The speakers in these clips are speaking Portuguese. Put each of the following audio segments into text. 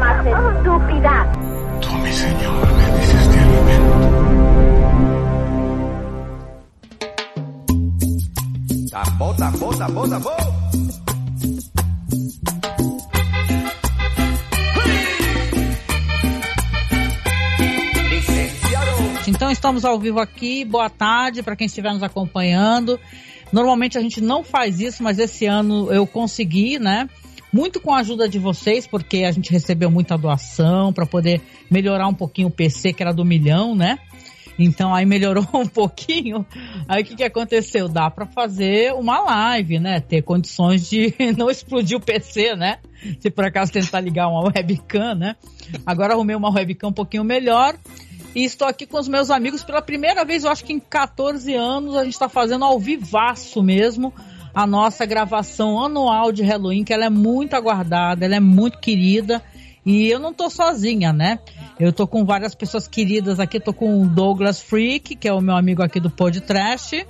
Más estúpida. Tú, mi señor, me dices de alimento. Então estamos ao vivo aqui. Boa tarde para quem estiver nos acompanhando. Normalmente a gente não faz isso, mas esse ano eu consegui, né? Muito com a ajuda de vocês, porque a gente recebeu muita doação para poder melhorar um pouquinho o PC, que era do milhão, né? Então aí melhorou um pouquinho. Aí o que, que aconteceu? Dá para fazer uma live, né? Ter condições de não explodir o PC, né? Se por acaso tentar ligar uma webcam, né? Agora arrumei uma webcam um pouquinho melhor. E estou aqui com os meus amigos pela primeira vez, eu acho que em 14 anos, a gente está fazendo ao vivaço mesmo a nossa gravação anual de Halloween, que ela é muito aguardada, ela é muito querida. E eu não tô sozinha, né? Eu tô com várias pessoas queridas aqui. Tô com o Douglas Freak, que é o meu amigo aqui do Podcast.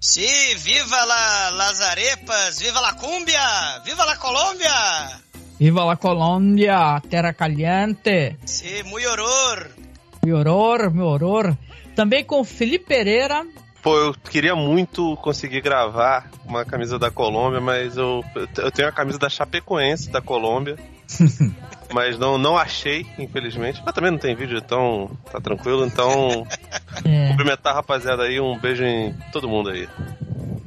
Sim, viva la Lazarepas, viva la cumbia, viva la Colômbia! Viva la Colômbia, terra caliente. Sim, muito horror. Meu horror, horror. Também com Felipe Pereira. Pô, eu queria muito conseguir gravar uma camisa da Colômbia, mas eu, eu tenho a camisa da Chapecoense da Colômbia. mas não, não achei, infelizmente. Mas também não tem vídeo, então tá tranquilo. Então, é. cumprimentar a rapaziada aí, um beijo em todo mundo aí.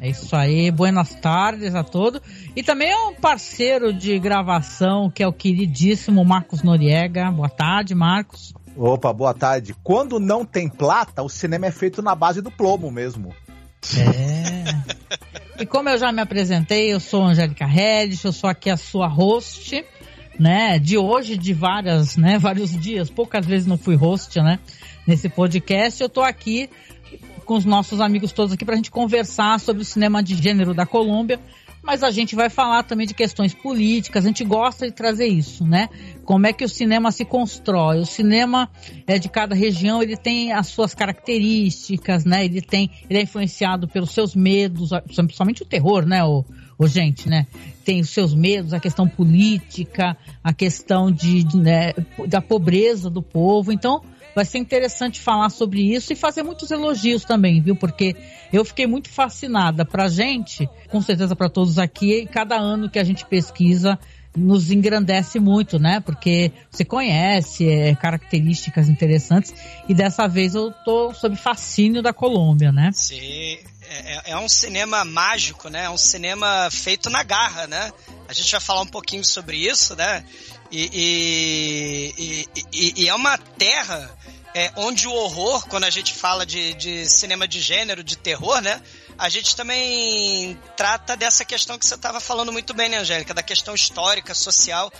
É isso aí, buenas tardes a todos. E também é um parceiro de gravação que é o queridíssimo Marcos Noriega. Boa tarde, Marcos. Opa, boa tarde. Quando não tem plata, o cinema é feito na base do plomo mesmo. É. e como eu já me apresentei, eu sou Angélica Redis, eu sou aqui a sua host, né? De hoje, de várias, né? Vários dias, poucas vezes não fui host, né? Nesse podcast, eu tô aqui com os nossos amigos todos aqui pra gente conversar sobre o cinema de gênero da Colômbia mas a gente vai falar também de questões políticas, a gente gosta de trazer isso, né? Como é que o cinema se constrói? O cinema é de cada região, ele tem as suas características, né? Ele tem, ele é influenciado pelos seus medos, principalmente o terror, né? O, o gente, né? Tem os seus medos, a questão política, a questão de, de né, da pobreza do povo. Então, vai ser interessante falar sobre isso e fazer muitos elogios também, viu? Porque eu fiquei muito fascinada. Pra gente, com certeza para todos aqui, cada ano que a gente pesquisa nos engrandece muito, né? Porque você conhece é, características interessantes e dessa vez eu tô sob fascínio da Colômbia, né? Sim, é, é, é um cinema mágico, né? É um cinema feito na garra, né? A gente vai falar um pouquinho sobre isso, né? E, e, e, e, é uma terra é, onde o horror, quando a gente fala de, de cinema de gênero, de terror, né? A gente também trata dessa questão que você estava falando muito bem, né, Angélica? Da questão histórica, social.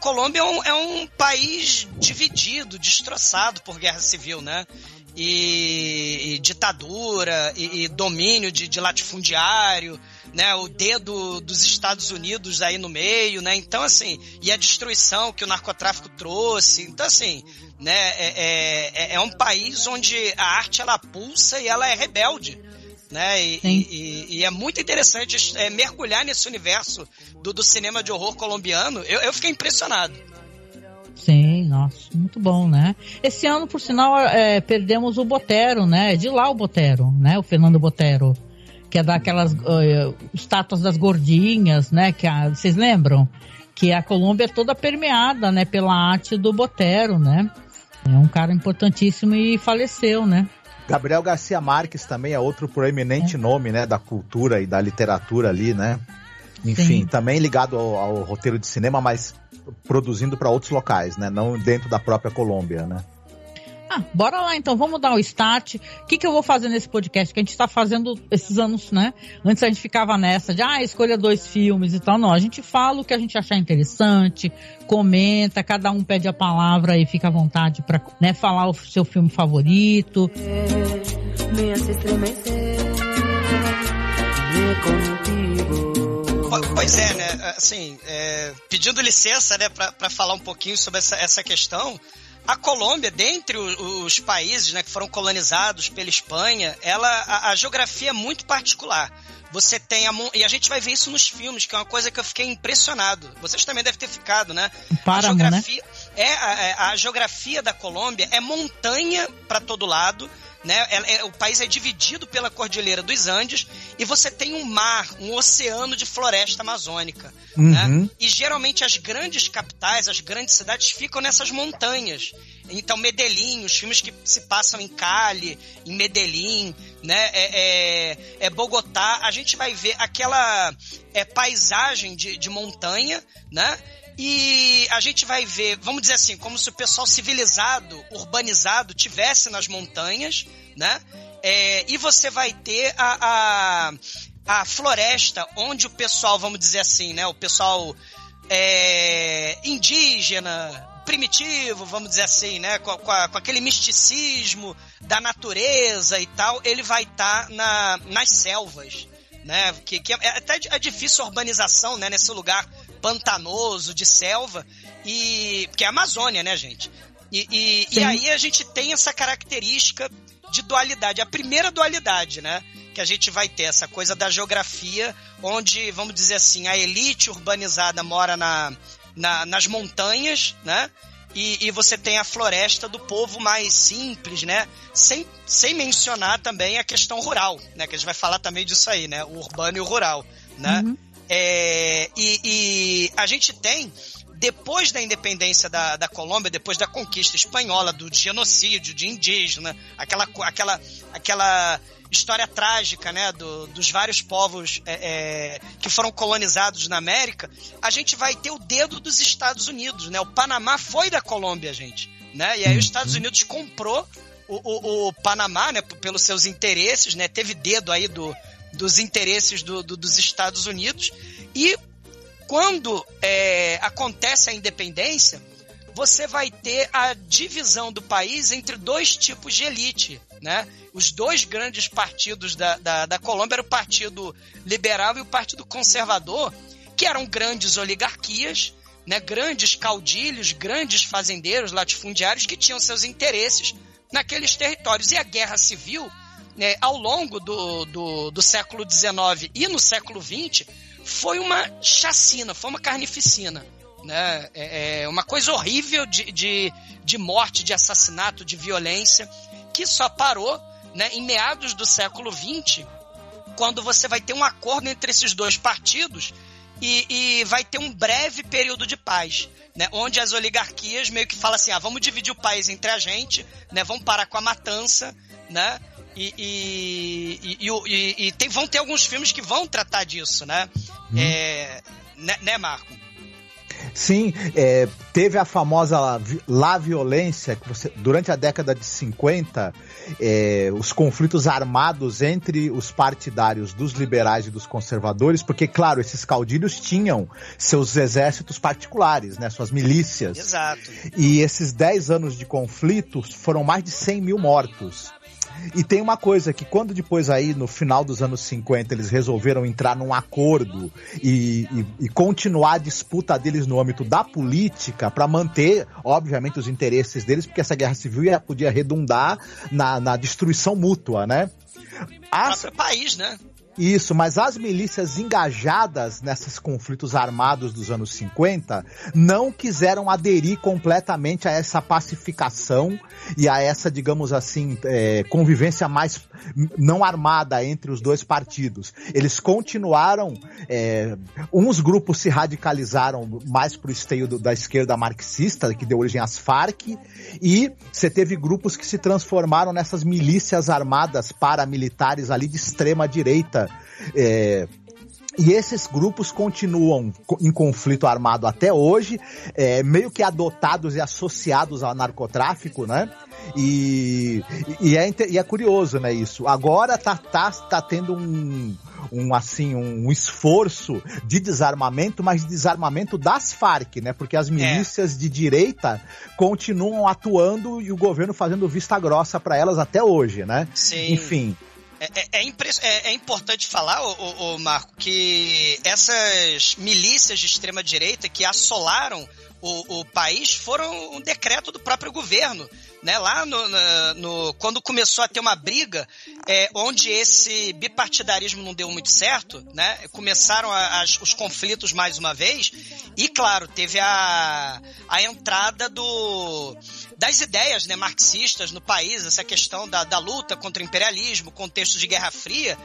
Colômbia é um, é um país dividido, destroçado por guerra civil, né? E, e ditadura e, e domínio de, de, latifundiário, né, o dedo dos Estados Unidos aí no meio, né, então assim, e a destruição que o narcotráfico trouxe, então assim, né, é, é, é um país onde a arte ela pulsa e ela é rebelde, né? E, e, e, é muito interessante é, mergulhar nesse universo do, do, cinema de horror colombiano. Eu, eu fiquei impressionado. Nossa, muito bom, né? Esse ano, por sinal, é, perdemos o Botero, né? De lá o Botero, né? O Fernando Botero, que é daquelas uh, estátuas das gordinhas, né? Que a, vocês lembram? Que a Colômbia é toda permeada, né? Pela arte do Botero, né? É um cara importantíssimo e faleceu, né? Gabriel Garcia Marques também é outro proeminente é. nome, né? Da cultura e da literatura ali, né? Enfim, Sim. também ligado ao, ao roteiro de cinema, mas produzindo para outros locais, né? Não dentro da própria Colômbia, né? Ah, bora lá então, vamos dar o start. O que, que eu vou fazer nesse podcast? Que a gente está fazendo esses anos, né? Antes a gente ficava nessa de, ah, escolha dois filmes e tal. Não, a gente fala o que a gente achar interessante, comenta, cada um pede a palavra e fica à vontade para né, falar o seu filme favorito. Me Pois é, né? Assim, é, pedindo licença, né, para falar um pouquinho sobre essa, essa questão. A Colômbia, dentre os países né, que foram colonizados pela Espanha, ela a, a geografia é muito particular. Você tem a e a gente vai ver isso nos filmes, que é uma coisa que eu fiquei impressionado. Vocês também devem ter ficado, né? Para, a né? geografia né? é a, é, a, geografia da Colômbia é montanha para todo lado né? É, é, o país é dividido pela Cordilheira dos Andes e você tem um mar, um oceano de floresta amazônica. Né? Uhum. Né? E geralmente as grandes capitais, as grandes cidades ficam nessas montanhas. Então, Medellín, os filmes que se passam em Cali, em Medellín, né? É, é, é Bogotá, a gente vai ver aquela é, paisagem de, de montanha, né? E a gente vai ver, vamos dizer assim, como se o pessoal civilizado, urbanizado, tivesse nas montanhas, né? É, e você vai ter a, a, a, floresta onde o pessoal, vamos dizer assim, né? O pessoal é, indígena, primitivo, vamos dizer assim, né? Com, com, a, com, aquele misticismo da natureza e tal, ele vai estar tá na, nas selvas, né? Que, que é, até é difícil a urbanização, né? Nesse lugar pantanoso, de selva, e que é a Amazônia, né, gente? E, e, e, aí a gente tem essa característica de dualidade, a primeira dualidade, né? Que a gente vai ter essa coisa da geografia, onde, vamos dizer assim, a elite urbanizada mora na, na nas montanhas, né? E, e, você tem a floresta do povo mais simples, né? Sem, sem mencionar também a questão rural, né? Que a gente vai falar também disso aí, né? O urbano e o rural, né? Uhum. É, e, e a gente tem depois da independência da, da Colômbia, depois da conquista espanhola, do genocídio de indígena, aquela, aquela, aquela história trágica né, do, dos vários povos é, é, que foram colonizados na América, a gente vai ter o dedo dos Estados Unidos. Né? O Panamá foi da Colômbia, gente. Né? E aí os Estados uhum. Unidos comprou o, o, o Panamá né, pelos seus interesses, né? teve dedo aí do, dos interesses do, do, dos Estados Unidos. E quando é, acontece a independência, você vai ter a divisão do país entre dois tipos de elite. Né? Os dois grandes partidos da, da, da Colômbia eram o Partido Liberal e o Partido Conservador, que eram grandes oligarquias, né? grandes caudilhos, grandes fazendeiros, latifundiários que tinham seus interesses naqueles territórios. E a guerra civil né, ao longo do, do, do século XIX e no século XX foi uma chacina, foi uma carnificina. Né? É, é uma coisa horrível de, de, de morte, de assassinato, de violência, que só parou né, em meados do século XX, quando você vai ter um acordo entre esses dois partidos e, e, vai ter um breve período de paz, né, onde as oligarquias meio que falam assim, ah, vamos dividir o país entre a gente, né, vamos parar com a matança, né, e, e, e, e, tem, vão ter alguns filmes que vão tratar disso, né? Hum. É, né, né, Marco? Sim, é, teve a famosa La Violência, que você, durante a década de 50, é, os conflitos armados entre os partidários dos liberais e dos conservadores, porque, claro, esses caudilhos tinham seus exércitos particulares, né, suas milícias. Exato. E esses 10 anos de conflitos foram mais de 100 mil mortos. E tem uma coisa que quando depois aí, no final dos anos 50, eles resolveram entrar num acordo e, e, e continuar a disputa deles no âmbito da política para manter, obviamente, os interesses deles, porque essa guerra civil ia, podia redundar na, na destruição mútua, né? As... O país, né? Isso, mas as milícias engajadas nesses conflitos armados dos anos 50 não quiseram aderir completamente a essa pacificação e a essa, digamos assim, é, convivência mais não armada entre os dois partidos. Eles continuaram, é, uns grupos se radicalizaram mais para o esteio do, da esquerda marxista, que deu origem às Farc, e você teve grupos que se transformaram nessas milícias armadas paramilitares ali de extrema direita é, e esses grupos continuam em conflito armado até hoje, é, meio que adotados e associados ao narcotráfico, né? E, e, é, e é curioso, né, isso. Agora tá, tá, tá tendo um, um assim um esforço de desarmamento, mas de desarmamento das Farc, né? Porque as milícias é. de direita continuam atuando e o governo fazendo vista grossa para elas até hoje, né? Sim. Enfim, é, é, é, é, é, importante falar, o, Marco, que essas milícias de extrema direita que assolaram o, o, país foram um decreto do próprio governo. Né, lá no, no, no quando começou a ter uma briga, é, onde esse bipartidarismo não deu muito certo, né, começaram a, as, os conflitos mais uma vez, e claro, teve a, a entrada do, das ideias né, marxistas no país, essa questão da, da luta contra o imperialismo, contexto de Guerra Fria,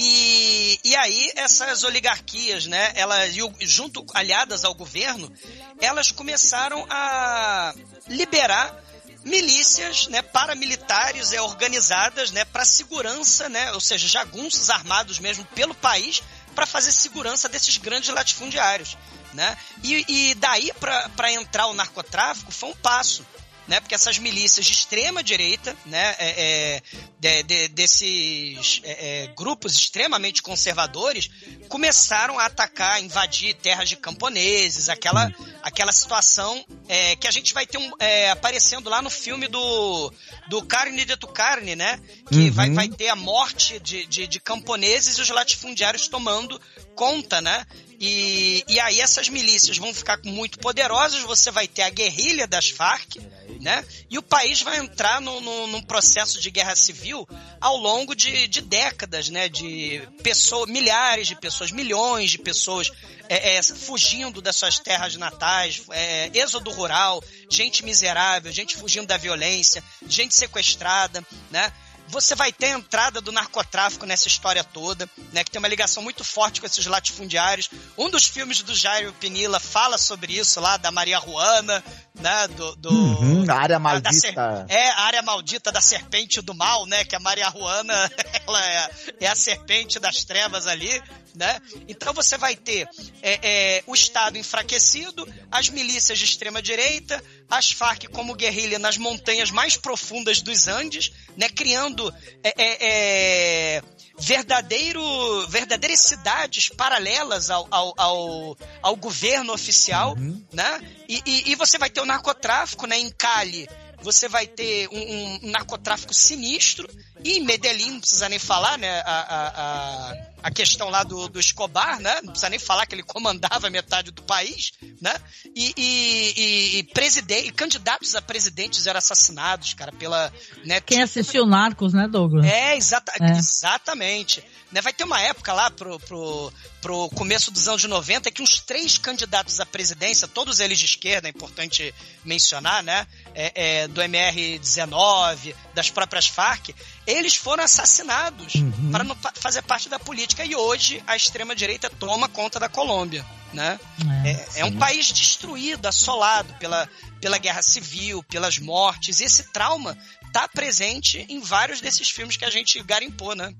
e, e aí essas oligarquias, né, elas, junto aliadas ao governo, elas começaram a liberar milícias, né, paramilitares é, organizadas, né, para segurança, né, ou seja, jagunços armados mesmo pelo país para fazer segurança desses grandes latifundiários, né? E, e daí para entrar o narcotráfico foi um passo, né? Porque essas milícias de extrema direita, né? É, é, de, de, desses é, é, grupos extremamente conservadores começaram a atacar, invadir terras de camponeses, aquela, aquela situação é, que a gente vai ter um, é, aparecendo lá no filme do, do Carne de tu Carne, né? Que uhum. vai, vai ter a morte de, de, de camponeses e os latifundiários tomando conta, né? E, e aí essas milícias vão ficar muito poderosas, você vai ter a guerrilha das Farc, né? E o país vai entrar no, no, num processo de guerra civil ao longo de, de décadas, né? De pessoas, milhares de pessoas, milhões de pessoas é, é, fugindo das suas terras natais, é, êxodo rural, gente miserável, gente fugindo da violência, gente sequestrada, né? Você vai ter a entrada do narcotráfico nessa história toda, né? Que tem uma ligação muito forte com esses latifundiários. Um dos filmes do Jairo Pinilla fala sobre isso lá, da Maria Ruana, né? Do, do uhum, a área maldita. Da, é, a área maldita da serpente do mal, né? Que a Maria Ruana, ela é, é a serpente das trevas ali, né? Então você vai ter é, é, o Estado enfraquecido, as milícias de extrema direita, as Farc como guerrilha nas montanhas mais profundas dos Andes, né? Criando é, é, é, verdadeiro, verdadeiras cidades paralelas ao, ao, ao, ao governo oficial, uhum. né? E, e, e, você vai ter o narcotráfico, né? Em Cali, você vai ter um, um narcotráfico sinistro, e em Medellín, não precisa nem falar, né? A, a, a, a questão lá do, do, Escobar, né? Não precisa nem falar que ele comandava metade do país, né? E, e, e, e, presidente, candidatos a presidentes eram assassinados, cara, pela. Né, Quem assistiu Narcos, né, Douglas? É, exata, é. exatamente. Né, vai ter uma época lá pro, pro, pro começo dos anos 90 que uns três candidatos à presidência, todos eles de esquerda, é importante mencionar, né? É, é, do MR-19, das próprias Farc, eles foram assassinados uhum. para não fazer parte da política e hoje a extrema direita toma conta da Colômbia, né? É, é, é um país destruído, assolado pela, pela guerra civil, pelas mortes e esse trauma está presente em vários desses filmes que a gente garimpou, né?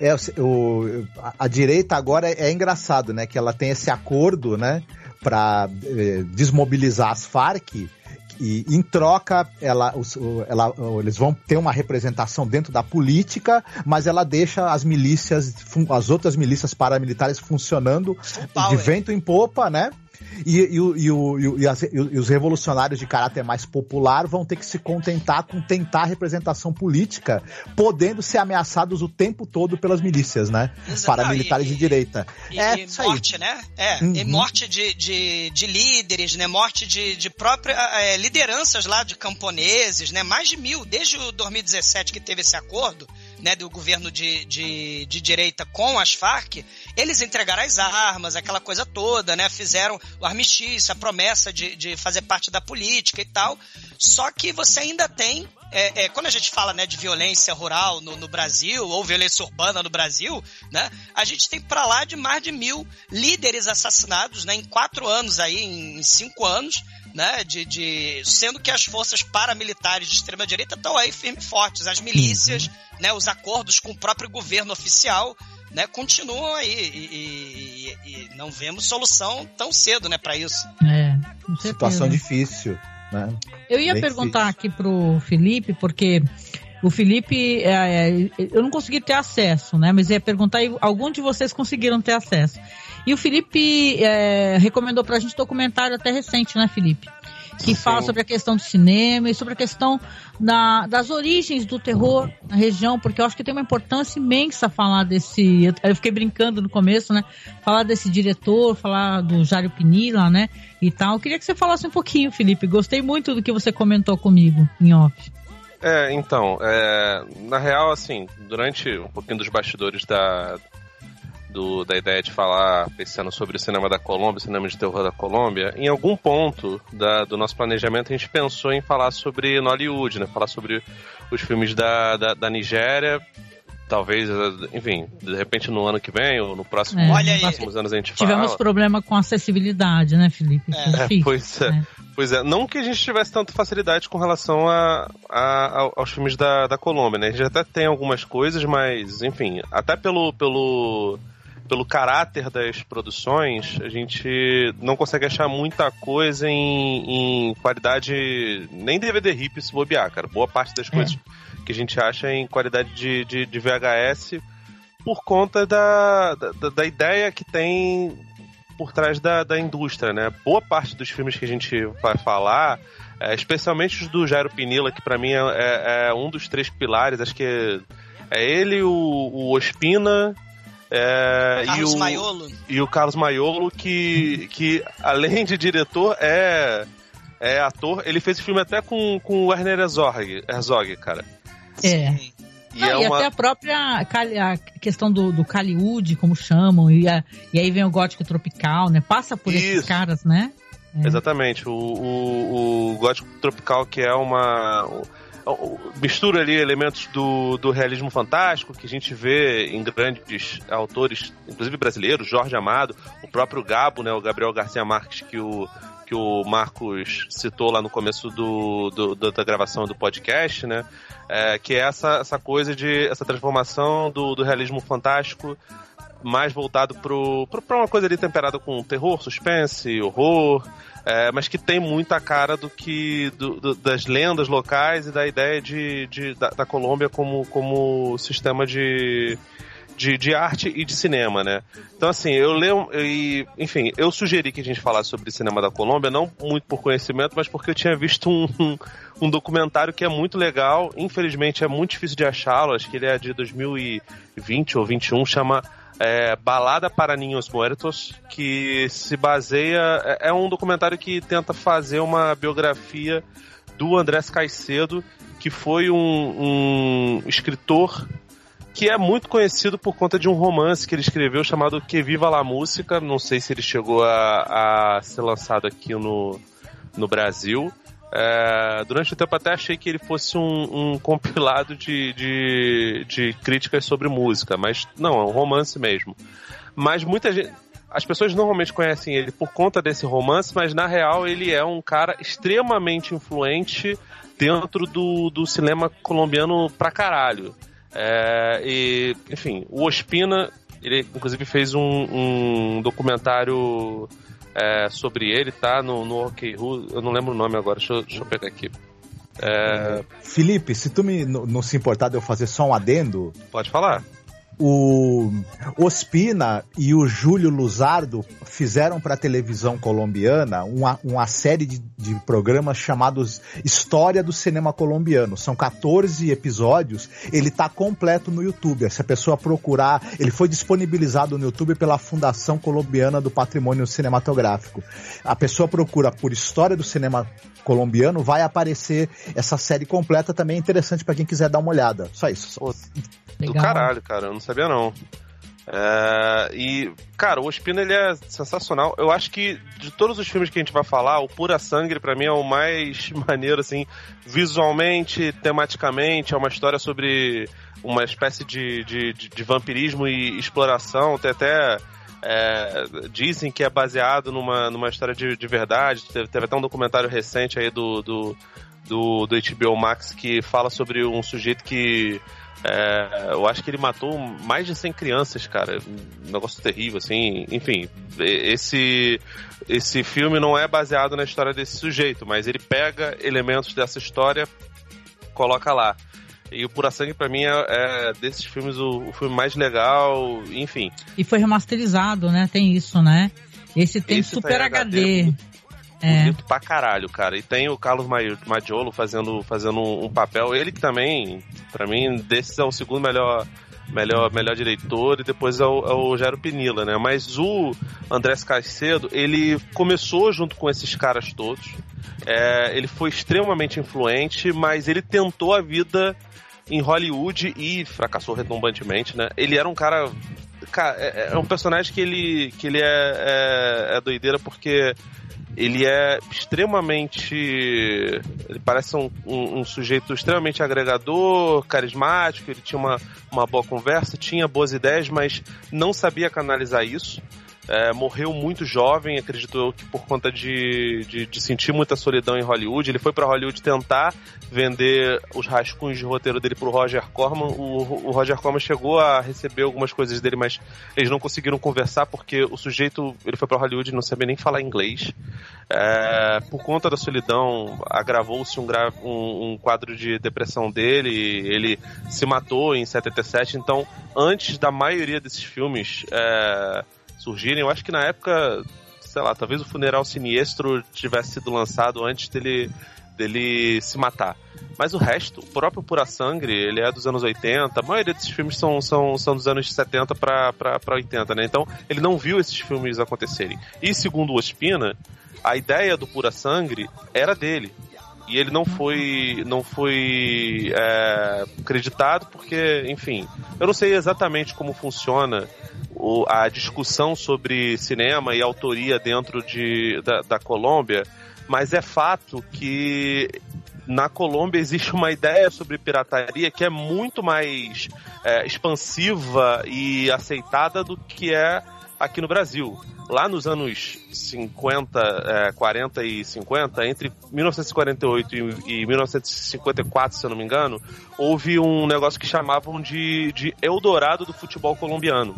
É, o, a, a direita agora é, é engraçado, né? Que ela tem esse acordo, né? para eh, desmobilizar as Farc. E em troca, ela, ela- eles vão ter uma representação dentro da política, mas ela deixa as milícias, as outras milícias paramilitares funcionando de vento em popa, né? E, e e o- e as- e os revolucionários de caráter mais popular vão ter que se contentar com tentar representação política, podendo ser ameaçados o tempo todo pelas milícias, né? Exato. Paramilitares de direita. E, é e isso aí. morte, né? É, Uhum. morte de, de, de líderes, né? Morte de, de próprias é, lideranças lá de camponeses, né? Mais de mil, desde o 2017 que teve esse acordo, né? Do governo de, de, de direita com as Farc, eles entregaram as armas, aquela coisa toda, né? Fizeram o armistício, a promessa de, de fazer parte da política e tal. Só que você ainda tem é, é, quando a gente fala né, de violência rural no, no Brasil, ou violência urbana no Brasil, né, a gente tem para lá de mais de mil líderes assassinados né, em quatro anos aí, em, em cinco anos, né, de, de, sendo que as forças paramilitares de extrema-direita estão aí firmes e fortes, as milícias, né, os acordos com o próprio governo oficial, né, continuam aí e, e- e não vemos solução tão cedo, né, para isso. É, com certeza. Situação difícil, né? Eu ia Bem perguntar aqui pro Felipe, porque o Felipe, é, é, eu não consegui ter acesso, né? Mas ia perguntar, algum de vocês conseguiram ter acesso. E o Felipe é, recomendou pra gente documentário até recente, né, Felipe? Que fala sobre a questão do cinema e sobre a questão da- das origens do terror na região, porque eu acho que tem uma importância imensa falar desse. Eu, eu fiquei brincando no começo, né? Falar desse diretor, falar do Jário Pinila, né? E tal. Eu queria que você falasse um pouquinho, Felipe. Gostei muito do que você comentou comigo em off. É, então, é, na real, assim, durante um pouquinho dos bastidores da, do- da ideia de falar, pensando sobre o cinema da Colômbia, cinema de terror da Colômbia, em algum ponto da- do nosso planejamento a gente pensou em falar sobre Nollywood, né? Falar sobre os filmes da, da, da Nigéria, talvez, enfim, de repente no ano que vem ou no próximo, É, Olha aí. nos próximos anos a gente fala. Tivemos problema com acessibilidade, né, Felipe? É. Difícil, Pois é. né? Pois é, não que a gente tivesse tanta facilidade com relação a, a- ao- aos filmes da, da Colômbia, né? A gente até tem algumas coisas, mas, enfim, até pelo, pelo, pelo caráter das produções, a gente não consegue achar muita coisa em, em qualidade, nem DVD RIP se bobear, cara. Boa parte das coisas que a gente acha em qualidade de, de, de VHS por conta da, da, da ideia que tem por trás da, da indústria, né? Boa parte dos filmes que a gente vai falar, é, especialmente os do Jairo Pinilla, que pra mim é, é- é um dos três pilares, acho que é ele, o, o Ospina é, e, Carlos o, Maiolo. e o Carlos Maiolo, que, que além de diretor, é, é ator. Ele fez filme até com, com o Werner Herzog, Herzog cara. É. Sim. E Não, é e uma... até a própria Cali- a questão do, do Hollywood, como chamam, e, a- e aí vem o gótico tropical, né? Passa por esses Isso. caras, né? É. Exatamente. O, o, o gótico tropical, que é uma. o- mistura ali elementos do, do realismo fantástico que a gente vê em grandes autores, inclusive brasileiros, Jorge Amado, o próprio Gabo, né, o Gabriel Garcia Marques, que o, que o Marcos citou lá no começo do, do- da gravação do podcast, né? É, que é essa, essa coisa de essa transformação do, do realismo fantástico mais voltado pra uma coisa ali temperada com terror, suspense, horror, é, mas que tem muita cara do que do- do- das lendas locais e da ideia de, de- da, da Colômbia como, como sistema de, de, de arte e de cinema, né? Então, assim, eu leio. E, enfim, eu sugeri que a gente falasse sobre cinema da Colômbia, não muito por conhecimento, mas porque eu tinha visto um, um, um documentário que é muito legal. Infelizmente é muito difícil de achá-lo, acho que ele é de 2020 ou 21, chama. É, Balada para Ninhos Muertos, que se baseia. É, é um documentário que tenta fazer uma biografia do Andrés Caicedo, que foi um, um escritor que é muito conhecido por conta de um romance que ele escreveu chamado Que Viva la Música. Não sei se ele chegou a, a ser lançado aqui no, no Brasil. É, durante o tempo até achei que ele fosse um, um compilado de, de, de críticas sobre música, mas não, é um romance mesmo. Mas muita gente. As pessoas normalmente conhecem ele por conta desse romance, mas na real ele é um cara extremamente influente dentro do, do cinema colombiano pra caralho. É, e, enfim, o Ospina, ele inclusive fez um, um documentário é, sobre ele, tá? No, no OK Who, eu não lembro o nome agora, deixa eu, deixa eu pegar aqui. É, Felipe, se tu me não, não se importar de eu fazer só um adendo, pode falar. O Ospina e o Júlio Luzardo fizeram para a televisão colombiana uma, uma série de, de programas chamados História do Cinema Colombiano. São 14 episódios, ele tá completo no YouTube. Se a pessoa procurar, ele foi disponibilizado no YouTube pela Fundação Colombiana do Patrimônio Cinematográfico. A pessoa procura por História do Cinema Colombiano, vai aparecer essa série completa também é interessante para quem quiser dar uma olhada. Só isso. Pô, do Legal. caralho, cara, eu não sabia não. É, e, cara, o Ospina ele é sensacional. Eu acho que de todos os filmes que a gente vai falar, o Pura Sangue pra mim é o mais maneiro, assim, visualmente, tematicamente. É uma história sobre uma espécie de, de, de, de vampirismo e exploração. Tem até. é, dizem que é baseado numa, numa história de, de verdade. Teve, teve até um documentário recente aí do, do, do, do HBO Max que fala sobre um sujeito que é, eu acho que ele matou mais de 100 crianças, cara. Um negócio terrível, assim. Enfim, esse, esse filme não é baseado na história desse sujeito, mas ele pega elementos dessa história, coloca lá. E o Pura Sangue, pra mim, é, é desses filmes o, o filme mais legal, enfim. E foi remasterizado, né? Tem isso, né? Esse tem Esse tá Super em HD. HD, É. Bonito pra caralho, cara. E tem o Carlos Ma- Maggiolo fazendo, fazendo um, papel. Ele que também, pra mim, desses é o segundo melhor, melhor, melhor diretor e depois é o, é o Jairo Pinilla, né? Mas o Andrés Caicedo, ele começou junto com esses caras todos. É, ele foi extremamente influente, mas ele tentou a vida em Hollywood e fracassou retumbantemente, né? Ele era um cara. Cara, é, é um personagem que ele, que ele é, é, é doideira porque ele é extremamente. Ele parece um, um- um sujeito extremamente agregador, carismático, ele tinha uma, uma boa conversa, tinha boas ideias, mas não sabia canalizar isso. É, morreu muito jovem, acredito eu que por conta de, de, de sentir muita solidão em Hollywood. Ele foi para Hollywood tentar vender os rascunhos de roteiro dele pro Roger Corman. O, o Roger Corman chegou a receber algumas coisas dele, mas eles não conseguiram conversar porque o sujeito ele foi para Hollywood e não sabia nem falar inglês. É, por conta da solidão, agravou-se um, um- um quadro de depressão dele. Ele se matou em 77. Então, antes da maioria desses filmes é, surgirem, eu acho que na época, sei lá, talvez o Funeral Sinistro tivesse sido lançado antes dele, dele se matar. Mas o resto, o próprio Pura Sangue, ele é dos anos 80. A maioria desses filmes são, são, são dos anos 70 pra, pra, pra 80, né? Então, ele não viu esses filmes acontecerem. E segundo o Ospina, a ideia do Pura Sangue era dele. E ele não foi, não foi é, acreditado porque, enfim, eu não sei exatamente como funciona o- a discussão sobre cinema e autoria dentro de, da, da Colômbia, mas é fato que na Colômbia existe uma ideia sobre pirataria que é muito mais é, expansiva e aceitada do que é aqui no Brasil. Lá nos anos 50, é, 40 e 50, entre 1948 e, e 1954, se eu não me engano, houve um negócio que chamavam de, de Eldorado do futebol colombiano,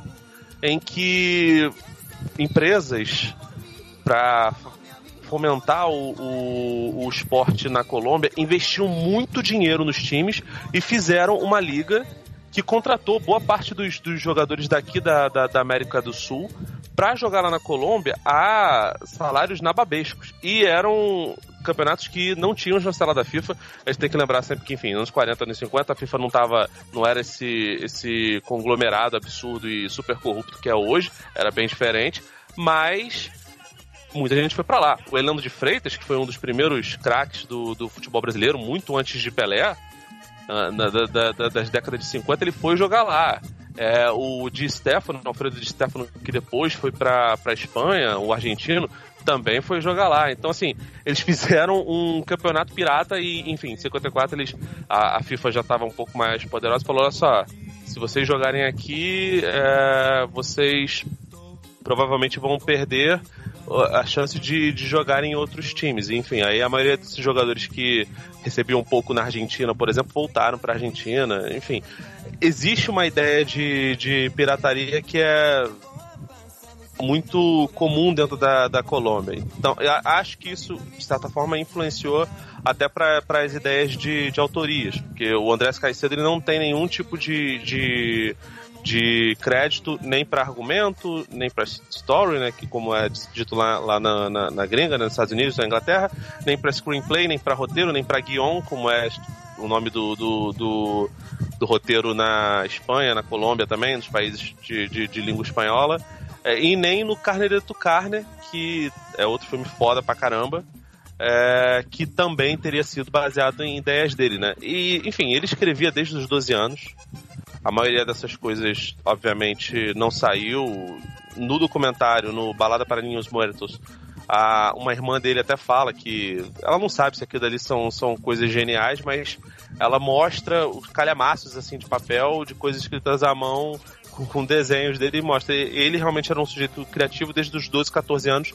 em que empresas para fomentar o, o, o esporte na Colômbia investiam muito dinheiro nos times e fizeram uma liga que contratou boa parte dos, dos jogadores daqui da, da, da América do Sul para jogar lá na Colômbia a salários nababescos. E eram campeonatos que não tinham chancela da FIFA. A gente tem que lembrar sempre que, enfim, nos 40, anos 50, a FIFA não tava, não era esse, esse conglomerado absurdo e super corrupto que é hoje, era bem diferente, mas muita gente foi para lá. O Elano de Freitas, que foi um dos primeiros craques do, do futebol brasileiro, muito antes de Pelé, na- da- da- da- das décadas de 50, ele foi jogar lá. É, o Di Stefano, Alfredo Di Stefano, que depois foi pra, pra Espanha, o argentino, também foi jogar lá. Então, assim, eles fizeram um campeonato pirata e, enfim, em 54 eles, a, a FIFA já estava um pouco mais poderosa e falou: olha só, se vocês jogarem aqui, é, vocês provavelmente vão perder a chance de, de jogar em outros times. Enfim, aí a maioria desses jogadores que recebiam um pouco na Argentina, por exemplo, voltaram para a Argentina. Enfim, existe uma ideia de, de pirataria que é muito comum dentro da, da Colômbia. Então, acho que isso, de certa forma, influenciou até para as ideias de, de autorias, porque o Andrés Caicedo ele não tem nenhum tipo de, de, de crédito nem para argumento, nem para story, né, que como é dito lá, lá na, na, na gringa, né, nos Estados Unidos, na Inglaterra, nem para screenplay, nem para roteiro, nem para guion, como é o nome do, do, do, do, roteiro na Espanha, na Colômbia também, nos países de, de, de língua espanhola, é, e nem no Carne tu Carne, que é outro filme foda pra caramba, é, que também teria sido baseado em ideias dele, né? E, enfim, ele escrevia desde os 12 anos. A maioria dessas coisas, obviamente, não saiu. No documentário, no Balada para Ninhos Muertos, a, uma irmã dele até fala que ela não sabe se aquilo ali são, são coisas geniais, mas ela mostra os calhamaços assim de papel, de coisas escritas à mão, com, com desenhos dele e mostra. Ele realmente era um sujeito criativo desde os 12, 14 anos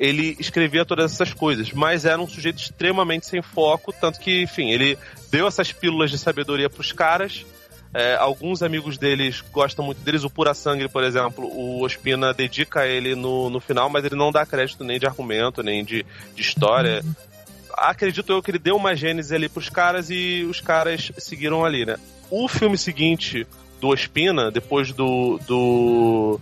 ele escrevia todas essas coisas, mas era um sujeito extremamente sem foco, tanto que, enfim, ele deu essas pílulas de sabedoria para os caras. É, alguns amigos deles gostam muito deles, o Pura Sangue, por exemplo, o Ospina dedica a ele no, no final, mas ele não dá crédito nem de argumento, nem de, de história. Uhum. Acredito eu que ele deu uma gênese ali pros caras e os caras seguiram ali, né? O filme seguinte do Ospina, depois do, do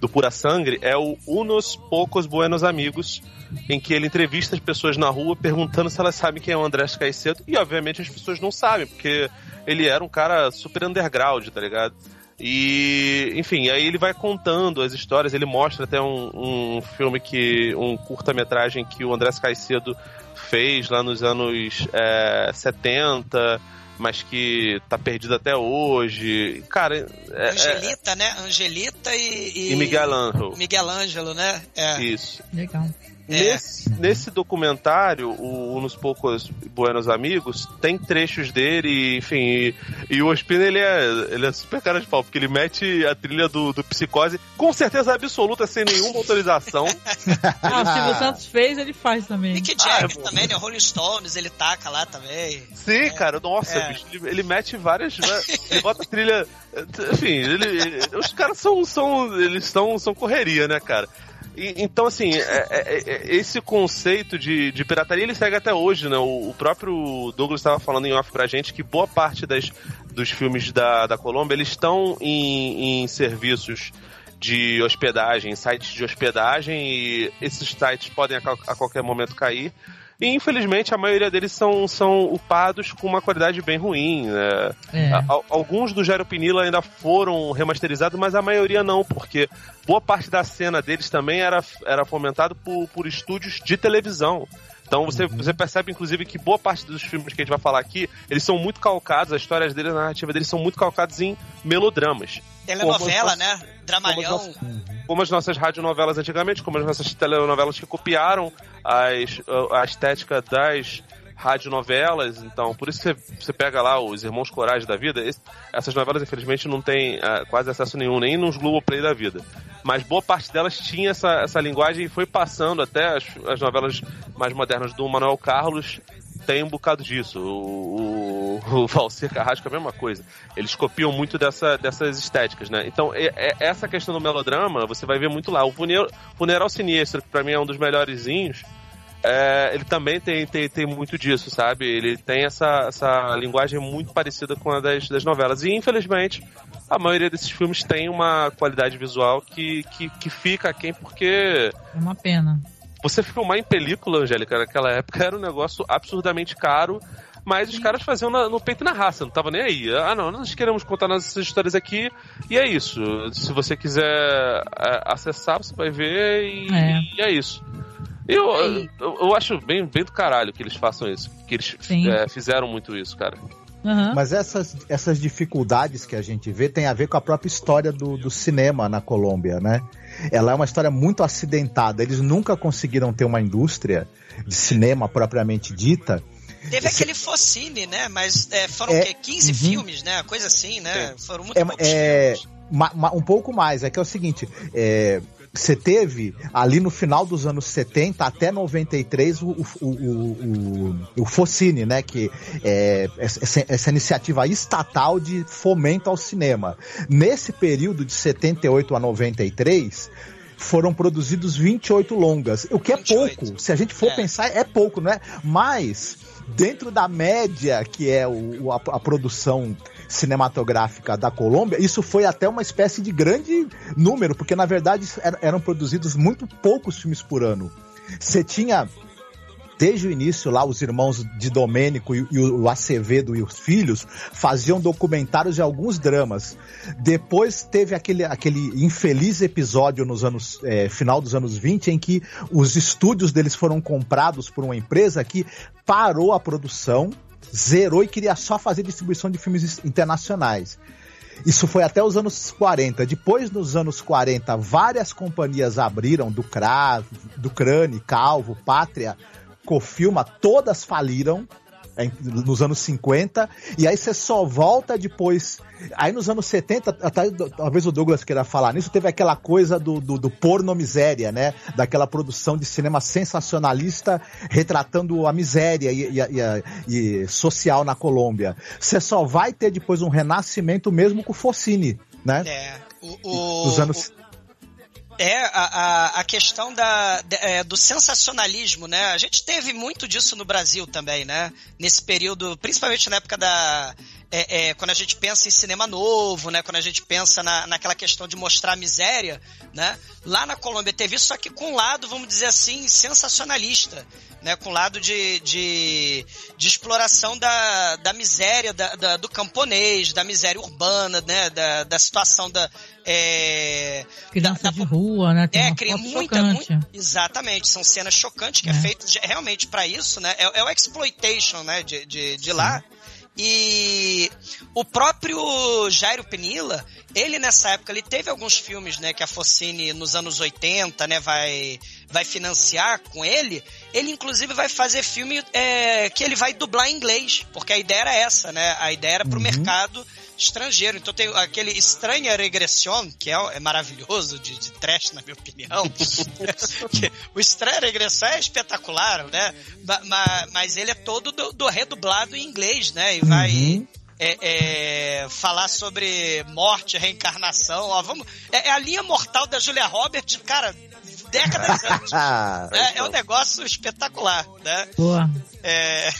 do Pura Sangre é o Unos Poucos Buenos Amigos, em que ele entrevista as pessoas na rua perguntando se elas sabem quem é o Andrés Caicedo, e obviamente as pessoas não sabem, porque ele era um cara super underground, tá ligado? E, enfim, aí ele vai contando as histórias, ele mostra até um, um filme que. um curta-metragem que o Andrés Caicedo fez lá nos anos é, 70 mas que tá perdido até hoje. Cara, é, Angelita, é... né? Angelita e, e, e Miguel Ângelo. Miguel Ângelo, né? É. Isso. Legal. É. Nesse, nesse documentário, o Nos Poucos Buenos Amigos, tem trechos dele, enfim, e, e o Ospina ele é, ele é super cara de pau, porque ele mete a trilha do, do Psicose com certeza absoluta, sem nenhuma autorização. ah, o Silvio Santos fez, ele faz também. Mick Jagger ah, também, né? Rolling Stones, ele taca lá também. Sim, é. cara, nossa, é. bicho, ele, ele, mete várias. Né, ele bota a trilha. Enfim, ele, ele, os caras são, são. Eles são, são correria, né, cara? Então, assim, é, é, é, esse conceito de, de pirataria ele segue até hoje, né? O, o próprio Douglas estava falando em off pra gente que boa parte das, dos filmes da, da Colômbia eles estão em, em serviços de hospedagem, sites de hospedagem, e esses sites podem a, a qualquer momento cair. E infelizmente a maioria deles são, são upados com uma qualidade bem ruim. Né? É. Alguns do Jairo Pinila ainda foram remasterizados, mas a maioria não, porque boa parte da cena deles também era, era fomentado por, por estúdios de televisão. Então você, uhum. você percebe, inclusive, que boa parte dos filmes que a gente vai falar aqui, eles são muito calcados, as histórias deles, a narrativa deles são muito calcados em melodramas. Telenovela, né? Dramalhão. Como as, como as nossas radionovelas antigamente, como as nossas telenovelas que copiaram as, a estética das radionovelas, então por isso você, você pega lá os Irmãos Corais da Vida, esse, essas novelas infelizmente não tem uh, quase acesso nenhum, nem nos Globoplay da vida. Mas boa parte delas tinha essa, essa linguagem e foi passando até as, as novelas mais modernas do Manuel Carlos tem um bocado disso. O, o, o Valcir Carrasco é a mesma coisa. Eles copiam muito dessa, dessas estéticas, né? Então, é, é, essa questão do melodrama, você vai ver muito lá. O Funeral, Funeral Sinistro, que pra mim é um dos melhorezinhos, é, ele também tem, tem, tem muito disso, sabe? Ele tem essa, essa linguagem muito parecida com a das, das novelas. E, infelizmente, a maioria desses filmes tem uma qualidade visual que, que, que fica aquém porque... É uma pena. Você filmar em película, Angélica, naquela época era um negócio absurdamente caro, mas os caras faziam na, no peito e na raça, não tava nem aí. Ah, não, nós queremos contar nossas histórias aqui, e é isso. Se você quiser é, acessar, você vai ver, e é, e é isso. Eu, eu, eu, acho bem, bem do caralho que eles façam isso. Que eles é, fizeram muito isso, cara. Uhum. Mas essas, essas dificuldades que a gente vê tem a ver com a própria história do, do cinema na Colômbia, né? Ela é uma história muito acidentada. Eles nunca conseguiram ter uma indústria de cinema propriamente dita. Teve aquele Focine, né? Mas é, foram é, o quê? 15 uhum. filmes, né? Coisa assim, né? Foram muito é, poucos é, filmes. Ma, ma, um pouco mais, é que é o seguinte, é, você teve ali no final dos anos 70 até 93 o, o, o, o, o Focine, né? Que é essa, essa, iniciativa estatal de fomento ao cinema. Nesse período de 78 a 93, foram produzidos 28 longas. O que é 28. pouco. Se a gente for É. pensar, é pouco, não é? Mas, dentro da média que é o, o- a, a produção cinematográfica da Colômbia, isso foi até uma espécie de grande número, porque na verdade er- eram produzidos muito poucos filmes por ano. Você tinha desde o início lá os irmãos de Domênico e, e o Acevedo e os filhos faziam documentários e alguns dramas. Depois teve aquele, aquele infeliz episódio nos anos eh, final dos anos 20 em que os estúdios deles foram comprados por uma empresa que parou a produção, zerou e queria só fazer distribuição de filmes internacionais. Isso foi até os anos 40. Depois, nos anos 40, várias companhias abriram, do CRA, do Crane, Calvo, Pátria, Cofilma, todas faliram nos anos 50, e aí você só volta depois. Aí nos anos 70, até, talvez o Douglas queira falar nisso, teve aquela coisa do, do, do porno miséria, né? Daquela produção de cinema sensacionalista retratando a miséria e, e, e e social na Colômbia. Você só vai ter depois um renascimento mesmo com o Focine, né? É. O, o- Dos anos. É, a, a, a questão da, de- é, do sensacionalismo, né? A gente teve muito disso no Brasil também, né? Nesse período, principalmente na época da. É, é, quando a gente pensa em cinema novo, né? Quando a gente pensa na, naquela questão de mostrar a miséria, né? Lá na Colômbia teve isso, só que com um lado, vamos dizer assim, sensacionalista, né? Com um lado de, de, de exploração da, da miséria da, da- do camponês, da miséria urbana, né? Da, da situação da. é, Criança de rua, né? Tem é, cria muita, muito, exatamente, são cenas chocantes que é, É. feito realmente pra isso, né? É, é o exploitation, né, de, de, de lá. E o próprio Jairo Penila, ele nessa época, ele teve alguns filmes, né, que a Focine nos anos 80, né, vai, vai financiar com ele. Ele inclusive vai fazer filme é, que ele vai dublar em inglês, porque a ideia era essa, né? A ideia era pro Uhum. mercado estrangeiro. Então tem aquele Estranha Regressão, que é, é maravilhoso, de, de trash, na minha opinião. O Estranha Regressão é espetacular, né? Ma- ma- Mas, ele é todo do, do redublado em inglês, né? E vai Uhum. é, é, falar sobre morte, reencarnação. Ó, vamos, é, é a linha mortal da Julia Roberts, cara, décadas antes. Ah, É, um negócio espetacular, né? Boa. É...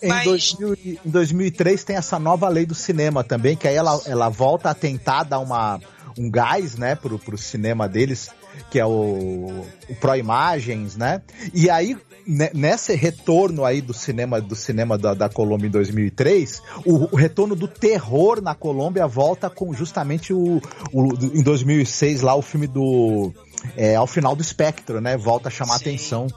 Em, Mas- 2000 e- em 2003 tem essa nova lei do cinema também, que aí ela, ela volta a tentar dar uma, um gás, né, pro, pro cinema deles, que é o, o Pro Imagens, né? E aí, ne- nesse retorno aí do cinema do cinema da, da Colômbia em 2003, o, o retorno do terror na Colômbia volta com justamente o, o em 2006 lá o filme do é, ao final do espectro, né? Volta a chamar Sim. atenção.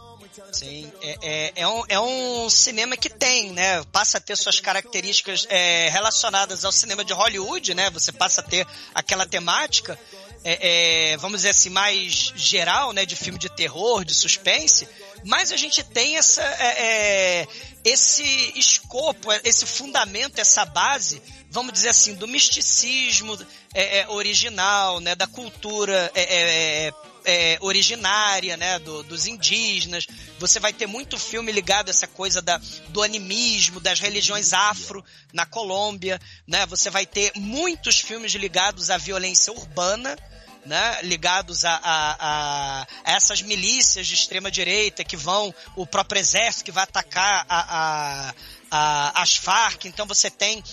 Sim, é, é, é, um, é um cinema que tem, né? Passa a ter suas características é, relacionadas ao cinema de Hollywood, né? Você passa a ter aquela temática, é, é, vamos dizer assim, mais geral, né? De filme de terror, de suspense. Mas a gente tem essa, é, é, esse escopo, esse fundamento, essa base, vamos dizer assim, do misticismo original, né? Da cultura é, originária, né, do- dos indígenas. Você vai ter muito filme ligado a essa coisa da, do animismo, das religiões afro na Colômbia, né? Você vai ter muitos filmes ligados à violência urbana, né, ligados a, a- a- a essas milícias de extrema direita que vão, o próprio exército que vai atacar a- a- a- as Farc. Então você tem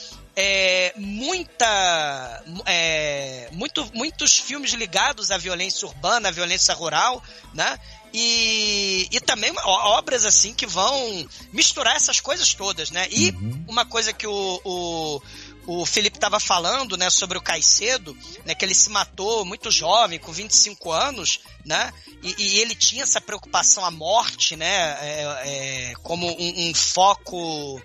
é, muita, é, muito, muitos filmes ligados à violência urbana, à violência rural, né? E, e também obras assim que vão misturar essas coisas todas, né? E uma coisa que o, o, o Felipe estava falando, né, sobre o Caicedo, né, que ele se matou muito jovem, com 25 anos, né? E, e ele tinha essa preocupação à morte, né? é, é, como um, um foco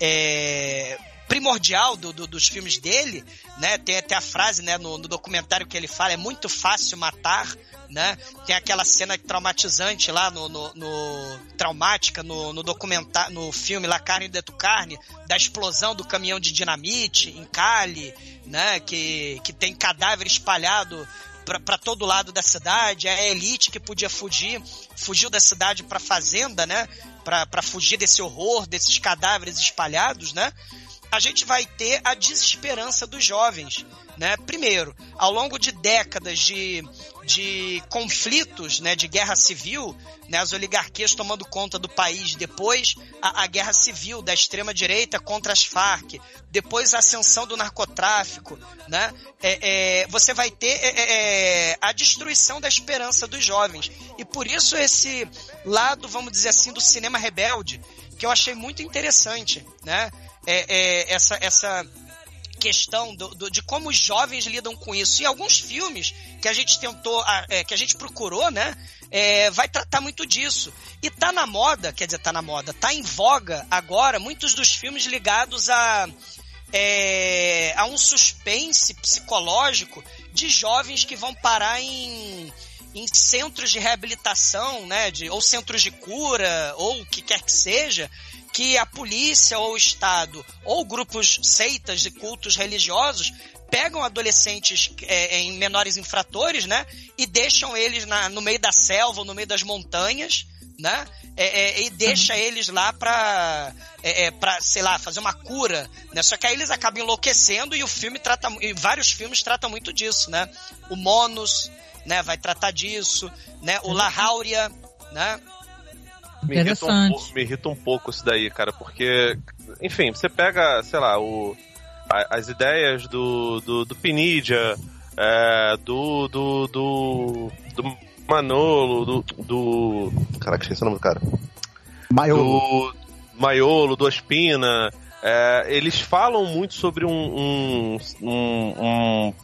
é, primordial do- do- dos filmes dele, né? Tem até a frase, né, no, no documentário que ele fala, é muito fácil matar, né? Tem aquela cena traumatizante lá no, no, no- traumática no, no documentário, no filme La Carne de tu Carne, da explosão do caminhão de dinamite em Cali, né? Que, que tem cadáver espalhado para todo lado da cidade, é a elite que podia fugir, fugiu da cidade para fazenda, né? Para fugir desse horror, desses cadáveres espalhados, né? A gente vai ter a desesperança dos jovens, né? Primeiro, ao longo de décadas de, de conflitos, né, de guerra civil, né, as oligarquias tomando conta do país, depois a, a guerra civil da extrema direita contra as Farc, depois a ascensão do narcotráfico, né, é, é, você vai ter é, é, é, a destruição da esperança dos jovens. E por isso esse lado, vamos dizer assim, do cinema rebelde que eu achei muito interessante, né, é, essa essa questão do, do, de como os jovens lidam com isso. E alguns filmes que a gente tentou, é, que a gente procurou, né? É, vai tratar muito disso. E tá na moda, quer dizer, tá na moda, tá em voga agora muitos dos filmes ligados a, é, a um suspense psicológico de jovens que vão parar em, em centros de reabilitação, né? De, ou centros de cura, ou o que quer que seja, que a polícia ou o Estado ou grupos seitas e cultos religiosos pegam adolescentes é, em menores infratores, né? E deixam eles na, no meio da selva, ou no meio das montanhas, né? É, é, e deixa uhum. eles lá pra, é, é, pra, sei lá, fazer uma cura, né? Só que aí eles acabam enlouquecendo e o filme trata, e vários filmes tratam muito disso, né? O Monos, né? Vai tratar disso, né? O La Hauria, né? Me irrita, um, me irrita um pouco isso daí, cara, porque, enfim, você pega, sei lá, o, a, as ideias do, do, do Pinidia, é, do, do, do, do Manolo, do, do. Caraca, esqueci o nome do cara. Maiolo. Do Maiolo, do Aspina. É, eles falam muito sobre um, um, um, um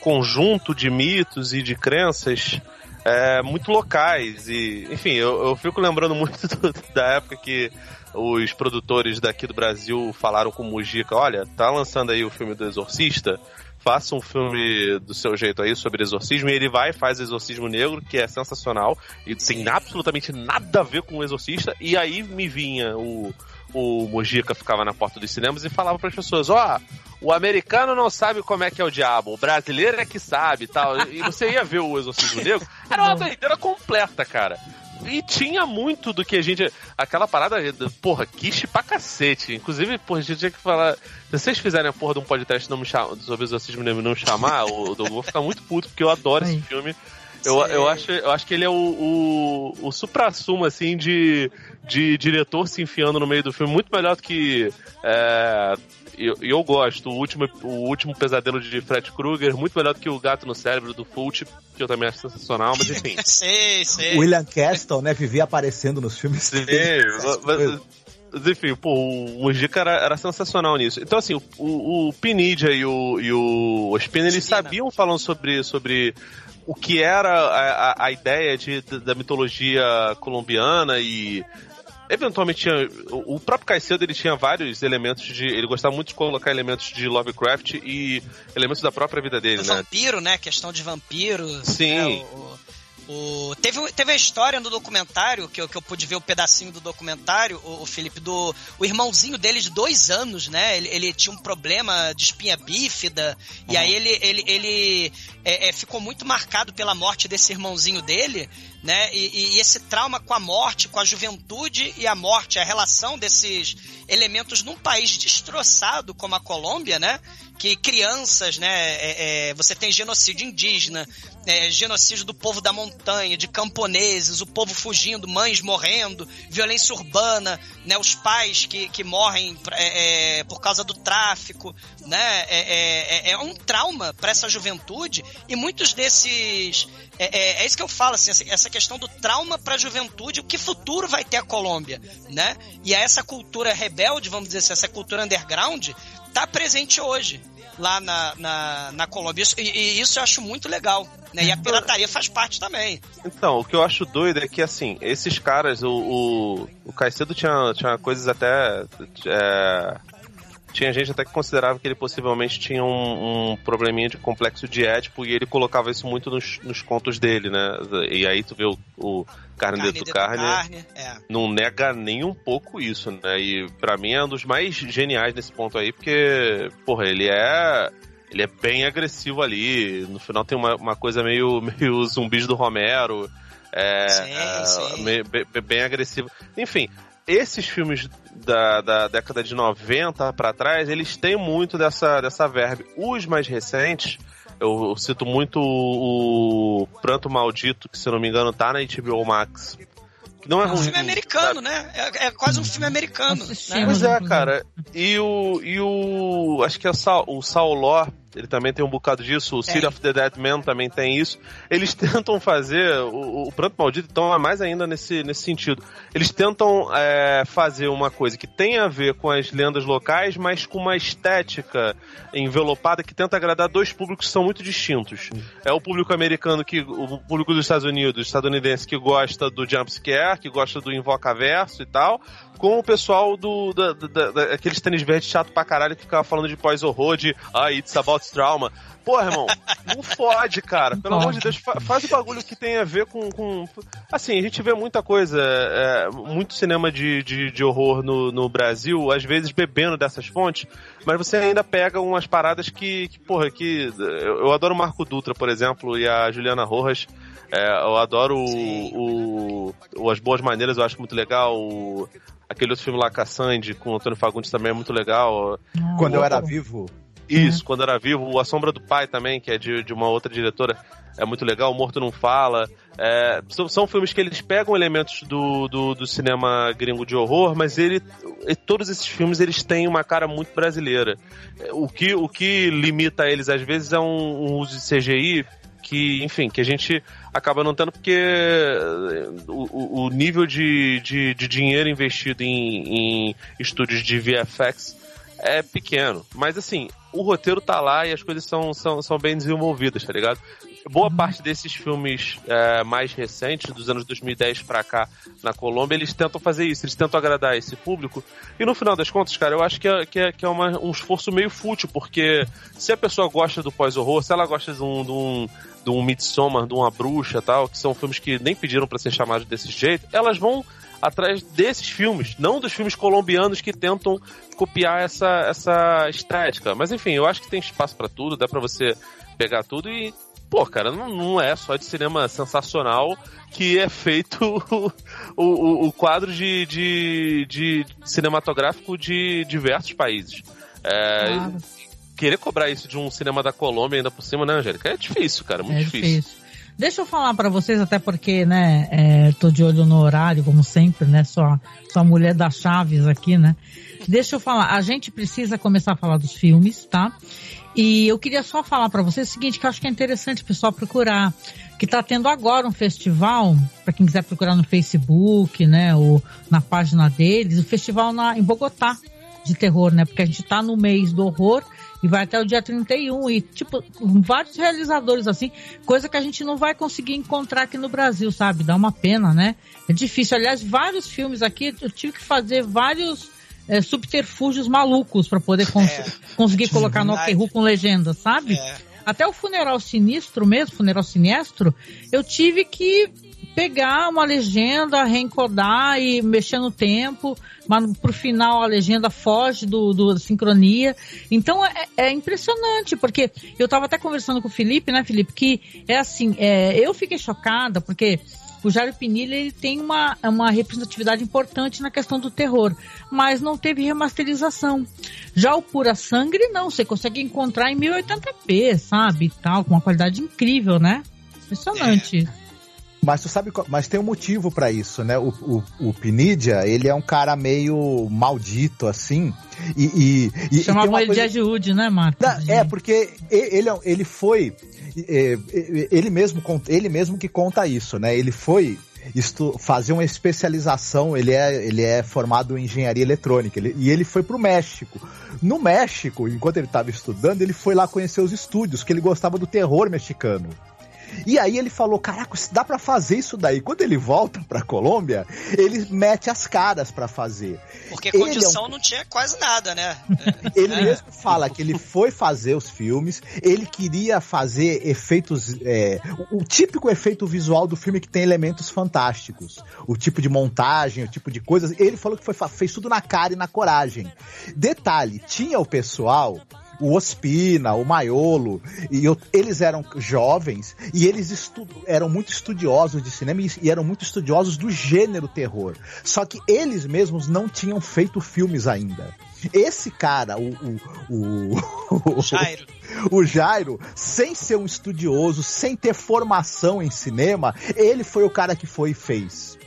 conjunto de mitos e de crenças é, muito locais. E, enfim, eu, eu fico lembrando muito do, da época que os produtores daqui do Brasil falaram com o Mujica: olha, tá lançando aí o filme do Exorcista. Faça um filme do seu jeito aí sobre exorcismo, e ele vai e faz Exorcismo Negro, que é sensacional, e sem absolutamente nada a ver com o Exorcista, e aí me vinha o, o Mojica ficava na porta dos cinemas e falava para as pessoas: ó, oh, o americano não sabe como é que é o diabo, o brasileiro é que sabe tal. E você ia ver o Exorcismo Negro, era uma doideira completa, cara. E tinha muito do que a gente. Aquela parada, porra, quiche pra cacete. Inclusive, porra, a gente tinha que falar. Se vocês fizerem a porra de um podcast não me chama, sobre exorcismo negro não chamar, eu, eu vou ficar muito puto, porque eu adoro esse filme. Eu, eu, acho, eu acho que ele é o, o, o supra-sumo, assim, de, de diretor se enfiando no meio do filme, muito melhor do que. É, eu, eu gosto. O último, o último pesadelo de Fred Krueger, muito melhor do que o Gato no Cérebro do Fulci, que eu também acho sensacional, mas enfim. sei, sei. William Castle, né, vivia aparecendo nos filmes. Sim, mas, mas, enfim, pô, o Mujica era, era sensacional nisso. Então, assim, o, o, o Pinidia e o, e o Ospina, eles sabiam falando sobre, sobre o que era a, a, a ideia de, da mitologia colombiana e eventualmente tinha. O próprio Caicedo ele tinha vários elementos de. Ele gostava muito de colocar elementos de Lovecraft e elementos da própria vida dele, o né? Vampiro, né? Questão de vampiro. Sim. Né? O, o, teve, teve a história no documentário, que eu, que eu pude ver o um pedacinho do documentário, o, o Felipe, do o irmãozinho dele de dois anos, né? Ele, ele tinha um problema de espinha bífida, uhum. e aí ele, ele, ele é, é, ficou muito marcado pela morte desse irmãozinho dele, né? E, e, esse trauma com a morte, com a juventude e a morte, a relação desses elementos num país destroçado como a Colômbia, né? Que crianças, né? É, é, você tem genocídio indígena, é, genocídio do povo da montanha, de camponeses, o povo fugindo, mães morrendo, violência urbana, né, os pais que, que morrem é, é, por causa do tráfico, né, é, é, é um trauma para essa juventude e muitos desses é, é, isso que eu falo assim, essa questão do trauma para a juventude, o que futuro vai ter a Colômbia, né? E essa cultura rebelde, vamos dizer assim, essa cultura underground, tá presente hoje lá na, na, na Colômbia. Isso, e, e, isso eu acho muito legal. Né? E a pirataria faz parte também. Então, o que eu acho doido é que, assim, esses caras, o, o, o Caicedo tinha, tinha coisas até. É, tinha gente até que considerava que ele possivelmente tinha um, um probleminha de complexo de Édipo e ele colocava isso muito nos, nos contos dele, né? E aí tu vê o, o Carne, carne de Carne, carne é. não nega nem um pouco isso, né? E para mim é um dos mais geniais nesse ponto aí, porque, porra, ele é ele é bem agressivo ali. No final tem uma, uma coisa meio, meio zumbis do Romero. É, sim, sim. Bem, bem agressivo. Enfim, esses filmes da, da década de 90 para trás, eles têm muito dessa, dessa verbe. Os mais recentes, Eu, cito muito o, o Pranto Maldito, que se eu não me engano tá na HBO Max. Que não é É um ruim. filme americano, né? É, é quase um filme americano. Né? Pois é, cara. E o. E o. Acho que é o Saul, o Saul ele também tem um bocado disso. O City of the Dead Man também tem isso. Eles tentam fazer. O, o Pranto Maldito, então, é mais ainda nesse, nesse sentido. Eles tentam é, fazer uma coisa que tem a ver com as lendas locais, mas com uma estética envelopada que tenta agradar dois públicos que são muito distintos. É o público americano que. O público dos Estados Unidos, estadunidense, que gosta do jumpscare, que gosta do invoca-verso e tal com o pessoal do. Da, da, da- aqueles tênis verdes chato pra caralho que ficava falando de pós-horror, de ah, it's about trauma. Porra, irmão, não fode, cara. Pelo amor de Deus, fa- faz o bagulho que tem a ver com. com... Assim, a gente vê muita coisa, é, muito cinema de, de, de horror no, no Brasil, às vezes bebendo dessas fontes, mas você ainda pega umas paradas que, que porra, que. Eu, eu adoro o Marco Dutra, por exemplo, e a Juliana Rojas. É, eu adoro o, o, o As Boas Maneiras, eu acho muito legal. O, aquele outro filme lá, Cassandre, com o Antônio Fagundes também é muito legal. Quando eu era vivo. Isso, quando era vivo. O A Sombra do Pai também, que é de, de uma outra diretora, é muito legal. O Morto Não Fala. É, são, são filmes que eles pegam elementos do, do, do cinema gringo de horror, mas ele, e todos esses filmes eles têm uma cara muito brasileira. O que, o que limita eles às vezes é um, um uso de CGI que, enfim, que a gente acaba não tendo porque eh, o, o- o nível de, de, de dinheiro investido em, em estúdios de VFX é pequeno. Mas assim, o roteiro tá lá e as coisas são, são, são bem desenvolvidas, tá ligado? Boa parte desses filmes eh, mais recentes, dos anos 2010 pra cá, na Colômbia, eles tentam fazer isso, eles tentam agradar esse público. E no final das contas, cara, eu acho que é, que é, que é uma- um esforço meio fútil, porque se a pessoa gosta do pós-horror, se ela gosta de um, de um, de um Midsommar, de uma bruxa tal, que são filmes que nem pediram pra ser chamados desse jeito, elas vão atrás desses filmes, não dos filmes colombianos que tentam copiar essa, essa estética. Mas enfim, eu acho que tem espaço pra tudo, dá pra você pegar tudo e. Pô, cara, não, não é só de cinema sensacional que é feito o, o, o quadro de, de, de cinematográfico de diversos países. É, Claro. Querer cobrar isso de um cinema da Colômbia ainda por cima, né, Angélica? É difícil, cara, muito É difícil. difícil. Deixa eu falar pra vocês, até porque, né, é, tô de olho no horário, como sempre, né, só, só a mulher das chaves aqui, né. Deixa eu falar, a gente precisa começar a falar dos filmes, tá? E eu queria só falar pra vocês o seguinte, que eu acho que é interessante o pessoal procurar, que tá tendo agora um festival, pra quem quiser procurar no Facebook, né, ou na página deles, o festival na, em Bogotá, de terror, né, porque a gente tá no mês do horror, e vai até o dia 31 e, tipo, vários realizadores assim, coisa que a gente não vai conseguir encontrar aqui no Brasil, sabe? Dá uma pena, né? É difícil. Aliás, vários filmes aqui, eu tive que fazer vários é, subterfúgios malucos para poder cons É, conseguir colocar no. Okru com legenda, sabe? É. Até o funeral sinistro mesmo, funeral sinistro, eu tive que pegar uma legenda, reencodar e mexer no tempo, mas pro final a legenda foge do, do da sincronia. Então é, é impressionante, porque eu tava até conversando com o Felipe, né, Felipe, que é assim, é, eu fiquei chocada, porque o Jairo Pinilha ele tem uma, uma representatividade importante na questão do terror, mas não teve remasterização. Já o Pura Sangue, não, você consegue encontrar em 1080p, sabe, tal, com uma qualidade incrível, né? Impressionante. Mas tu sabe, mas tem um motivo pra isso, né? O, o, o Pinidia, ele é um cara meio maldito, assim. E, e, e- Chamavam ele coisa- de Wood, né? Não, é, porque ele, é- ele foi. Ele mesmo, ele mesmo que conta isso, né? Ele foi estu- fazer uma especialização, ele é, ele é formado em engenharia eletrônica, ele- e ele foi pro México. No México, enquanto ele estava estudando, ele foi lá conhecer os estúdios, que ele gostava do terror mexicano. E aí ele falou, caraca, se dá pra fazer isso daí. Quando ele volta pra Colômbia, ele mete as caras pra fazer. Porque Ele é um- condição não tinha quase nada, né? Ele É. mesmo fala que ele foi fazer os filmes, ele queria fazer efeitos, é, o, típico efeito visual do filme que tem elementos fantásticos, o tipo de montagem, o tipo de coisas. Ele falou que foi, fez tudo na cara e na coragem. Detalhe, tinha o pessoal o Ospina, o Maiolo, e eu- eles eram jovens e eles estu- eram muito estudiosos de cinema e, e eram muito estudiosos do gênero terror. Só que eles mesmos não tinham feito filmes ainda. Esse cara, o, o, o, Jairo. o Jairo, sem ser um estudioso, sem ter formação em cinema, ele foi o cara que foi e fez.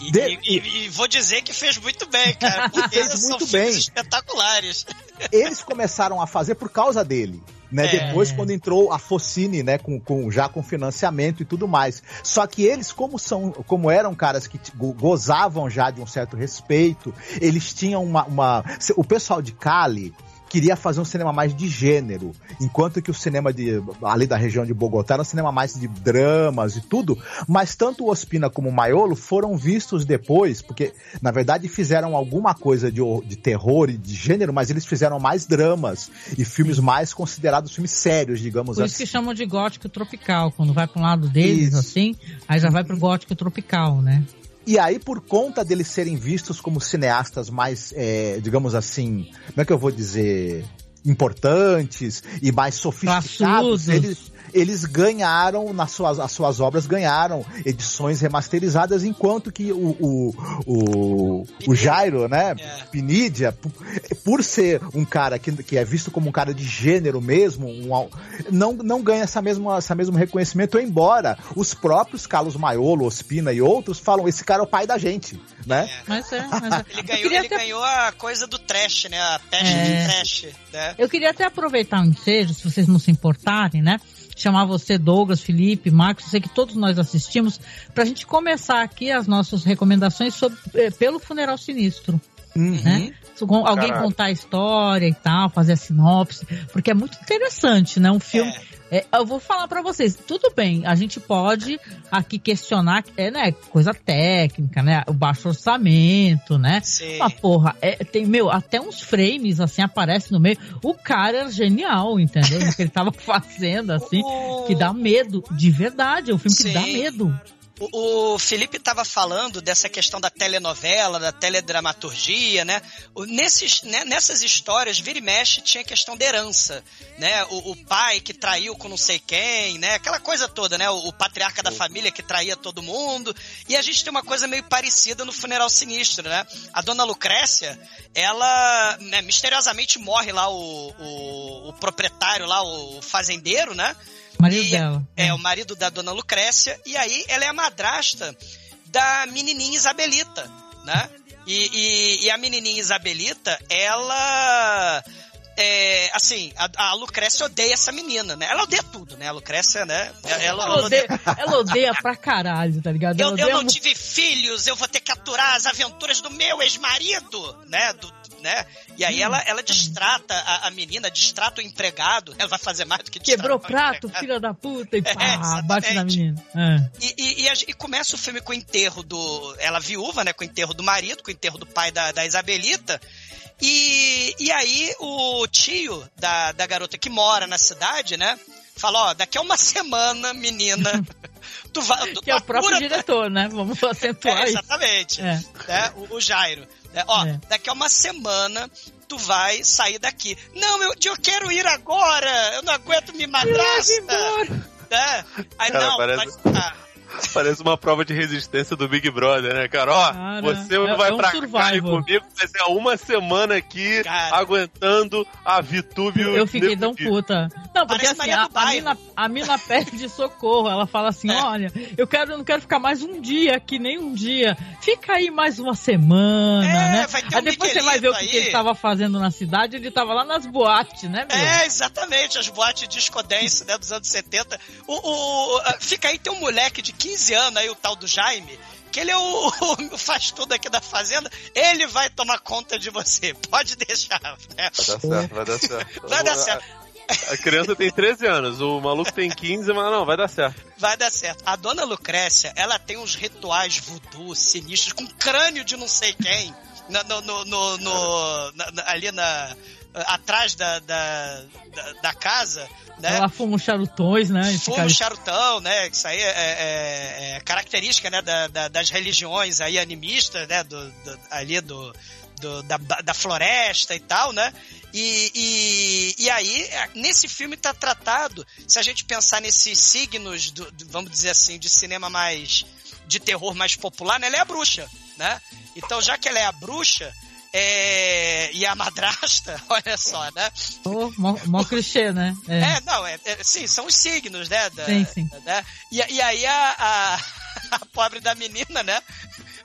E, De- e- e- vou dizer que fez muito bem, cara. Porque Fez são muito bem. espetaculares. eles começaram a fazer por causa dele. Né? É. Depois, quando entrou a Focine, né, com, com- já com financiamento e tudo mais. Só que eles, como são, como eram caras que go- gozavam já de um certo respeito, eles tinham uma, uma- O pessoal de Cali queria fazer um cinema mais de gênero, enquanto que o cinema de ali da região de Bogotá era um cinema mais de dramas e tudo, mas tanto o Ospina como o Maiolo foram vistos depois, porque na verdade fizeram alguma coisa de, de terror e de gênero, mas eles fizeram mais dramas e filmes mais considerados filmes sérios, digamos Por isso assim. que chamam de gótico tropical. Quando vai para um lado deles, Isso. assim, aí já vai pro gótico tropical, né? E aí, por conta deles serem vistos como cineastas mais, é, digamos assim, como é que eu vou dizer, importantes e mais sofisticados, Classudos. eles, eles ganharam, nas suas, as suas obras ganharam edições remasterizadas, enquanto que o, o, o, o Jairo, né, É. Pinidia, por, ser um cara que, que é visto como um cara de gênero mesmo, um não, não ganha essa mesma, essa mesmo reconhecimento, embora os próprios Carlos Maiolo, Ospina e outros falam, esse cara é o pai da gente, né? Mas é, mas é. Ele ganhou, ele até- ganhou a coisa do trash, né? A peste É. do trash, né? Eu queria até aproveitar o ensejo, se vocês não se importarem, né? Chamar você, Douglas, Felipe, Marcos, eu sei que todos nós assistimos, pra gente começar aqui as nossas recomendações sobre, eh, pelo Funeral Sinistro, né? Se com- Alguém Caralho. contar a história e tal, fazer a sinopse, porque é muito interessante, né? Um filme. É, eu vou falar pra vocês, tudo bem, a gente pode aqui questionar, é, né, coisa técnica, né, o baixo orçamento, né, Sim. uma porra, é, tem, meu, até uns frames, assim, aparece no meio, o cara era genial, entendeu, no que ele tava fazendo, assim, O- que dá medo, de verdade, é um filme que Sim. dá medo. O, o Felipe estava falando dessa questão da telenovela, da teledramaturgia, né? Nesses, né, Nessas histórias, vira e mexe, tinha questão da herança, né? O, o pai que traiu com não sei quem, né? Aquela coisa toda, né? O, o patriarca da família que traía todo mundo. E a gente tem uma coisa meio parecida no Funeral Sinistro, né? A dona Lucrécia, ela né, misteriosamente morre lá o, o, o proprietário lá, o fazendeiro, né? Marido E- dela. É, o marido da dona Lucrécia. E aí ela é a madrasta da menininha Isabelita, né? E, e- e a menininha Isabelita, ela... É, assim, a, a Lucrécia odeia essa menina, né? Ela odeia tudo, né? A Lucrécia, né? Ela, Ela ela odeia... ela odeia pra caralho, tá ligado? Eu, eu não tive filhos, eu vou ter que aturar as aventuras do meu ex-marido, né? Do, né? E aí ela, ela distrata a, a menina, distrata o empregado. Ela vai fazer mais do que Quebrou o prato, filha da puta, e pá, exatamente. bate na menina. É. E, e- e a e começa o filme com o enterro do. Ela viúva, né? Com o enterro do marido, com o enterro do pai da, da Isabelita. E, e aí o tio da, da garota que mora na cidade, né? Fala, ó, daqui a uma semana, menina, tu vai. Tu Que é o próprio diretor, né? Vamos acentuar É, exatamente. É. Né? O, o Jairo. Né? Ó, É. daqui a uma semana tu vai sair daqui. Não, eu, eu quero ir agora. Eu não aguento me madrasta. Né? Aí Cara, não, parece- vai ficar. Parece uma prova de resistência do Big Brother, né, cara? Ó, Cara, você é- não vai é um pra cá e comigo, vai ser uma semana aqui Cara. aguentando a Vitúbio. Eu fiquei tão puta. Não, porque Parece assim, a, a mina, a mina pede socorro. Ela fala assim: É. olha, eu quero, eu não quero ficar mais um dia aqui, nem um dia. Fica aí mais uma semana, É, né? vai ter aí um depois você vai ver o que, que ele aí. tava fazendo na cidade. Ele tava lá nas boates, né, meu? É, exatamente, as boates disco dance, né, dos anos 70. O, o- a- fica aí, tem um moleque de 15 anos aí, o tal do Jaime, que ele é o, o faz tudo aqui da fazenda, ele vai tomar conta de você, pode deixar. né? Vai dar certo, vai dar certo. Vai dar certo. A, criança tem 13 anos, o maluco tem 15, mas não, vai dar certo. Vai dar certo. A dona Lucrécia, ela tem uns rituais voodoo sinistros com crânio de não sei quem. no, no, no- ali na. Atrás da, da, da, da casa, né? Ela fuma charutões, né? Esse Fuma cara- charutão, né? Isso aí é, é- é característica, né? da- da- das religiões aí animistas, né? Do, do- ali do, do- da, da floresta e tal, né? E, e, e aí, é, nesse filme tá tratado, se a gente pensar nesses signos, do, do- vamos dizer assim, de cinema mais. de terror mais popular, né? Ela é a bruxa, né? Então, já que ela é a bruxa. É, e a madrasta, olha só, né? Ô, mó, mó clichê, né? É. É, não, é, é- sim, são os signos, né? da- Sim, sim. né? E, e aí a, a, a pobre da menina, né?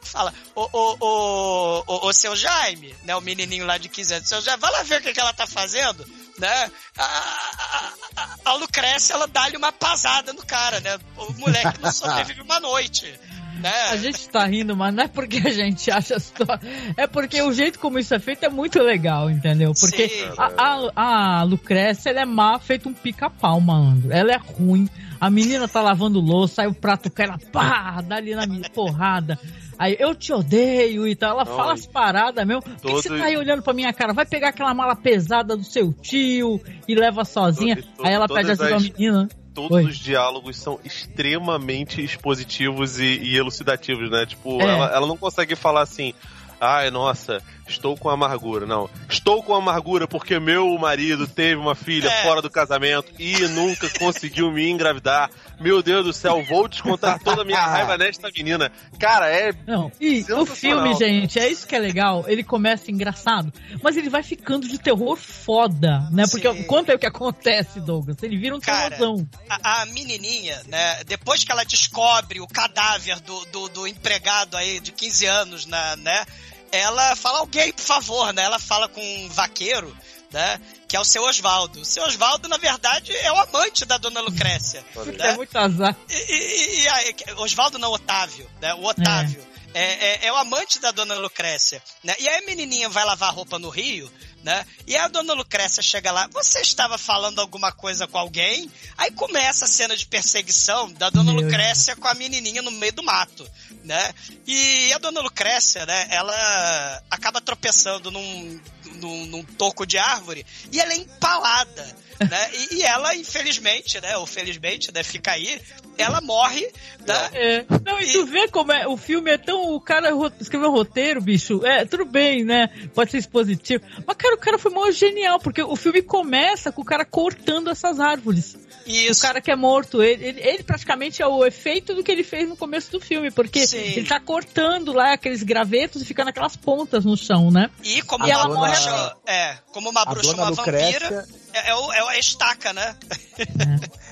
Fala, ô, ô, ô, ô, ô, seu Jaime, né? O menininho lá de 15 anos, seu Jaime, vai lá ver o que, que ela tá fazendo, né? A, a, a- a Lucrécia, ela dá-lhe uma pasada no cara, né? O moleque não sobrevive uma noite, né? A gente tá rindo, mas não é porque a gente acha história. É porque o jeito como isso é feito é muito legal, entendeu? Porque a, a, a Lucrécia, ela é má, feito um pica-pau, malandro. Ela é ruim. A menina tá lavando louça, aí o prato cai, ela pá, dá ali na minha porrada. Aí eu te odeio e tal. Ela Não, fala as paradas mesmo. Por que que você tá aí olhando pra minha cara? Vai pegar aquela mala pesada do seu tio e leva sozinha. Todo- todo- aí ela pede ajuda à as- menina. Todos Oi. os diálogos são extremamente expositivos e, e elucidativos, né? Tipo, É. ela, ela não consegue falar assim, ai, nossa, estou com amargura. Não, estou com amargura porque meu marido teve uma filha É. fora do casamento e nunca conseguiu me engravidar. Meu Deus do céu, vou descontar toda a minha raiva nesta menina. Cara, é Não, e o filme, gente, é isso que é legal. Ele começa engraçado, mas ele vai ficando de terror foda, né? Porque Sim. quanto é o que acontece, Douglas? Ele vira um terrorzão. a, a menininha, né, depois que ela descobre o cadáver do, do, do empregado aí de 15 anos, na, né, ela fala, alguém, por favor, né, ela fala com um vaqueiro, né, que é o seu Oswaldo. O seu Oswaldo, na verdade, é o amante da dona Lucrécia. É né? muito azar. E, e- e aí, Oswaldo não, Otávio, né? O Otávio. É. É, é o amante da dona Lucrécia, né? E aí a menininha vai lavar roupa no Rio, né? E aí a dona Lucrécia chega lá, você estava falando alguma coisa com alguém? Aí começa a cena de perseguição da dona Meu Lucrécia com a menininha no meio do mato, né? E a dona Lucrécia, né? Ela acaba tropeçando num, num, num toco de árvore e ela é empalada, né? E, e ela, infelizmente, né? Ou felizmente, né? Fica aí, ela morre, né? É. Não, e tu vê como é, o filme é tão. O cara escreveu um roteiro, bicho. É, tudo bem, né? Pode ser expositivo. Mas, cara, o cara foi mó genial, porque o filme começa com o cara cortando essas árvores. Isso. O cara que é morto, ele, ele, ele praticamente é o efeito do que ele fez no começo do filme, porque Sim. ele tá cortando lá aqueles gravetos e ficando aquelas pontas no chão, né? E como E uma ela morre bruxa, é, como uma A bruxa, uma Lucrécia, vampira, é, é, o- é a estaca, né?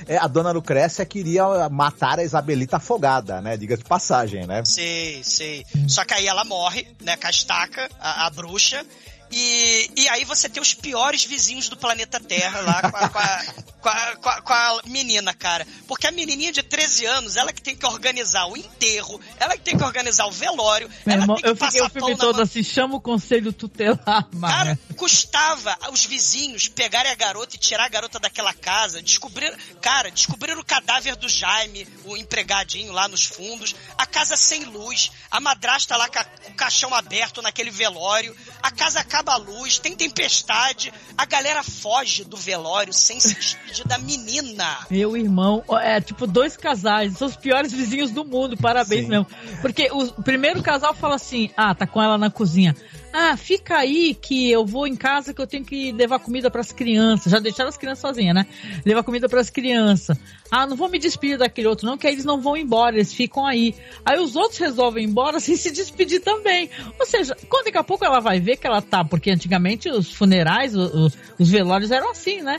é, a dona Lucrécia queria matar a Isabelita afogada, né? Diga de passagem, né? Sei, sei. Só que aí ela morre, né, com a estaca, a, a bruxa. E, e aí você tem os piores vizinhos do planeta Terra lá com a, com, a, com, a, com a- com a menina, cara. Porque a menininha de 13 anos, ela que tem que organizar o enterro, ela que tem que organizar o velório, Meu ela irmão, tem que eu passar o filme todo assim, chama o conselho tutelar, mano. Cara, custava os vizinhos pegarem a garota e tirar a garota daquela casa. Descobriram, cara, descobriram o cadáver do Jaime, o empregadinho lá nos fundos. A casa sem luz. A madrasta lá com o caixão aberto naquele velório. A casa acaba a luz, tem tempestade. A galera foge do velório sem se despedir da menina. Meu irmão, é tipo dois casais, são os piores vizinhos do mundo, parabéns Sim. mesmo. Porque o primeiro casal fala assim: ah, tá com ela na cozinha. Ah, fica aí que eu vou em casa que eu tenho que levar comida pras crianças. Já deixaram as crianças sozinhas, né? Levar comida pras crianças. Ah, não vou me despedir daquele outro, não, que aí eles não vão embora, eles ficam aí. Aí os outros resolvem ir embora sem se despedir também. Ou seja, quando daqui a pouco ela vai ver que ela tá, porque antigamente os funerais, o- o- os velórios eram assim, né?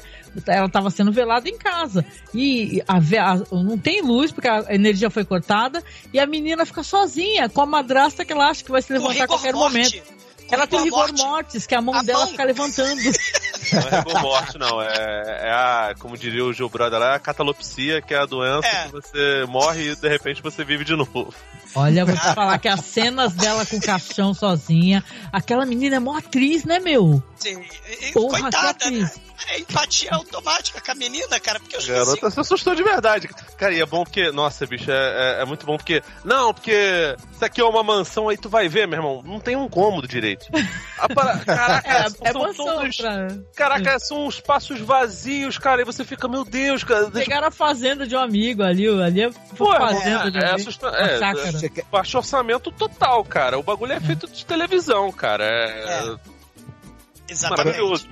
Ela estava sendo velada em casa. E a, a- não tem luz, porque a energia foi cortada, e a menina fica sozinha, com a madrasta que ela acha que vai se levantar a qualquer morte. momento. Com Ela tem rigor morte. mortis, que a mão A dela mão. fica levantando. Não é rigor morte, não. É, é a, como diria o Gil Brother lá, é a catalepsia, que é a doença É. que você morre e de repente você vive de novo. Olha, vou te falar que as cenas dela com o caixão sozinha. Aquela menina é mó atriz, né, meu? Sim. E- Porra, coitada, que né? atriz. É empatia automática com a menina, cara, porque eu esqueci. garota se assustou de verdade. Cara, e é bom porque, nossa, bicho, é, é- é muito bom porque. Não, porque isso aqui é uma mansão, aí tu vai ver, meu irmão. Não tem um cômodo direito. A para- Caraca, É, é são mansão todos. pra... Caraca, são espaços vazios, cara. E você fica, meu Deus, cara. Deixa... Pegaram a fazenda de um amigo ali, ali é Pô, fazenda de um é, é, amigo. assusta- é, chácara. Você quer- baixo orçamento total, cara. O bagulho é feito de televisão, cara. É, É. Exatamente. maravilhoso.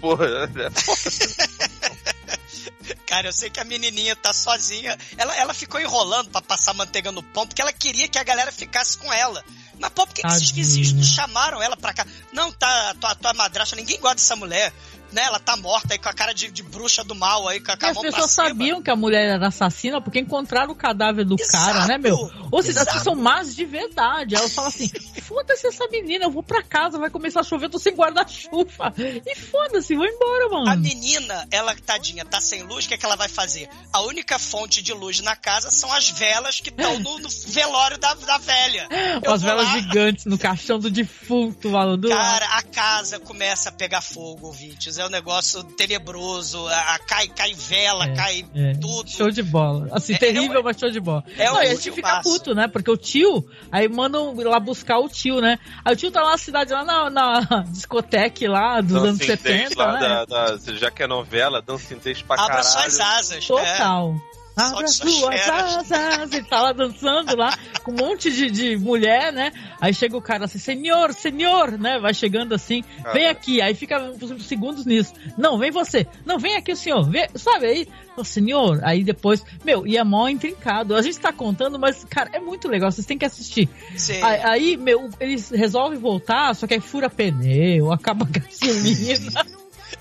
Porra, é Cara, eu sei que a menininha tá sozinha. Ela, ela ficou enrolando pra passar manteiga no pão, porque ela queria que a galera ficasse com ela. Mas, pô, por que, que esses vizinhos não chamaram ela pra cá? Não, tá, tua, tua madrasta, ninguém gosta dessa mulher. Né? Ela tá morta aí com a cara de, de bruxa do mal aí, com a, com a as mão pessoas sabiam que a mulher era assassina porque encontraram o cadáver do Exato, cara, né, meu? Ou seja, as pessoas são más de verdade. Elas falam assim: foda-se essa menina, eu vou pra casa, vai começar a chover, eu tô sem guarda-chuva. E foda-se, vou embora, mano. A menina, ela, tadinha, tá sem luz, o que, é que ela vai fazer? A única fonte de luz na casa são as velas que estão no, no velório da, da velha. Eu As velas lá, gigantes no caixão do defunto, maluco. Cara, a casa começa a pegar fogo, ouvintes. É um negócio tenebroso. A, a- cai, cai vela, É, cai É, tudo. Show de bola. Assim, É, terrível, é um- mas show de bola. é um Não, e a gente fica filmaço. puto, né? Porque o tio, aí mandam lá buscar o tio, né? Aí o tio tá lá na cidade, lá na, na discoteca lá dos anos Dancing Days 70, lá né? da, da- já que é novela, Dancing Days pra Abra caralho. suas asas. é. Total. Abra Solte as suas asas. Ele tá lá dançando lá, com um monte de, de mulher, né? Aí chega o cara assim, senhor, senhor, né? Vai chegando assim, vem Ah. aqui. Aí fica uns segundos nisso. Não, vem você. Não, vem aqui o senhor. Vem, sabe aí? O senhor, aí depois, meu, e é mó intrincado. A gente tá contando, mas, cara, é muito legal, vocês têm que assistir. Sim. Aí, aí, meu, eles resolvem voltar, só que aí fura pneu, acaba a gasolina.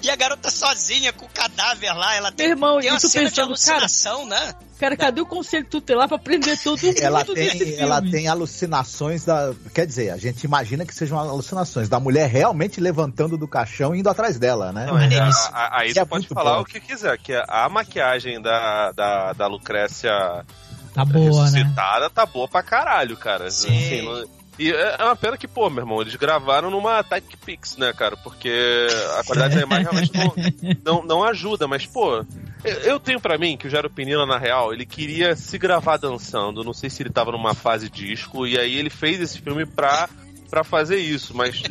E a garota sozinha com o cadáver lá, ela tem, Meu irmão, tem e uma cena de pensando, cara, alucinação, né? Cara, cadê o conselho tutelar pra prender todo mundo Ela tem, ela tem alucinações da. Quer dizer, a gente imagina que sejam alucinações da mulher realmente levantando do caixão e indo atrás dela, né? Não, é, Maneiríssimo. a- aí Isso é pode falar bom. o que quiser, que a maquiagem da, da, da Lucrécia Tá boa, né? ressuscitada tá boa pra caralho, cara. Sim. Assim, e é é uma pena que, pô, meu irmão, eles gravaram numa Tech Pix, né, cara? Porque a qualidade da imagem realmente não, não, não ajuda, mas, pô, eu, tenho pra mim que o Jairo Pinila, na real, ele queria se gravar dançando. Não sei se ele tava numa fase disco, e aí ele fez esse filme pra. Pra fazer isso, mas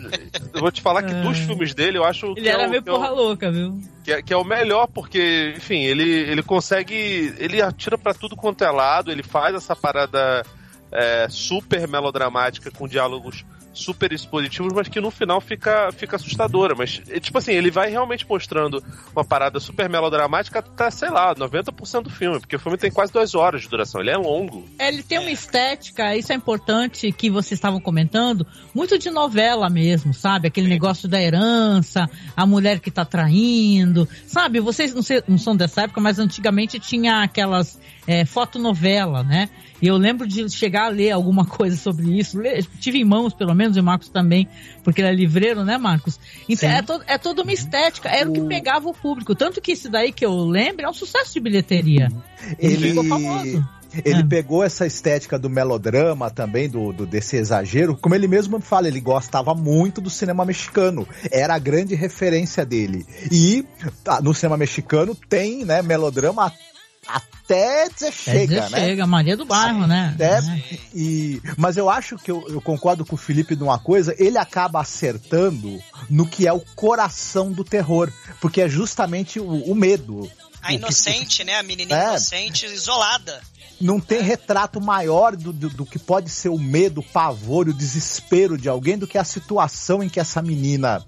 eu vou te falar que É. dos filmes dele, eu acho que Ele é era o- meio que é o- porra louca, viu? que é, que é o melhor, porque, enfim, ele, ele consegue. Ele atira pra tudo quanto é lado, ele faz essa parada é, super melodramática com diálogos super expositivos, mas que no final fica, fica assustadora. Mas, tipo assim, ele vai realmente mostrando uma parada super melodramática até, sei lá, 90% do filme, porque o filme tem quase duas horas de duração, ele é longo. Ele tem uma estética, isso é importante que vocês estavam comentando, muito de novela mesmo, sabe? Aquele negócio da herança, a mulher que tá traindo, sabe? Vocês não, sei- não são dessa época, mas antigamente tinha aquelas é, fotonovela, né? E eu lembro de chegar a ler alguma coisa sobre isso, ler- tive em mãos pelo menos, e o Marcos também, porque ele é livreiro, né, Marcos? Então Sim. é, to- é toda uma estética, era o que pegava o público. Tanto que esse daí que eu lembro é um sucesso de bilheteria. Ele Ele, ficou famoso. ele Ah. pegou essa estética do melodrama também, do, do- desse exagero, como ele mesmo fala, ele gostava muito do cinema mexicano. Era a grande referência dele. E tá, no cinema mexicano tem, né, melodrama até dizer chega, dizer, né? chega, Maria do Bairro, né? É, É. e, mas eu acho que eu, eu concordo com o Felipe numa coisa, ele acaba acertando no que é o coração do terror, porque é justamente o, o medo. A inocente, né? A menininha É. inocente, isolada. Não tem retrato maior do, do, do que pode ser o medo, o pavor, e o desespero de alguém do que a situação em que essa menina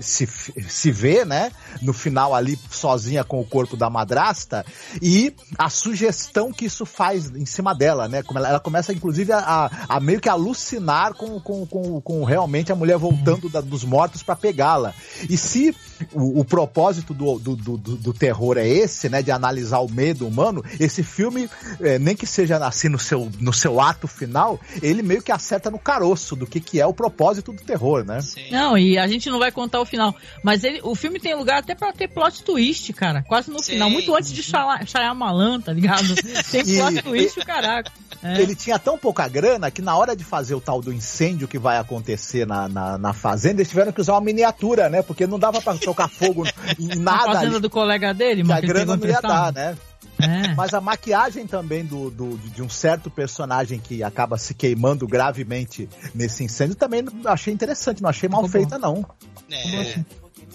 se, se vê, né? No final ali, sozinha com o corpo da madrasta, e a sugestão que isso faz em cima dela, né? Como ela, ela começa, inclusive, a, a- a meio que alucinar com, com, com, com realmente a mulher voltando da- dos mortos para pegá-la. E se o, o propósito do, do, do, do terror é esse, né? De analisar o medo humano, esse filme, é, nem que seja assim no seu, no seu ato final, ele meio que acerta no caroço do que, que é o propósito do terror, né? Sim. Não, e a gente não vai contar o final. Mas ele, o filme tem lugar até pra ter plot twist, cara. Quase no Sim. final. Muito antes de Shyamalan, tá ligado? Tem plot twist, o caraca. É. Ele tinha tão pouca grana que na hora de fazer o tal do incêndio que vai acontecer na, na, na fazenda, eles tiveram que usar uma miniatura, né? Porque não dava para tocar fogo em nada. A fazenda ali, do colega dele, que a grana não ia dar, né? É. Mas a maquiagem também do, do, de um certo personagem que acaba se queimando gravemente nesse incêndio também achei interessante, não achei mal feita, não. É.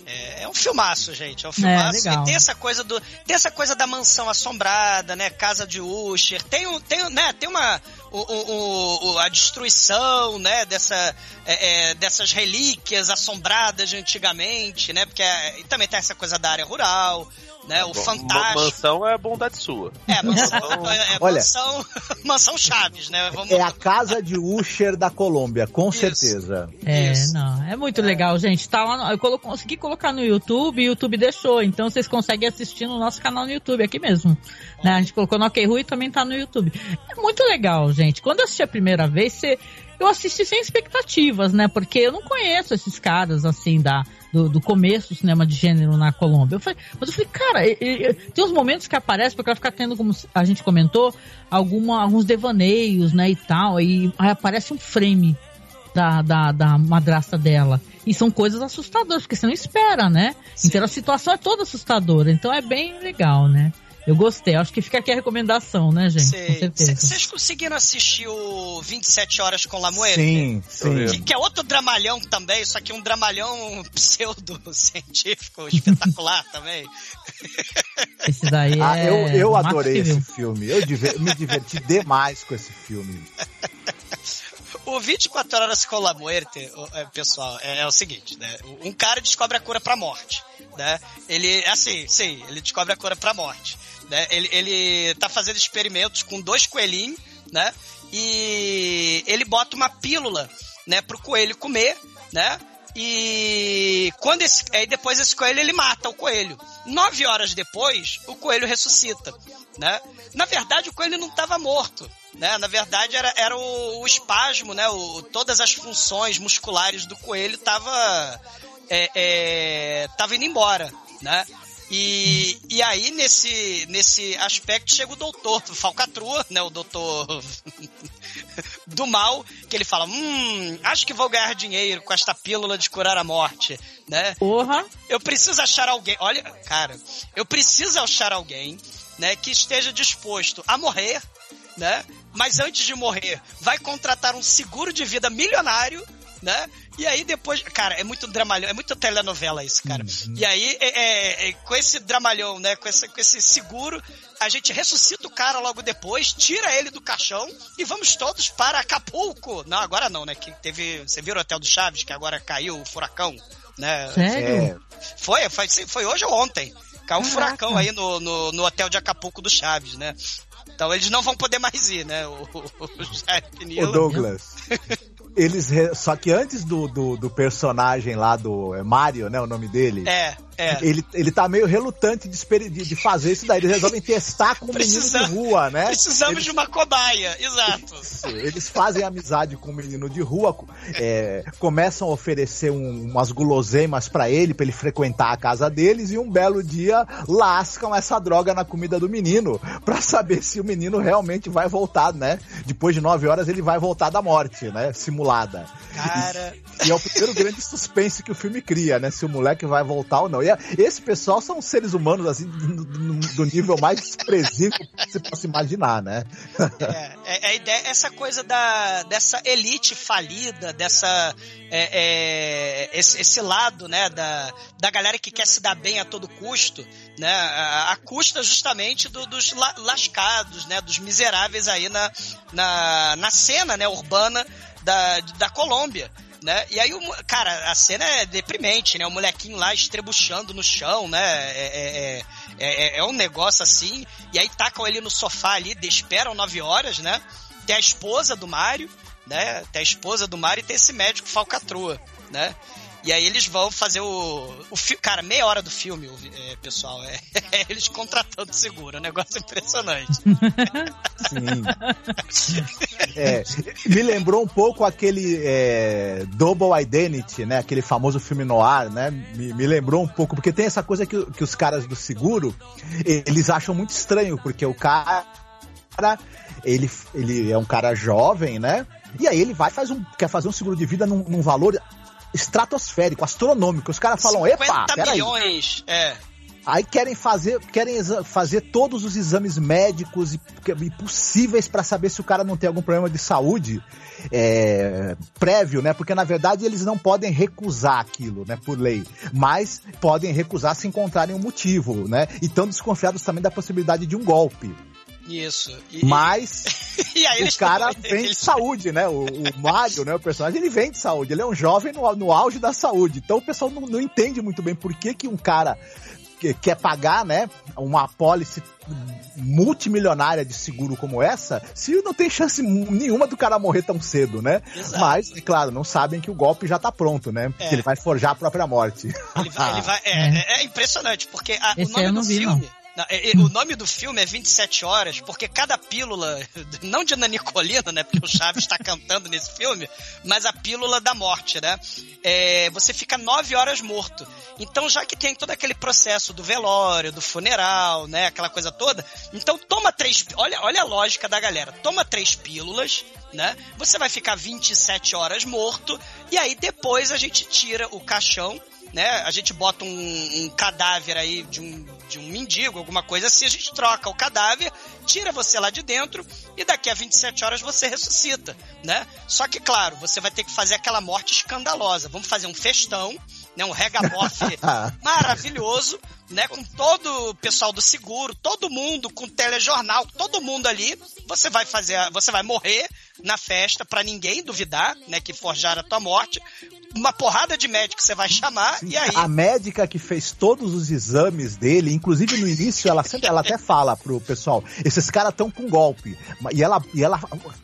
É, é, um filmaço, gente. É um filmaço. É, e tem essa coisa do. Tem essa coisa da mansão assombrada, né? Casa de Usher. Tem, um, tem, né? tem uma. O, o, o, a destruição, né? Dessa, é, é, dessas relíquias assombradas de antigamente, né? Porque é, também tem essa coisa da área rural né? O fantástico. Mansão é bondade sua. É, mansão, é, é Olha, mansão, mansão Chaves, né? Vamos... É a casa de Usher da Colômbia, com Isso. certeza. É, Isso. não, é muito é. legal, gente. Tá lá, no, eu colo, consegui colocar no YouTube e o YouTube deixou, então vocês conseguem assistir no nosso canal no YouTube, aqui mesmo. Né? A gente colocou no Ok e também tá no YouTube. É muito legal, gente. Quando eu assisti a primeira vez, você eu assisti sem expectativas, né? Porque eu não conheço esses caras, assim, da, do, do começo do cinema de gênero na Colômbia. Eu falei, mas eu falei, cara, tem uns momentos que aparece, porque ela fica tendo, como a gente comentou, alguma, alguns devaneios, né, e tal, e aí aparece um frame da, da, da madrasta dela. E são coisas assustadoras, porque você não espera, né? Sim. Então a situação é toda assustadora. Então é bem legal, né? Eu gostei, acho que fica aqui a recomendação, né, gente? Sei. Com certeza. Vocês conseguiram assistir o 27 Horas com Lamoeira? Sim, sim. Que, que, é outro dramalhão também, só que um dramalhão pseudo-científico espetacular também. Esse daí é. Ah, eu, eu adorei esse filme. Eu diver, me diverti demais com esse filme. O 24 Horas com La é, pessoal, é, é, o seguinte, né? Um cara descobre a cura pra morte, né? Ele, assim, sim, ele descobre a cura pra morte. Né? Ele, ele tá fazendo experimentos com dois coelhinhos, né? E ele bota uma pílula, né, pro coelho comer, né? E quando esse, aí depois esse coelho ele mata o coelho. Nove horas depois, o coelho ressuscita, né? Na verdade, o coelho não estava morto, né? Na verdade, era, era o, o espasmo, né? O, todas as funções musculares do coelho tava é, é, tava indo embora, né? E, e aí, nesse, nesse aspecto, chega o doutor Falcatrua, né? O doutor do mal, que ele fala: Hum, acho que vou ganhar dinheiro com esta pílula de curar a morte, né? Porra! Eu preciso achar alguém. Olha, cara, eu preciso achar alguém, né, que esteja disposto a morrer, né? Mas antes de morrer, vai contratar um seguro de vida milionário né? E aí depois, cara, é muito dramalhão, é muito telenovela isso, cara. Uhum. E aí, é, é, é, com esse dramalhão, né, com esse, com esse seguro, a gente ressuscita o cara logo depois, tira ele do caixão e vamos todos para Acapulco. Não, agora não, né, que teve, você viu o Hotel do Chaves, que agora caiu o furacão, né? Sério? Foi, foi, foi hoje ou ontem. Caiu um furacão aí no, no, no hotel de Acapulco do Chaves, né? Então eles não vão poder mais ir, né? O, o, o, o Douglas. Eles. Só que antes do, do, do, personagem lá do é Mario, né? O nome dele. É, é. Ele, ele tá meio relutante de, de, de fazer isso daí. Eles resolvem testar com o menino de rua, né? Precisamos eles, de uma cobaia, exato. Eles fazem amizade com o menino de rua, é, começam a oferecer um, umas guloseimas para ele, para ele frequentar a casa deles, e um belo dia lascam essa droga na comida do menino, para saber se o menino realmente vai voltar, né? Depois de nove horas ele vai voltar da morte, né? Simulada. Cara. E, e é o primeiro grande suspense que o filme cria, né? Se o moleque vai voltar ou não. E é, esse pessoal são seres humanos, assim, do, do nível mais desprezível que você possa imaginar, né? É, é, a ideia, essa coisa da, dessa elite falida, dessa. É, é, esse, esse, lado, né, da, da galera que quer se dar bem a todo custo, né, a, a custa justamente do, dos la, lascados, né, dos miseráveis aí na, na, na cena, né, urbana da, da Colômbia né? E aí, o, cara, a cena é deprimente, né? O molequinho lá estrebuchando no chão, né? É, é, é, é um negócio assim. E aí tacam ele no sofá ali, esperam nove horas, né? Tem a esposa do Mário, né? Tem a esposa do Mário e tem esse médico falcatrua. né? E aí eles vão fazer o. o fi- cara, meia hora do filme, é, pessoal, é, é eles contratando seguro. É um negócio impressionante. Sim. É, me lembrou um pouco aquele é, Double Identity, né? Aquele famoso filme noir, né? Me, me lembrou um pouco, porque tem essa coisa que, que os caras do seguro, eles acham muito estranho, porque o cara, ele, ele é um cara jovem, né? E aí ele vai faz um, quer fazer um seguro de vida num, num valor estratosférico, astronômico. Os caras falam, epa, 50 peraí. milhões. É. Aí querem fazer, querem fazer todos os exames médicos e, e possíveis para saber se o cara não tem algum problema de saúde é, prévio, né? Porque na verdade eles não podem recusar aquilo, né? Por lei, mas podem recusar se encontrarem um motivo, né? E estão desconfiados também da possibilidade de um golpe. Isso. E, Mas e o cara também- vem de saúde, né? O, o Mario, né? O personagem, ele vem de saúde. Ele é um jovem no, no auge da saúde. Então o pessoal não, não entende muito bem por que, que um cara que quer pagar, né? Uma apólice multimilionária de seguro como essa, se não tem chance nenhuma do cara morrer tão cedo, né? Exato. Mas, é claro, não sabem que o golpe já tá pronto, né? É. Que ele vai forjar a própria morte. Ele vai, ele vai- é, é- é impressionante, porque a- o nome aí eu não do vi, filme. não, é- é- o nome do filme é 27 horas, porque cada pílula, não de nanicolina, né? Porque o Chaves está cantando nesse filme, mas a pílula da morte, né? É, você fica 9 horas morto. Então, já que tem todo aquele processo do velório, do funeral, né? Aquela coisa toda, então toma três. Olha, olha a lógica da galera. Toma três pílulas, né? Você vai ficar 27 horas morto, e aí depois a gente tira o caixão né? A gente bota um, um cadáver aí de um, de um mendigo, alguma coisa assim, a gente troca o cadáver, tira você lá de dentro e daqui a 27 horas você ressuscita, né? Só que, claro, você vai ter que fazer aquela morte escandalosa. Vamos fazer um festão, né? Um regabofe maravilhoso, né? Com todo o pessoal do seguro, todo mundo com telejornal, todo mundo ali. Você vai fazer, você vai morrer na festa pra ninguém duvidar, né? Que forjaram a tua morte. Uma porrada de médico você vai chamar e aí A médica que fez todos os exames dele, inclusive no início, ela sempre, ela até fala pro pessoal, esses caras estão com golpe. E ela, e ela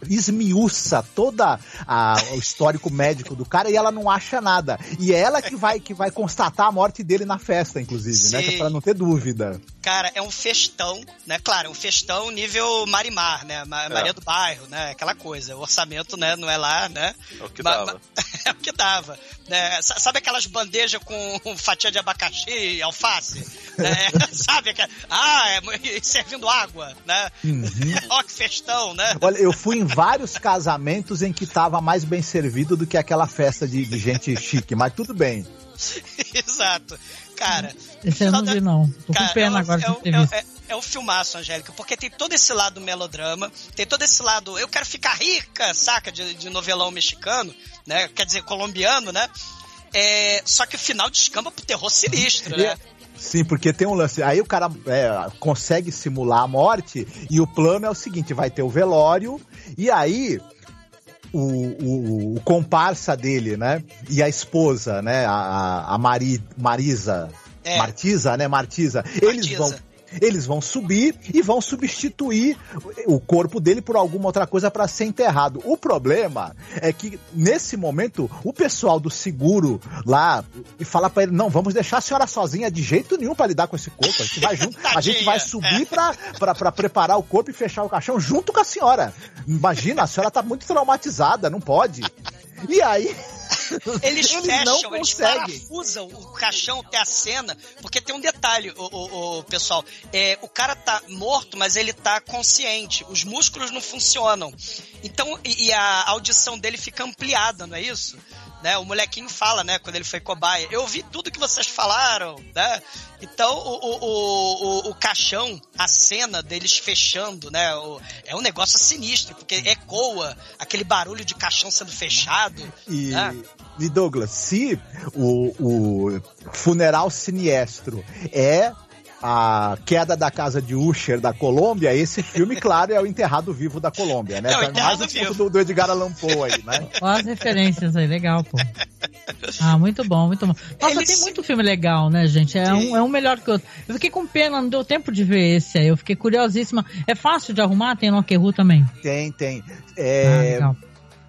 esmiuça toda a- o histórico médico do cara e ela não acha nada. E é ela que vai, que vai constatar a morte dele na festa, inclusive, né? É pra não ter dúvida. Cara, é um festão, né? Claro, é um festão nível Marimar, né? Ma- Maria do Bairro, né? Aquela coisa. O orçamento, né? Não é lá, né? É o que Ma- dava. ma- é o que dava. Né? Sa- Sabe aquelas bandejas com fatia de abacaxi e alface? Né? Sabe? aquela- Ah, é, servindo água, né? Ó, que festão, né? Olha, eu fui em vários casamentos em que tava mais bem servido do que aquela festa de, de gente chique, mas tudo bem. Exato. Cara, Esse eu não vi, não. Tô com Cara, pena é, agora é, de um- ter é, visto. é, é um filmaço, Angélica, porque tem todo esse lado melodrama, tem todo esse lado, eu quero ficar rica, saca, de, de novelão mexicano, né? Quer dizer, colombiano, né? É, só que o final descamba pro terror sinistro, né? Sim, porque tem um lance. Aí o cara é, consegue simular a morte e o plano é o seguinte: vai ter o velório e aí o, o, o comparsa dele, né? E a esposa, né? A, a- Mari, Marisa. É. Martisa, né? Martisa. Eles Martisa. vão. Eles vão subir e vão substituir o corpo dele por alguma outra coisa para ser enterrado. O problema é que nesse momento o pessoal do seguro lá e fala para ele: "Não, vamos deixar a senhora sozinha de jeito nenhum para lidar com esse corpo. A gente vai junto, a gente vai subir pra pra preparar o corpo e fechar o caixão junto com a senhora. Imagina, a senhora tá muito traumatizada, não pode. E aí Eles, Eles fecham, não eles conseguem. parafusam o caixão até a cena, porque tem um detalhe, o, o, o pessoal. É, o cara tá morto, mas ele tá consciente. Os músculos não funcionam. Então, e, e a audição dele fica ampliada, não é isso? Né, o molequinho fala, né, quando ele foi cobaia, eu ouvi tudo que vocês falaram, né? Então, o, o, o, o, caixão, a cena deles fechando, né, o- é um negócio sinistro, porque ecoa aquele barulho de caixão sendo fechado. E, né? e Douglas, se o, o funeral siniestro é a queda da casa de Usher da Colômbia, esse filme, claro, é o Enterrado Vivo da Colômbia, né? É o Tá mais um Vivo. do, do Edgar Allan Poe aí, né? Olha as referências aí, legal, pô. Ah, muito bom, muito bom. Nossa, Eles- tem muito filme legal, né, gente? É um, é um melhor que o outro. Eu fiquei com pena, não deu tempo de ver esse aí. Eu fiquei curiosíssima. É fácil de arrumar? Tem no Aquerru também. Tem, tem. Ah, É, legal.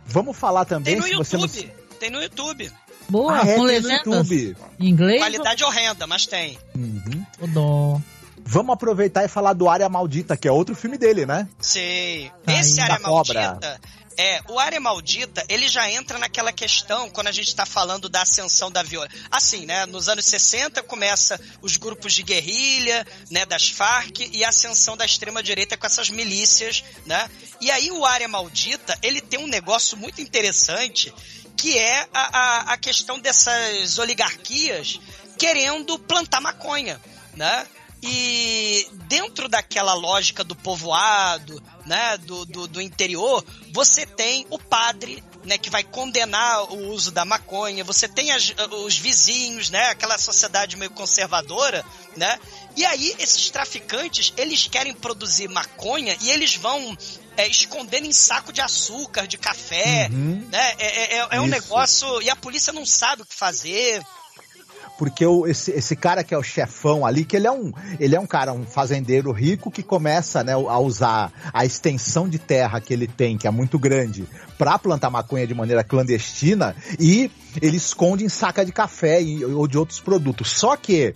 vamos falar Tem também, no se você não... YouTube. Tem no YouTube. Boa, Ah, é, com legendas. Em inglês? Qualidade horrenda, mas tem. Uhum. O dó. Vamos aproveitar e falar do Área Maldita, que é outro filme dele, né? Sim. Tá Esse área Da cobra. maldita. É, o área maldita, ele já entra naquela questão quando a gente tá falando da ascensão da violência. Assim, né? Nos anos 60 começa os grupos de guerrilha, né, das Farc e a ascensão da extrema direita com essas milícias, né? E aí o área maldita, ele tem um negócio muito interessante que é a, a, a questão dessas oligarquias querendo plantar maconha, né? E dentro daquela lógica do povoado, né, do, do, do interior, você tem o padre, né, que vai condenar o uso da maconha, você tem as- os vizinhos, né, aquela sociedade meio conservadora, né, e aí esses traficantes, eles querem produzir maconha e eles vão é, escondendo em saco de açúcar, de café, Uhum. né, é, é, é um Isso. negócio, e a polícia não sabe o que fazer, Porque o, esse, esse cara que é o chefão ali, que ele é um, ele é um cara, um fazendeiro rico que começa né, a usar a extensão de terra que ele tem, que é muito grande, para plantar maconha de maneira clandestina e ele esconde em saca de café e- ou de outros produtos. Só que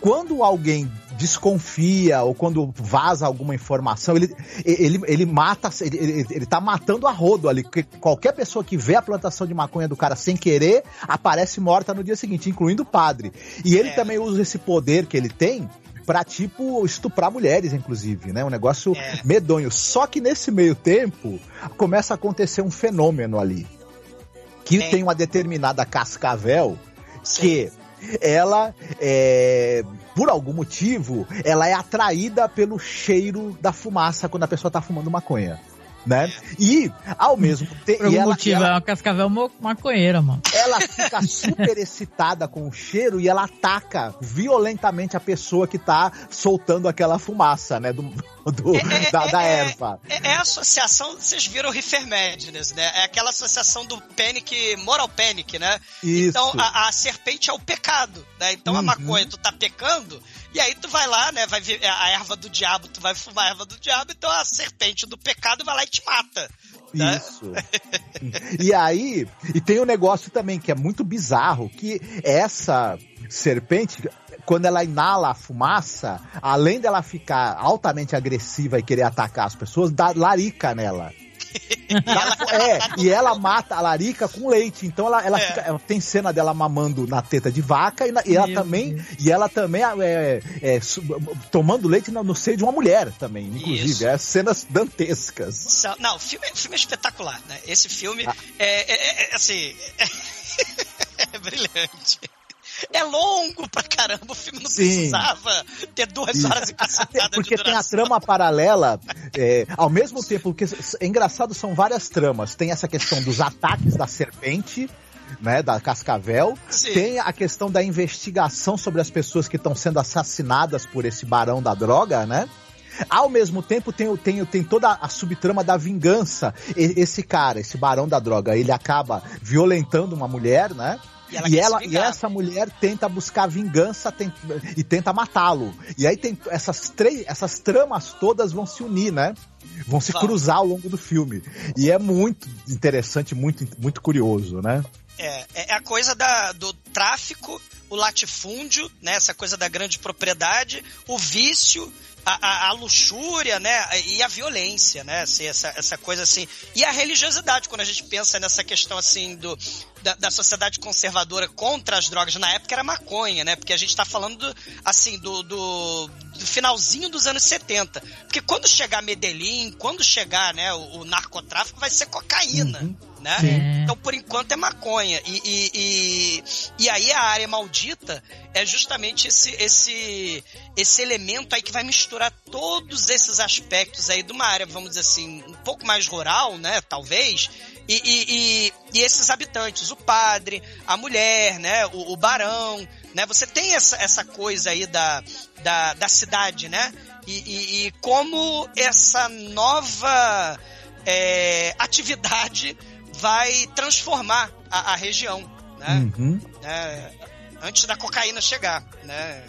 quando alguém desconfia ou quando vaza alguma informação, ele, ele, ele mata, ele, ele, ele tá matando a rodo ali. porque Qualquer pessoa que vê a plantação de maconha do cara sem querer, aparece morta no dia seguinte, incluindo o padre. E ele É. também usa esse poder que ele tem pra, tipo, estuprar mulheres, inclusive, né? Um negócio É. medonho. Só que nesse meio tempo, começa a acontecer um fenômeno ali. Que Sim. tem uma determinada cascavel que ela é, por algum motivo ela é atraída pelo cheiro da fumaça quando a pessoa tá fumando maconha né? E ao mesmo tempo Por algum ela, motivo, ela, é uma cascavel mo- maconheira, mano. ela fica super excitada com o cheiro e ela ataca violentamente a pessoa que tá soltando aquela fumaça, né? Do, do- É, é, da, é, da é, erva. É, é a associação, vocês viram o Reefer Madness, né? É aquela associação do Panic, Moral Panic, né? Isso. Então a, a serpente é o pecado, né? Então a Uhum. maconha tu tá pecando, e aí tu vai lá, né? Vai ver a erva do diabo, tu vai fumar a erva do diabo, então a serpente do pecado vai lá e te mata. né? Isso. e aí, e tem um negócio também que é muito bizarro, que essa serpente, quando ela inala a fumaça, além dela ficar altamente agressiva e querer atacar as pessoas, dá larica nela. Dá- é, e ela mata a larica com leite. Então ela, ela, É. fica- ela tem cena dela mamando na teta de vaca e, na- e ela também Deus. e ela também é, é, su- tomando leite no, no seio de uma mulher também, inclusive. Isso. É cenas dantescas. Não, o filme, o filme é espetacular, né? Esse filme Ah. é, é- é- assim. É, brilhante. É longo pra caramba, o filme não Sim. precisava ter duas Isso. horas e cacetada de Porque tem a trama paralela, é, ao mesmo tempo que é engraçado, são várias tramas. Tem essa questão dos ataques da serpente, né, da cascavel. Sim. Tem a questão da investigação sobre as pessoas que estão sendo assassinadas por esse barão da droga, né? Ao mesmo tempo, tem, o- tem, tem toda a subtrama da vingança. E- esse cara, esse barão da droga, ele acaba violentando uma mulher, né? E ela E, ela, e essa mulher tenta buscar vingança tem- e tenta matá-lo. E aí tem essas três, essas tramas todas vão se unir, né? Vão se cruzar ao longo do filme. E é muito interessante, muito, muito curioso, né? É, é a coisa da, do tráfico, o latifúndio, né? Essa coisa da grande propriedade, o vício, a, a- a luxúria, né? E a violência, né? Assim, essa, essa coisa assim. E a religiosidade, quando a gente pensa nessa questão assim do, da, da sociedade conservadora contra as drogas, na época era maconha, né? Porque a gente tá falando do, assim, do, do, do finalzinho dos anos 70. Porque quando chegar Medellín, quando chegar, né, o, o narcotráfico, vai ser cocaína. Né? Sim. Então, por enquanto, é maconha. E, e, e, e aí a área maldita é justamente esse, esse, esse elemento aí que vai misturar todos esses aspectos aí de uma área, vamos dizer assim, um pouco mais rural, né? Talvez. E, e, e, e esses habitantes, o padre, a mulher, né? O, o barão, né? Você tem essa, essa coisa aí da, da, da cidade, né? E, e, como essa nova é, atividade vai transformar a, a região, né? Uhum. É, antes da cocaína chegar, né?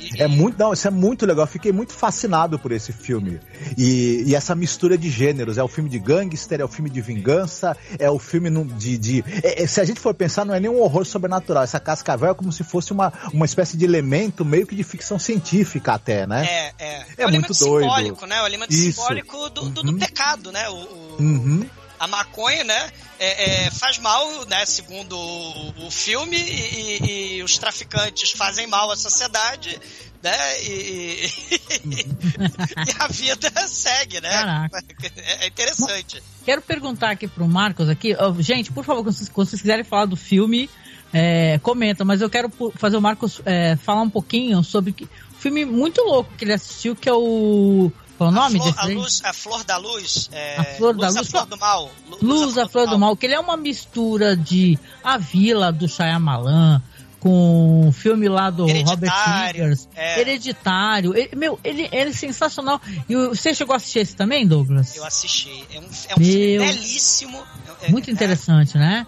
E- É muito, não, isso é muito legal. Eu fiquei muito fascinado por esse filme. E, e essa mistura de gêneros. É o filme de gangster, é o filme de vingança, é o filme de. de é- é- se a gente for pensar, não é nem um horror sobrenatural. Essa cascavel é como se fosse uma, uma espécie de elemento meio que de ficção científica, até, né? É, é. É o elemento muito doido. simbólico, né? O elemento Isso. simbólico do, do- do Uhum. pecado, né? O, o- Uhum. a maconha, né? É- é, faz mal, né? Segundo o, o filme, e, e- os traficantes fazem mal à sociedade, né? E, e- e a vida segue, né? Caraca. É, é interessante. Quero perguntar aqui pro Marcos aqui. gente, por favor, quando vocês, quando vocês quiserem falar do filme, é, comenta, mas eu quero fazer o Marcos é, falar um pouquinho sobre que, um filme muito louco que ele assistiu, que é o. Qual é o A nome desse a, luz, a flor da luz. É, A flor da luz, luz, A flor do mal. Lu- Luz, a Flor do Mal, que ele é uma mistura de A Vila do Shyamalan com o filme lá do Robert Eggers, é. Hereditário. Ele- meu, ele, ele é sensacional. E você chegou a assistir esse também, Douglas? Eu assisti. É um, é um filme belíssimo. É- Muito é- interessante, né?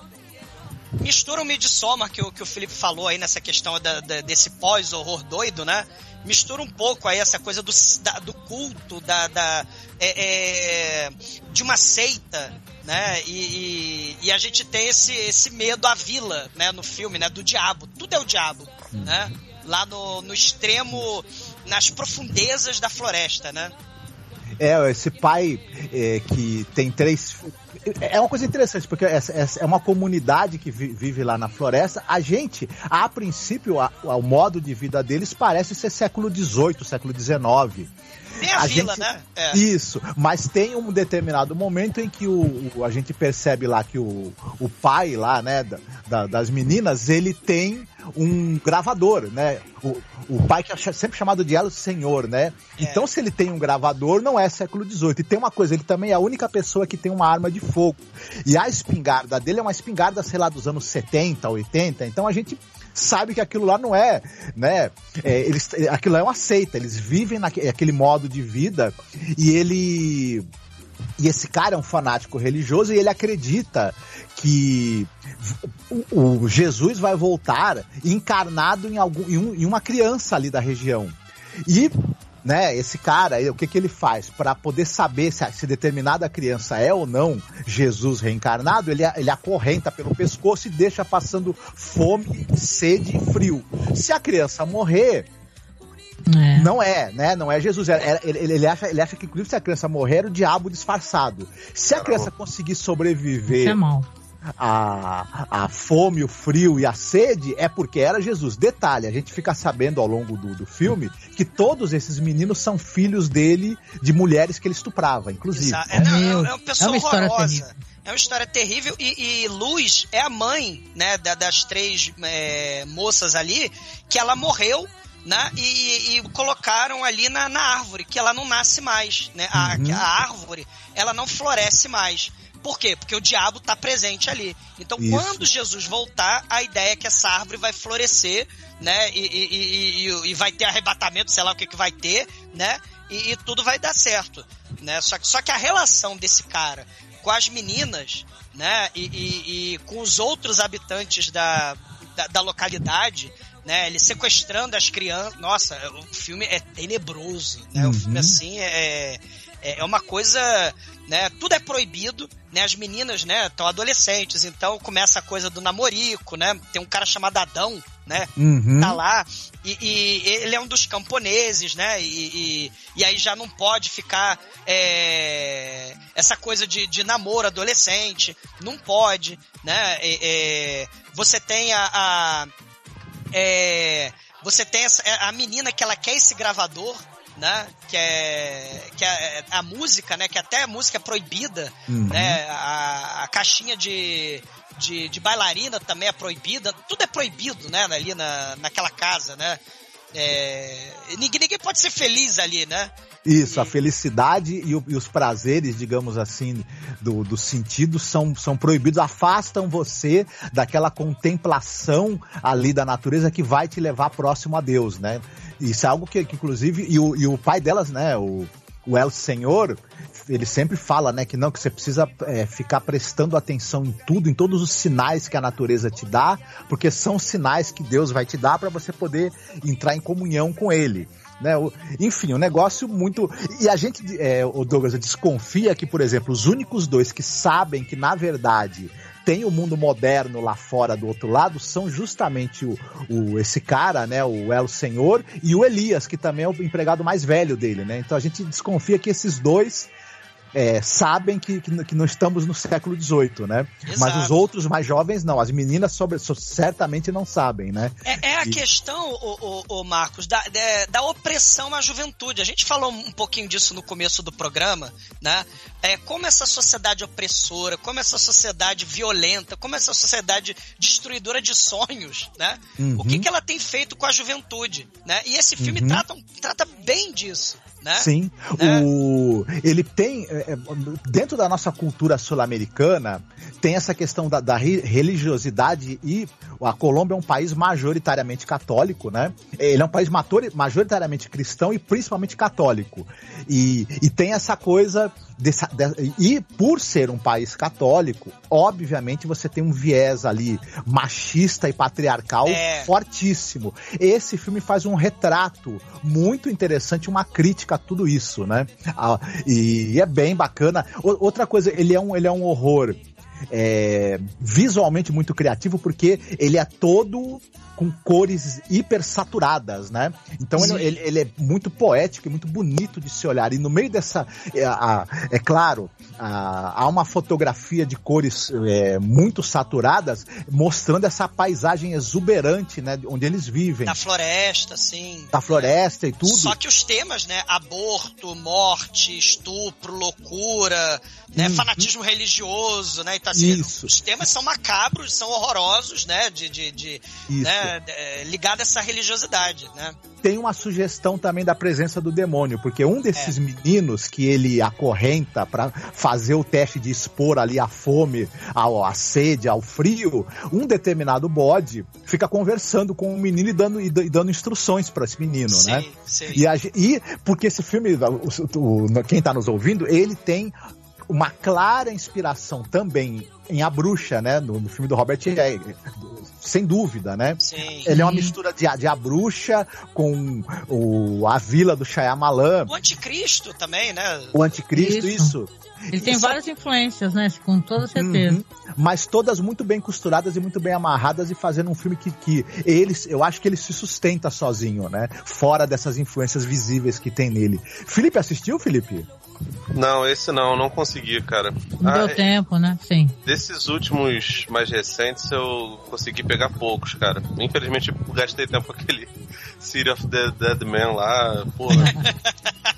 mistura o Midsommar que o, que o Felipe falou aí nessa questão da- da- desse pós-horror doido, né? Mistura um pouco aí essa coisa do, da- do culto, da, da- é- é, de uma seita, né? E, e- e a gente tem esse, esse medo à vila, né? No filme, né? Do diabo. Tudo é o diabo, né? Lá no, no extremo, nas profundezas da floresta, né? É, esse pai é, que tem três. É uma coisa interessante, porque essa, essa é uma comunidade que vi- vive lá na floresta. A gente, a princípio, a- o modo de vida deles parece ser século XVIII, século XIX. Tem a, A vila, gente- né? É. Isso, mas tem um determinado momento em que o, o- a gente percebe lá que o, o pai lá, né, da- da- das meninas, ele tem um gravador, né? O, o pai que é sempre chamado de El Senhor, né? É. Então, se ele tem um gravador, não é século XVIII. E tem uma coisa, ele também é a única pessoa que tem uma arma de fogo. E a espingarda dele é uma espingarda, sei lá, dos anos 70, 80. Então a gente sabe que aquilo lá não é, né? É, eles, aquilo é uma seita, eles vivem naquele modo de vida e ele. E esse cara é um fanático religioso e ele acredita que o, o Jesus vai voltar encarnado em, algum, em, um- em uma criança ali da região. E né, esse cara, o que, que ele faz? Para poder saber se, se determinada criança é ou não Jesus reencarnado, ele, ele acorrenta pelo pescoço e deixa passando fome, sede e frio. Se a criança morrer, É. não é, né? Não é Jesus. É- é- Ele, ele acha, ele acha que, inclusive, se a criança morrer, era o diabo disfarçado. Se a criança conseguir sobreviver Isso é mal. A, a fome, o frio e a sede é porque era Jesus. Detalhe, a gente fica sabendo ao longo do, do filme que todos esses meninos são filhos dele de mulheres que ele estuprava, inclusive. É, não, Meu, é uma pessoa é uma história horrorosa. terrível. É uma história terrível e, e Luz é a mãe, né, da- das três é, moças ali, que ela morreu, né, e, e colocaram ali na, na árvore, que ela não nasce mais, né, a, Uhum. a árvore, ela não floresce mais. Por quê? Porque o diabo está presente ali. Então, Isso. quando Jesus voltar, a ideia é que essa árvore vai florescer, né? E, e- e- e- vai ter arrebatamento, sei lá o que, que vai ter, né? E, tudo vai dar certo, né? Só que, só que a relação desse cara com as meninas, né? E, com os outros habitantes da, da, da localidade, né? Ele sequestrando as crianças. Nossa, o filme é tenebroso, né? O Uhum. filme, assim, é, é, é uma coisa, né? Tudo é proibido, né? As meninas, né? Estão adolescentes, então começa a coisa do namorico, né? Tem um cara chamado Adão, né? Uhum. Tá lá e, e ele é um dos camponeses, né? E, e, e aí já não pode ficar é, essa coisa de, de namoro adolescente, não pode, né? É, é, você tem a, a- é, você tem essa, a menina que ela quer esse gravador, né? Que é, que é a música, né? Que até a música é proibida, Uhum. né? A, a caixinha de, de, de bailarina também é proibida. Tudo é proibido, né? Ali na, naquela casa, né? É, ninguém, ninguém pode ser feliz ali, né? Isso, a felicidade e, o- e os prazeres, digamos assim, do, do sentido são, são proibidos, afastam você daquela contemplação ali da natureza que vai te levar próximo a Deus, né? Isso é algo que, que inclusive, e o, e o pai delas, né, o, o El Senhor, ele sempre fala, né, que não, que você precisa é, ficar prestando atenção em tudo, em todos os sinais que a natureza te dá, porque são sinais que Deus vai te dar para você poder entrar em comunhão com Ele. Né? O, enfim, um negócio muito. E a gente, é, o Douglas, desconfia que, por exemplo, os únicos dois que sabem que, na verdade, tem o mundo moderno lá fora do outro lado são justamente o, o esse cara, né, o El Senhor e o Elias, que também é o empregado mais velho dele, né? Então a gente desconfia que esses dois é, sabem que, que, que, não estamos no século XVIII, né? Exato. Mas os outros mais jovens não. As meninas sobre, certamente não sabem, né? É, é a e... questão, o, o, o Marcos, da, da, da, opressão à juventude. A gente falou um pouquinho disso no começo do programa, né? É, como essa sociedade opressora, como essa sociedade violenta, como essa sociedade destruidora de sonhos, né? Uhum. O que, que ela tem feito com a juventude, né? E esse filme uhum. trata, trata bem disso. Né? Sim. Né? O, ele tem, é, é, dentro da nossa cultura sul-americana, tem essa questão da, da, religiosidade e a Colômbia é um país majoritariamente católico, né? Ele é um país majoritariamente cristão e principalmente católico. E, e tem essa coisa. Dessa, de, e por ser um país católico, obviamente você tem um viés ali machista e patriarcal é. fortíssimo. Esse filme faz um retrato muito interessante, uma crítica tudo isso, né? Ah, e, e é bem bacana. O, outra coisa, ele é um, ele é um horror é, visualmente muito criativo, porque ele é todo com cores hiper saturadas, né? Então ele, ele, ele, é muito poético e muito bonito de se olhar. E no meio dessa. É, é claro, há uma fotografia de cores é, muito saturadas, mostrando essa paisagem exuberante, né? Onde eles vivem. Da floresta, sim. Da floresta e tudo. Só que os temas, né? Aborto, morte, estupro, loucura, né? Hum, fanatismo hum. religioso, né? Assim, Isso. Os temas são macabros, são horrorosos, né? De, de, de né? É, ligado a essa religiosidade, né? Tem uma sugestão também da presença do demônio, porque um desses é. meninos que ele acorrenta para fazer o teste de expor ali a fome, ao, a sede, ao frio, um determinado bode fica conversando com o menino e dando, e dando instruções para esse menino, sim, né? Sim. E, a, e porque esse filme, o, o, quem está nos ouvindo, ele tem uma clara inspiração também em A Bruxa, né? No, no filme do Robert Egger. Sem dúvida, né? Sim. Ele é uma mistura de, de A Bruxa com o, a Vila do Shyamalan. O Anticristo também, né? O Anticristo, isso. isso. Ele tem várias influências, né? Com toda certeza. Uhum. Mas todas muito bem costuradas e muito bem amarradas e fazendo um filme que, que eles, eu acho que ele se sustenta sozinho, né? Fora dessas influências visíveis que tem nele. Felipe assistiu, Felipe? Não, esse não, não consegui, cara. Não ah, deu tempo, né? Sim. Desses últimos mais recentes eu consegui pegar poucos, cara. Infelizmente gastei tempo com aquele City of the Dead Man lá, porra.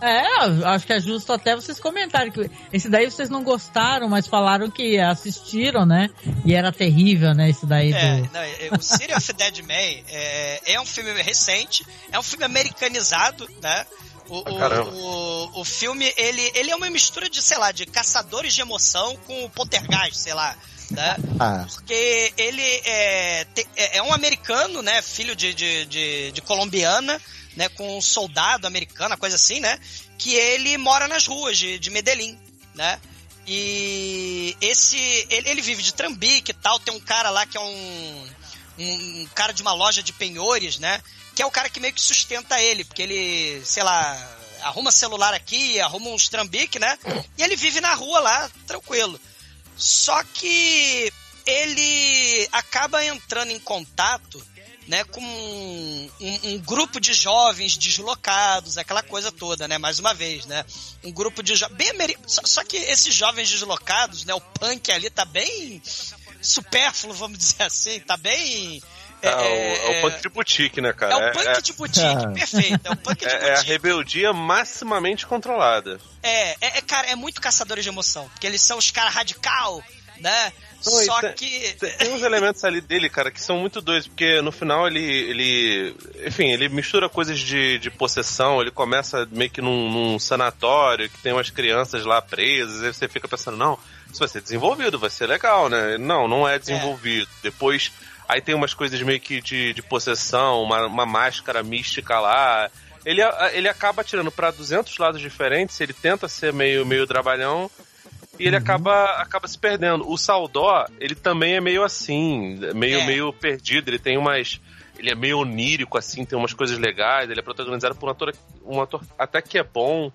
É, acho que é justo até vocês comentarem que esse daí vocês não gostaram, mas falaram que assistiram, né? E era terrível, né? Esse daí. É, do... não, é, o City of Dead Man é, é um filme recente, é um filme americanizado, né? O, o, o, o, filme, ele, ele é uma mistura de, sei lá, de caçadores de emoção com poltergeist, sei lá. Né? Ah. Porque ele é, é, é um americano, né? Filho de, de, de, de colombiana, né? Com um soldado americano, coisa assim, né? Que ele mora nas ruas de, de Medellín, né? E esse. Ele, ele vive de trambique e tal. Tem um cara lá que é um, um, um cara de uma loja de penhores, né? Que é o cara que meio que sustenta ele, porque ele, sei lá, arruma celular aqui, arruma uns trambique, né? E ele vive na rua lá, tranquilo. Só que ele acaba entrando em contato né, com um, um, grupo de jovens deslocados, aquela coisa toda, né, mais uma vez, né, um grupo de bem só, só, que esses jovens deslocados, né, o punk ali tá bem supérfluo, vamos dizer assim, tá bem é, é, o, é, o é. punk de boutique, né, cara? É o punk é, de boutique, ah. perfeito. É o punk de boutique. É a rebeldia maximamente controlada. É, é, cara, é muito caçadores de emoção. Porque eles são os caras radical, né? Não, Só tem, que. Tem uns elementos ali dele, cara, que são muito doidos, porque no final ele. ele enfim, ele mistura coisas de, de possessão, ele começa meio que num, num sanatório que tem umas crianças lá presas, aí você fica pensando, não, isso vai ser desenvolvido, vai ser legal, né? Não, não é desenvolvido. É. Depois Aí tem umas coisas meio que de, de possessão, uma, uma máscara mística lá. ele, ele acaba tirando pra 200 lados diferentes, ele tenta ser meio, meio trabalhão e ele acaba, acaba se perdendo. O Saldó, ele também é meio assim, meio, É. meio perdido, ele tem umas... Ele é meio onírico, assim, tem umas coisas legais, ele é protagonizado por um ator, um ator até que é bom,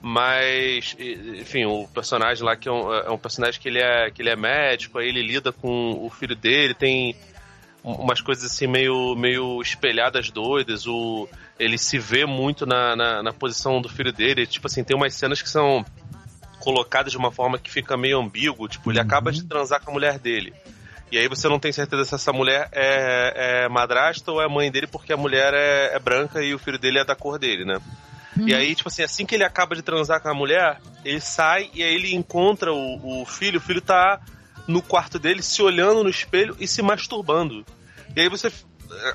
mas, enfim, o personagem lá que é um, é um personagem que ele é, que ele é médico, aí ele lida com o filho dele, tem umas coisas assim meio, meio espelhadas doidas, o, ele se vê muito na, na, na posição do filho dele, tipo assim, tem umas cenas que são colocadas de uma forma que fica meio ambíguo, tipo, ele acaba de transar com a mulher dele. E aí você não tem certeza se essa mulher é, é madrasta ou é mãe dele, porque a mulher é, é branca e o filho dele é da cor dele, né? E aí, tipo assim, assim que ele acaba de transar com a mulher, ele sai e aí ele encontra o, o filho, o filho tá no quarto dele se olhando no espelho e se masturbando. E aí você.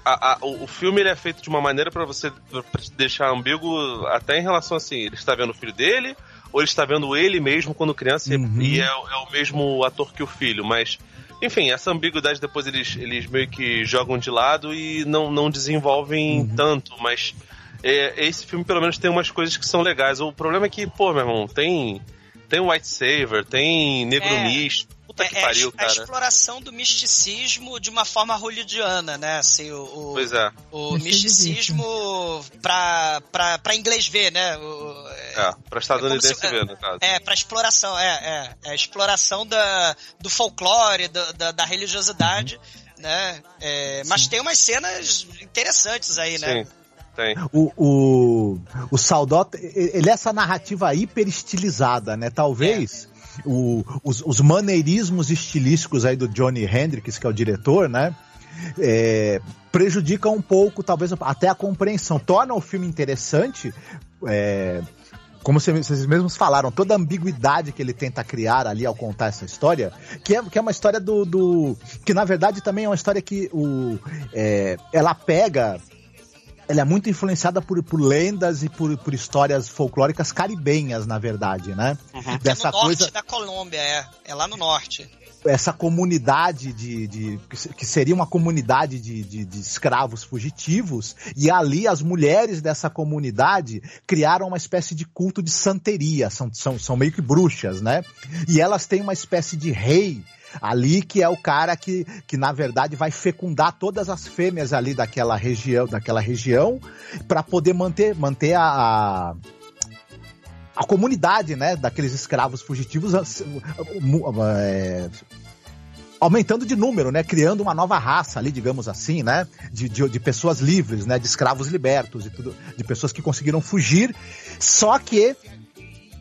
a- a- o filme ele é feito de uma maneira pra você pra deixar ambíguo até em relação assim, ele está vendo o filho dele, ou ele está vendo ele mesmo quando criança e- Uhum. e é, é o mesmo ator que o filho, mas. Enfim, essa ambiguidade depois eles, eles meio que jogam de lado e não, não desenvolvem tanto, mas é, esse filme pelo menos tem umas coisas que são legais. O problema é que, pô, meu irmão, tem, tem White Saver, tem Negro É. Mist. Puta que É, é pariu, a, a cara. exploração do misticismo de uma forma hollywoodiana, né? Assim, o, o, Pois é. o Isso é misticismo pra, pra, pra inglês ver, né? O- É, pra estadunidense É como se- ver, no caso. É, pra exploração, é, é. É a exploração da, do folclore, da, da, da religiosidade, né? É, mas tem umas cenas interessantes aí, né? Sim, tem. O, o, o Saldó, ele é essa narrativa hiper estilizada, né? Talvez o- os, os maneirismos estilísticos aí do Johnny Hendricks, que é o diretor, né? É, prejudicam um pouco, talvez até a compreensão. Torna o filme interessante, é, como cê- vocês mesmos falaram, toda a ambiguidade que ele tenta criar ali ao contar essa história, que é, que é uma história do, do- que na verdade também é uma história que o, é, ela pega ela é muito influenciada por, por lendas e por, por histórias folclóricas caribenhas, na verdade, né? É Dessa no norte coisa, da Colômbia, é. É lá no norte. essa comunidade de, de- que seria uma comunidade de, de- de escravos fugitivos, e ali as mulheres dessa comunidade criaram uma espécie de culto de santeria, são, são, são meio que bruxas, né? E elas têm uma espécie de rei ali que é o cara que, que na verdade vai fecundar todas as fêmeas ali daquela região, daquela região, para poder manter, manter a, a a comunidade, né, daqueles escravos fugitivos é, aumentando de número, né, criando uma nova raça ali, digamos assim, né, de, de, de pessoas livres, né, de escravos libertos e tudo, de pessoas que conseguiram fugir. Só que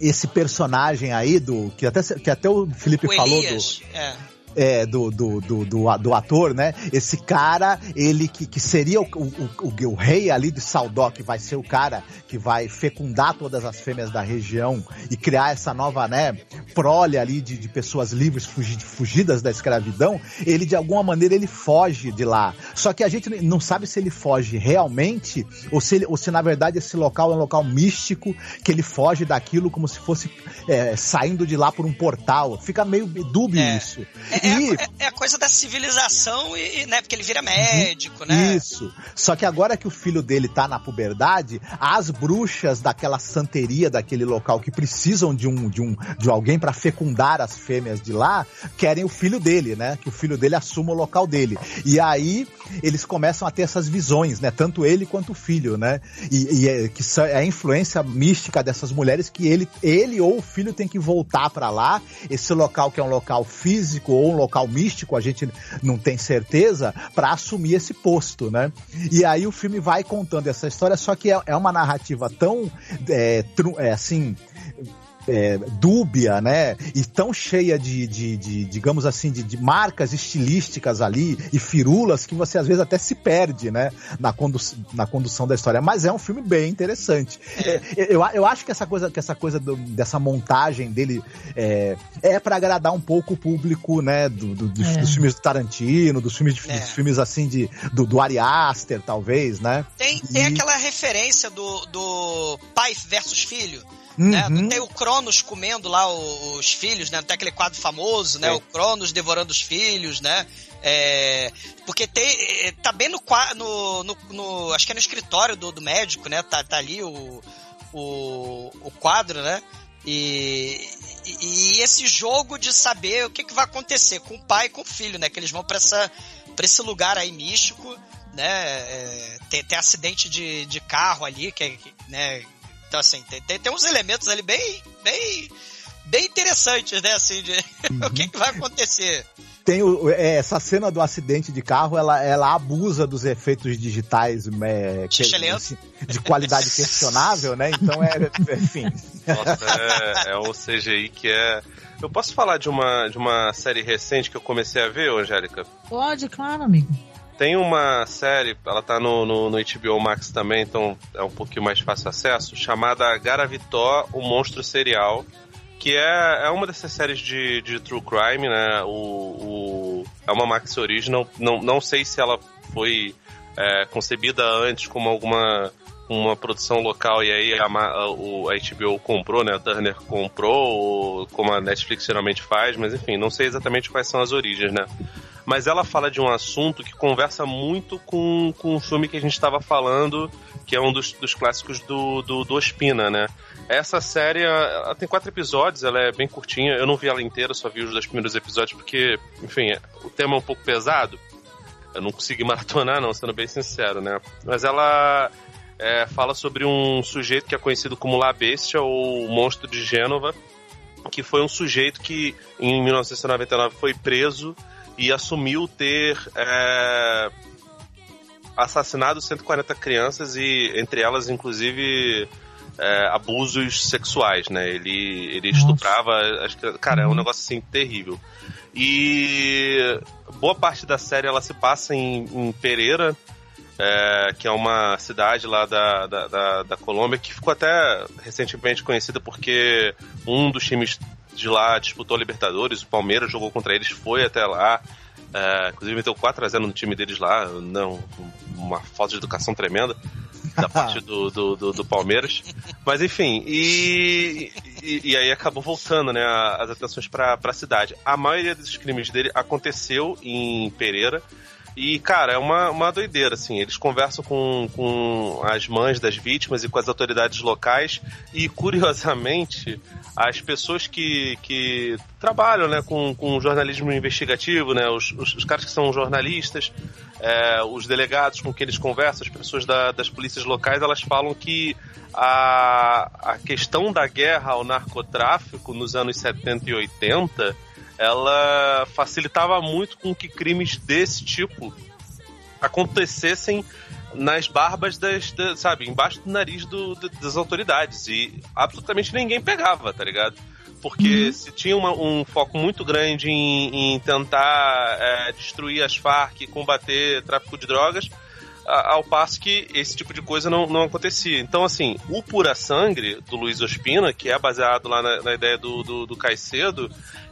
esse personagem aí do que até que até o Felipe O falou do, Elias, é. É, do, do, do, do, do ator, né? Esse cara, ele que, que seria o, o, o, o rei ali de Saldó, que vai ser o cara que vai fecundar todas as fêmeas da região e criar essa nova, né, prole ali de, de pessoas livres, fugi- fugidas da escravidão, ele de alguma maneira ele foge de lá. Só que a gente não sabe se ele foge realmente ou se, ele, ou se na verdade esse local é um local místico, que ele foge daquilo como se fosse é, saindo de lá por um portal. Fica meio dúbio É. isso. É, E- é, é a coisa da civilização e, né, porque ele vira médico, né? Isso. Só que agora que o filho dele tá na puberdade, as bruxas daquela santeria daquele local que precisam de um de um de alguém para fecundar as fêmeas de lá, querem o filho dele, né? Que o filho dele assuma o local dele. E aí eles começam a ter essas visões, né? Tanto ele quanto o filho, né? E, e é, que é a influência mística dessas mulheres que ele ele ou o filho tem que voltar para lá, esse local que é um local físico ou um local místico, a gente não tem certeza, para assumir esse posto, né? E aí o filme vai contando essa história, só que é, é uma narrativa tão, é, tru- é, assim, é, dúbia, né? E tão cheia de, de, de, digamos assim, de, de marcas estilísticas ali e firulas que você às vezes até se perde, né? Na, condu na condução da história. Mas é um filme bem interessante. É, eu, eu acho que essa coisa, que essa coisa do- dessa montagem dele é, é para agradar um pouco o público, né? Do, do- dos, É. dos filmes do Tarantino, dos filmes, de, É. dos filmes assim de, do, do Ari Aster, talvez, né? Tem, tem E- aquela referência do, do pai versus filho. Né? Não tem o Cronos comendo lá os filhos, né? Tem aquele quadro famoso, né? Sim. O Cronos devorando os filhos, né? É, porque tem, é, tá bem no, no, no, no- Acho que é no escritório do, do médico, né? Tá, tá ali o, o, o quadro, né? E, e, e esse jogo de saber o que, que vai acontecer com o pai e com o filho, né? Que eles vão pra esse lugar aí místico, né? É, tem, tem acidente de, de carro ali, que, é- que, né? Então, assim, tem, tem, tem uns elementos ali bem, bem, bem interessantes, né? Assim, de o que, que vai acontecer. Tem o- é, essa cena do acidente de carro, ela, ela abusa dos efeitos digitais é, que- assim, de qualidade questionável, né? Então é, enfim. Nossa, é, é o CGI que é. Eu posso falar de uma, de uma série recente que eu comecei a ver, Angélica? Pode, claro, amigo. Tem uma série, ela tá no, no, no HBO Max também, então é um pouquinho mais fácil acesso, chamada Garavitó, o Monstro Serial, que é, é uma dessas séries de, de True Crime, né? O, o- é uma Max Original, não, não sei se ela foi é, concebida antes como alguma uma produção local e aí a, a- a HBO comprou, né? A Turner comprou, ou como a Netflix geralmente faz, mas enfim, não sei exatamente quais são as origens, né? Mas ela fala de um assunto que conversa muito com, com o filme que a gente estava falando, que é um dos, dos clássicos do, do, do Ospina, né? Essa série, ela tem quatro episódios, ela é bem curtinha. Eu não vi ela inteira, só vi os dois primeiros episódios, porque, enfim, o tema é um pouco pesado. Eu não consegui maratonar, não, sendo bem sincero, né? Mas ela é, fala sobre um sujeito que é conhecido como La Bestia, ou Monstro de Gênova, que foi um sujeito que, em 1999, foi preso e assumiu ter é, assassinado 140 crianças e, entre elas, inclusive, é, abusos sexuais, né? Ele, ele Nossa. estuprava as crianças. Cara, é um negócio, assim, terrível. E boa parte da série, ela se passa em, em Pereira, é, que é uma cidade lá da, da, da, da Colômbia, que ficou até recentemente conhecida porque um dos times de lá disputou a Libertadores, o Palmeiras jogou contra eles, foi até lá. É, inclusive meteu 4x0 no time deles lá, não, uma falta de educação tremenda da parte do, do, do, do Palmeiras. Mas enfim, e, e, e aí acabou voltando né, as atenções para a cidade. A maioria desses crimes dele aconteceu em Pereira. E, cara, é uma, uma doideira, assim. Eles conversam com, com as mães das vítimas e com as autoridades locais. E, curiosamente, as pessoas que, que trabalham né, com, com jornalismo investigativo, né, os, os, os caras que são jornalistas, é, os delegados com quem eles conversam, as pessoas da- das polícias locais, elas falam que a, a questão da guerra ao narcotráfico nos anos 70 e 80 ela facilitava muito com que crimes desse tipo acontecessem nas barbas das, da- sabe, embaixo do nariz do- do- das autoridades e absolutamente ninguém pegava, tá ligado? Porque se tinha uma- um foco muito grande em, em tentar é, destruir as Farc, combater tráfico de drogas, ao passo que esse tipo de coisa não, não acontecia. Então, assim, o Pura Sangue, do Luiz Ospina, que é baseado lá na, na ideia do, do, do Caicedo,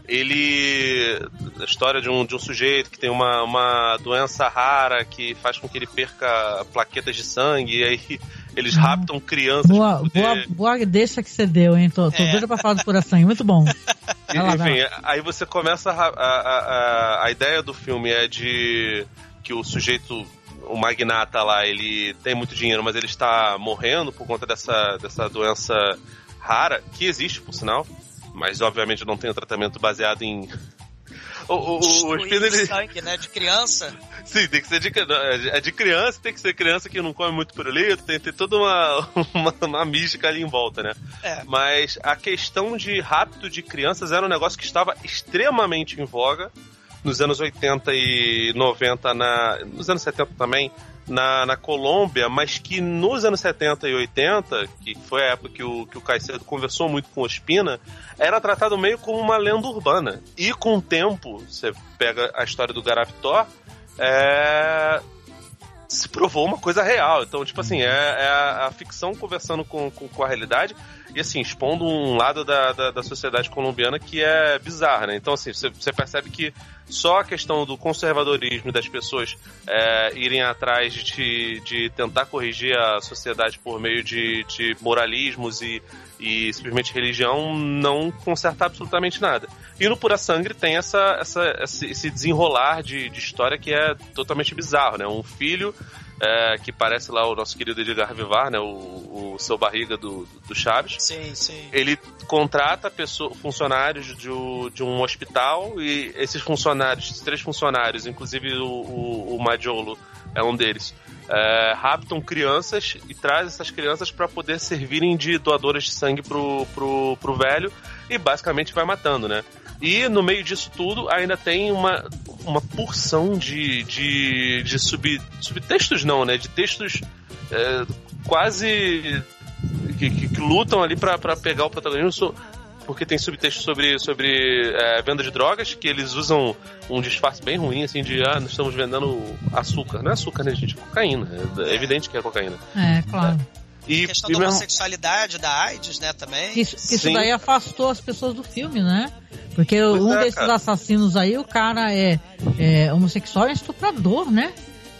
ele. A história de um, de um sujeito que tem uma, uma doença rara que faz com que ele perca plaquetas de sangue, e aí eles raptam crianças. Boa, boa, boa deixa que você deu, hein? Tô, tô doida pra falar do Pura Sangue. Muito bom. Vai lá, Enfim, lá. aí você começa a, a, a, a ideia do filme é de que o sujeito, o magnata lá, ele tem muito dinheiro, mas ele está morrendo por conta dessa, dessa doença rara, que existe, por sinal, mas obviamente não tem um tratamento baseado em. O, o, o, o Destruir Spino, ele. sangue, né? De criança. Sim, tem que ser de, não, é de criança, tem que ser criança que não come muito pirulito, tem que ter toda uma, uma, uma mística ali em volta, né? É. Mas a questão de rapto de crianças era um negócio que estava extremamente em voga nos anos 80 e 90, na, nos anos 70 também, na, na Colômbia, mas que nos anos 70 e 80, que foi a época que o, que o Caicedo conversou muito com Ospina, era tratado meio como uma lenda urbana. E com o tempo, você pega a história do Garavitó, é, se provou uma coisa real. Então, tipo assim, é, é a, a ficção conversando com, com, com a realidade. Assim, expondo um lado da, da, da sociedade colombiana que é bizarra, né? Então, assim, você, você percebe que só a questão do conservadorismo das pessoas é, irem atrás de, de tentar corrigir a sociedade por meio de, de moralismos e, e simplesmente religião não conserta absolutamente nada. E no Pura Sangue tem essa, essa, esse desenrolar de, de história que é totalmente bizarro, né? Um filho é, que parece lá o nosso querido Edgar Vivar, né? O, o seu barriga do, do Chaves. Sim, sim. Ele contrata pessoa, funcionários de, de um hospital e esses funcionários, esses três funcionários, inclusive o, o, o Majolo é um deles, é, raptam crianças e traz essas crianças para poder servirem de doadoras de sangue pro, pro, pro velho e basicamente vai matando, né? E no meio disso tudo ainda tem uma, uma porção de, de, de sub, subtextos, não, né? De textos é, quase que, que, que, lutam ali para pegar o protagonismo. Porque tem subtextos sobre, sobre é, venda de drogas, que eles usam um disfarce bem ruim, assim, de ah, nós estamos vendendo açúcar. Não é açúcar, né, gente? É cocaína. É evidente que é cocaína. É, claro. É. E, a questão e da mesmo... homossexualidade, da AIDS, né, também. Isso, isso daí afastou as pessoas do filme, né? Porque pois um é, desses cara. assassinos aí, o cara é, é homossexual e estuprador, né?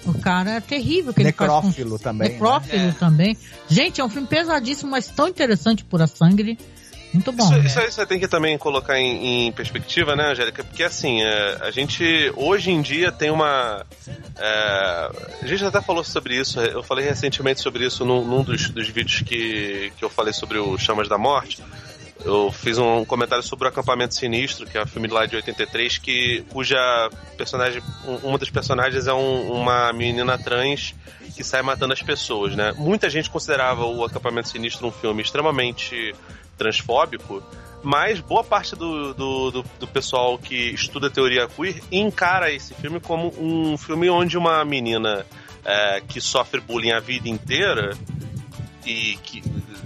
O cara é terrível. Que Necrófilo com... também. Necrófilo né? também. Gente, é um filme pesadíssimo, mas tão interessante por a sangue. Muito bom. Isso, né? isso aí você tem que também colocar em, em perspectiva, né, Angélica? Porque assim, é, a gente hoje em dia tem uma. É, a gente até falou sobre isso, eu falei recentemente sobre isso num, num dos, dos vídeos que, que eu falei sobre o Chamas da Morte. Eu fiz um comentário sobre o Acampamento Sinistro, que é um filme lá de 83, que, cuja personagem, uma das personagens é um, uma menina trans que sai matando as pessoas, né? Muita gente considerava o Acampamento Sinistro um filme extremamente transfóbico, mas boa parte do, do, do, do, pessoal que estuda teoria queer encara esse filme como um filme onde uma menina é, que sofre bullying a vida inteira e que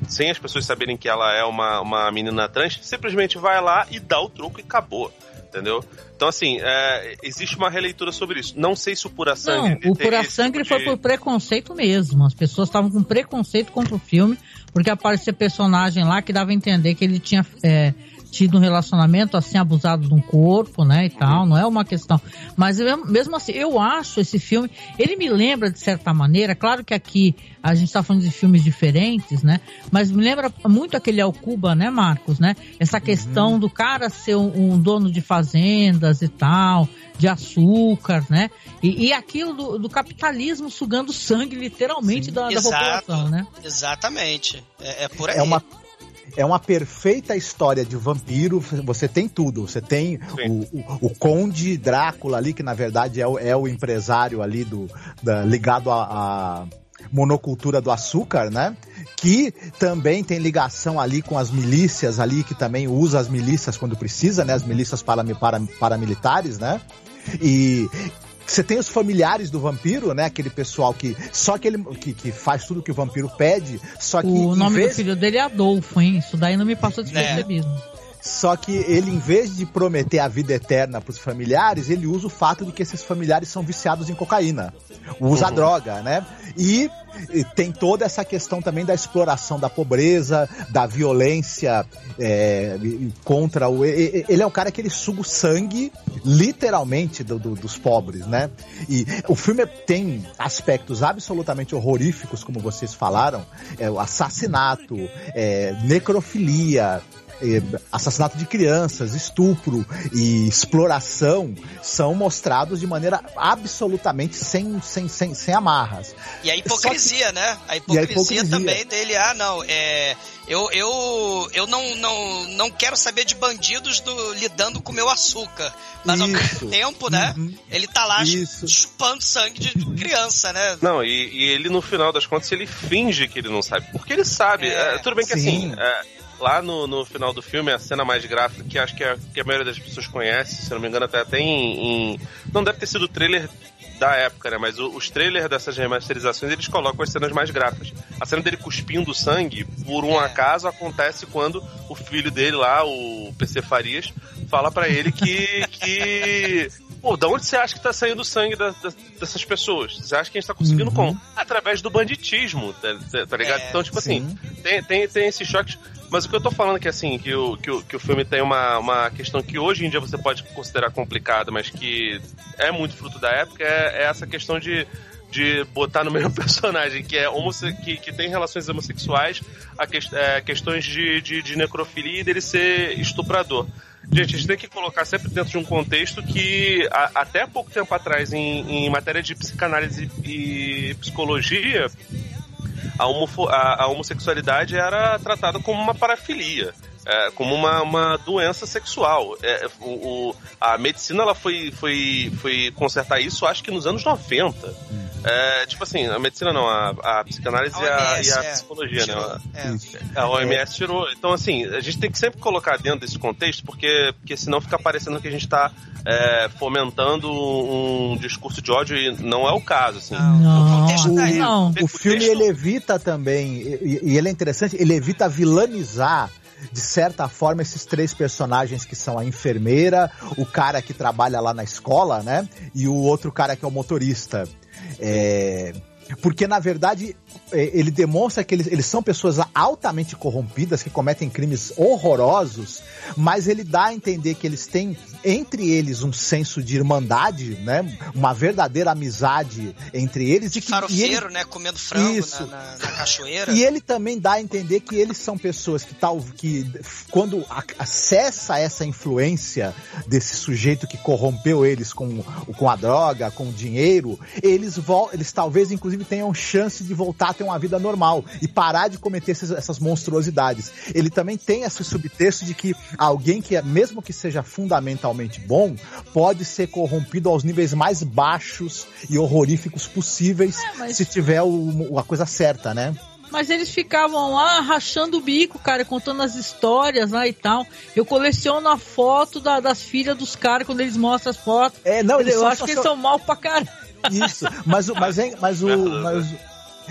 sem as pessoas saberem que ela é uma, uma menina trans, simplesmente vai lá e dá o troco e acabou. Entendeu? Então, assim, é, existe uma releitura sobre isso. Não sei se o Pura Sangue. Não, o Pura Sangue tipo foi por preconceito mesmo. As pessoas estavam com preconceito contra o filme, porque aparecia personagem lá que dava a entender que ele tinha. É, tido um relacionamento assim abusado de um corpo, né, e tal, não é uma questão. Mas eu, mesmo assim, eu acho esse filme, ele me lembra de certa maneira, claro que aqui a gente está falando de filmes diferentes, né, mas me lembra muito aquele Alcuba, né, Marcos, né, essa questão uhum. do cara ser um, um, dono de fazendas e tal, de açúcar, né, e, e aquilo do, do, capitalismo sugando sangue literalmente da, da, população, né. Exatamente, é, é por aí. É uma é uma perfeita história de vampiro. Você tem tudo. Você tem o, o, o, Conde Drácula ali, que na verdade é o, é o empresário ali do, da, ligado à monocultura do açúcar, né? Que também tem ligação ali com as milícias ali, que também usa as milícias quando precisa, né? As milícias para, para, paramilitares, né? E, você tem os familiares do vampiro, né? Aquele pessoal que só que ele que, que faz tudo que o vampiro pede, só que o nome vez... do filho dele é Adolfo, hein? Isso daí não me passou despercebido. É. Só que ele, em vez de prometer a vida eterna para os familiares, ele usa o fato de que esses familiares são viciados em cocaína. Usa uhum. droga, né? E, e, tem toda essa questão também da exploração da pobreza, da violência é, contra o. Ele é um cara que ele suga o sangue, literalmente, do, do, dos pobres, né? E o filme tem aspectos absolutamente horroríficos, como vocês falaram: é, o assassinato, é, necrofilia, assassinato de crianças, estupro e exploração são mostrados de maneira absolutamente sem, sem, sem, sem amarras. E a hipocrisia, que... né? A hipocrisia, a hipocrisia, também dele, ah, não, é, eu, eu, eu não, não, não quero saber de bandidos do, lidando com meu açúcar. Mas Isso. ao mesmo tempo, né? Uhum. Ele tá lá Isso. chupando sangue de criança, né? Não, e, e, ele, no final das contas, ele finge que ele não sabe. Porque ele sabe. É, é, tudo bem que assim, Sim. assim. É, lá no, no final do filme, a cena mais gráfica, que acho que a, que a maioria das pessoas conhece, se não me engano, até tem em, em, Não deve ter sido o trailer da época, né? Mas o, os trailers dessas remasterizações, eles colocam as cenas mais gráficas. A cena dele cuspindo sangue, por um é. acaso, acontece quando o filho dele lá, o PC Farias, fala para ele que, que Pô, da onde você acha que tá saindo o sangue da, da, dessas pessoas? Você acha que a gente tá conseguindo uhum. como? Através do banditismo, tá, tá- tá ligado? É, então, tipo sim. assim, tem, tem, tem esses choques. Mas o que eu tô falando é que, assim, que o, que o, que o filme tem uma, uma questão que hoje em dia você pode considerar complicada, mas que é muito fruto da época, é, é essa questão de, de botar no mesmo personagem, que é homosse que, que tem relações homossexuais, a que, é, questões de, de, de necrofilia e dele ser estuprador. Gente, a gente tem que colocar sempre dentro de um contexto que a- até pouco tempo atrás, em, em matéria de psicanálise e psicologia, a, homofo- a- a homossexualidade era tratada como uma parafilia. é, como uma, uma doença sexual. É, o, o- a medicina ela foi, foi, foi consertar isso, acho que nos anos 90. É, tipo assim, a medicina não, a, a psicanálise e a, OMS, e a é. psicologia, Tirou. né? É. A OMS tirou. Então, assim, a gente tem que sempre colocar dentro desse contexto, porque, porque senão fica parecendo que a gente está fomentando um discurso de ódio e não é o caso. Assim. Não, da não. O filme texto- ele evita também, e, e ele é interessante, ele evita vilanizar de certa forma esses três personagens que são a enfermeira, o cara que trabalha lá na escola, né? E o outro cara que é o motorista. É, porque na verdade é, ele demonstra que eles, eles são pessoas altamente corrompidas que cometem crimes horrorosos, mas ele dá a entender que eles têm entre eles um senso de irmandade, né? Uma verdadeira amizade entre eles e que e ele- Farofeiro, né? Comendo frango na, na- na cachoeira. e ele também dá a entender que eles são pessoas que tal que quando acessa essa influência desse sujeito que corrompeu eles com, com a droga, com o dinheiro, eles eles talvez inclusive tenham chance de voltar a ter uma vida normal e parar de cometer esses- essas monstruosidades. Ele também tem esse subtexto de que alguém que é mesmo que seja fundamentalmente bom, pode ser corrompido aos níveis mais baixos e horroríficos possíveis É, mas- se tiver o- a coisa certa, né? Mas eles ficavam lá rachando o bico, cara, contando as histórias lá e tal. Eu coleciono a foto da- das filhas dos caras quando eles mostram as fotos. É, não, eles eu acho que eles são mal pra caralho. Isso, mas o, mas, é, mas o, mas,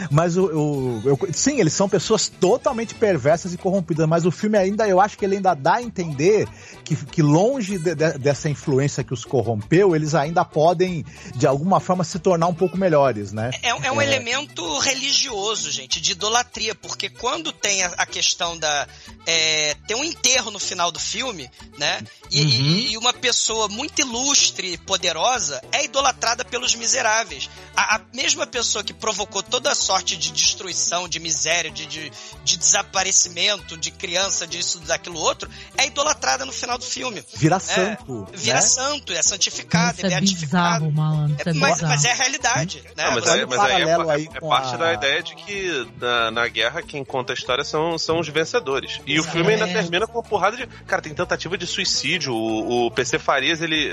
mas o, o- eu- sim, eles são pessoas totalmente perversas e corrompidas, mas o filme ainda, eu acho que ele ainda dá a entender que, que longe de- de- dessa influência que os corrompeu, eles ainda podem, de alguma forma, se tornar um pouco melhores, né? É, é um elemento religioso, gente, de idolatria, porque quando tem a, a questão da. É, tem um enterro no final do filme, né? E, e- e uma pessoa muito ilustre e poderosa é idolatrada pelos miseráveis. A, a mesma pessoa que provocou toda a sorte de destruição, de miséria, de, de, de desaparecimento de criança, disso, daquilo outro, é idolatrada no final do filme. Vira É, santo. vira né? santo, é santificado, Isso é é beatificado. bizarro, malandro. Isso É, é mas, bizarro. mas é a realidade, né? Ah, mas, é, mas aí é, aí é parte a- da ideia de que na, na guerra quem conta a história são, são os vencedores. E o filme ainda É. termina com uma porrada de. Cara, tem tentativa de suicídio. O, o PC Farias, ele.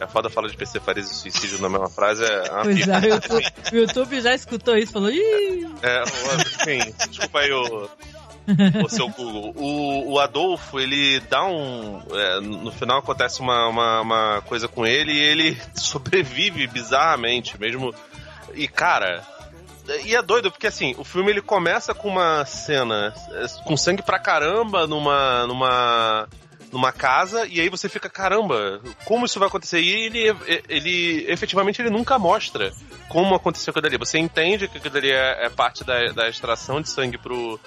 É foda falar de PC Farias e suicídio na mesma frase. É uma Pois é, o YouTube, o YouTube já escutou isso, falou, É, enfim, desculpa aí o, o seu Google. O, o Adolfo, ele dá um. é, no final acontece uma, uma, uma coisa com ele e ele sobrevive bizarramente, mesmo. E cara. E é doido, porque assim, o filme ele começa com uma cena é, com sangue pra caramba numa. numa. Numa casa, e aí você fica, caramba, como isso vai acontecer? E ele, ele efetivamente ele nunca mostra como aconteceu aquilo ali. Você entende que aquilo ali é, é parte da, da extração de sangue pro,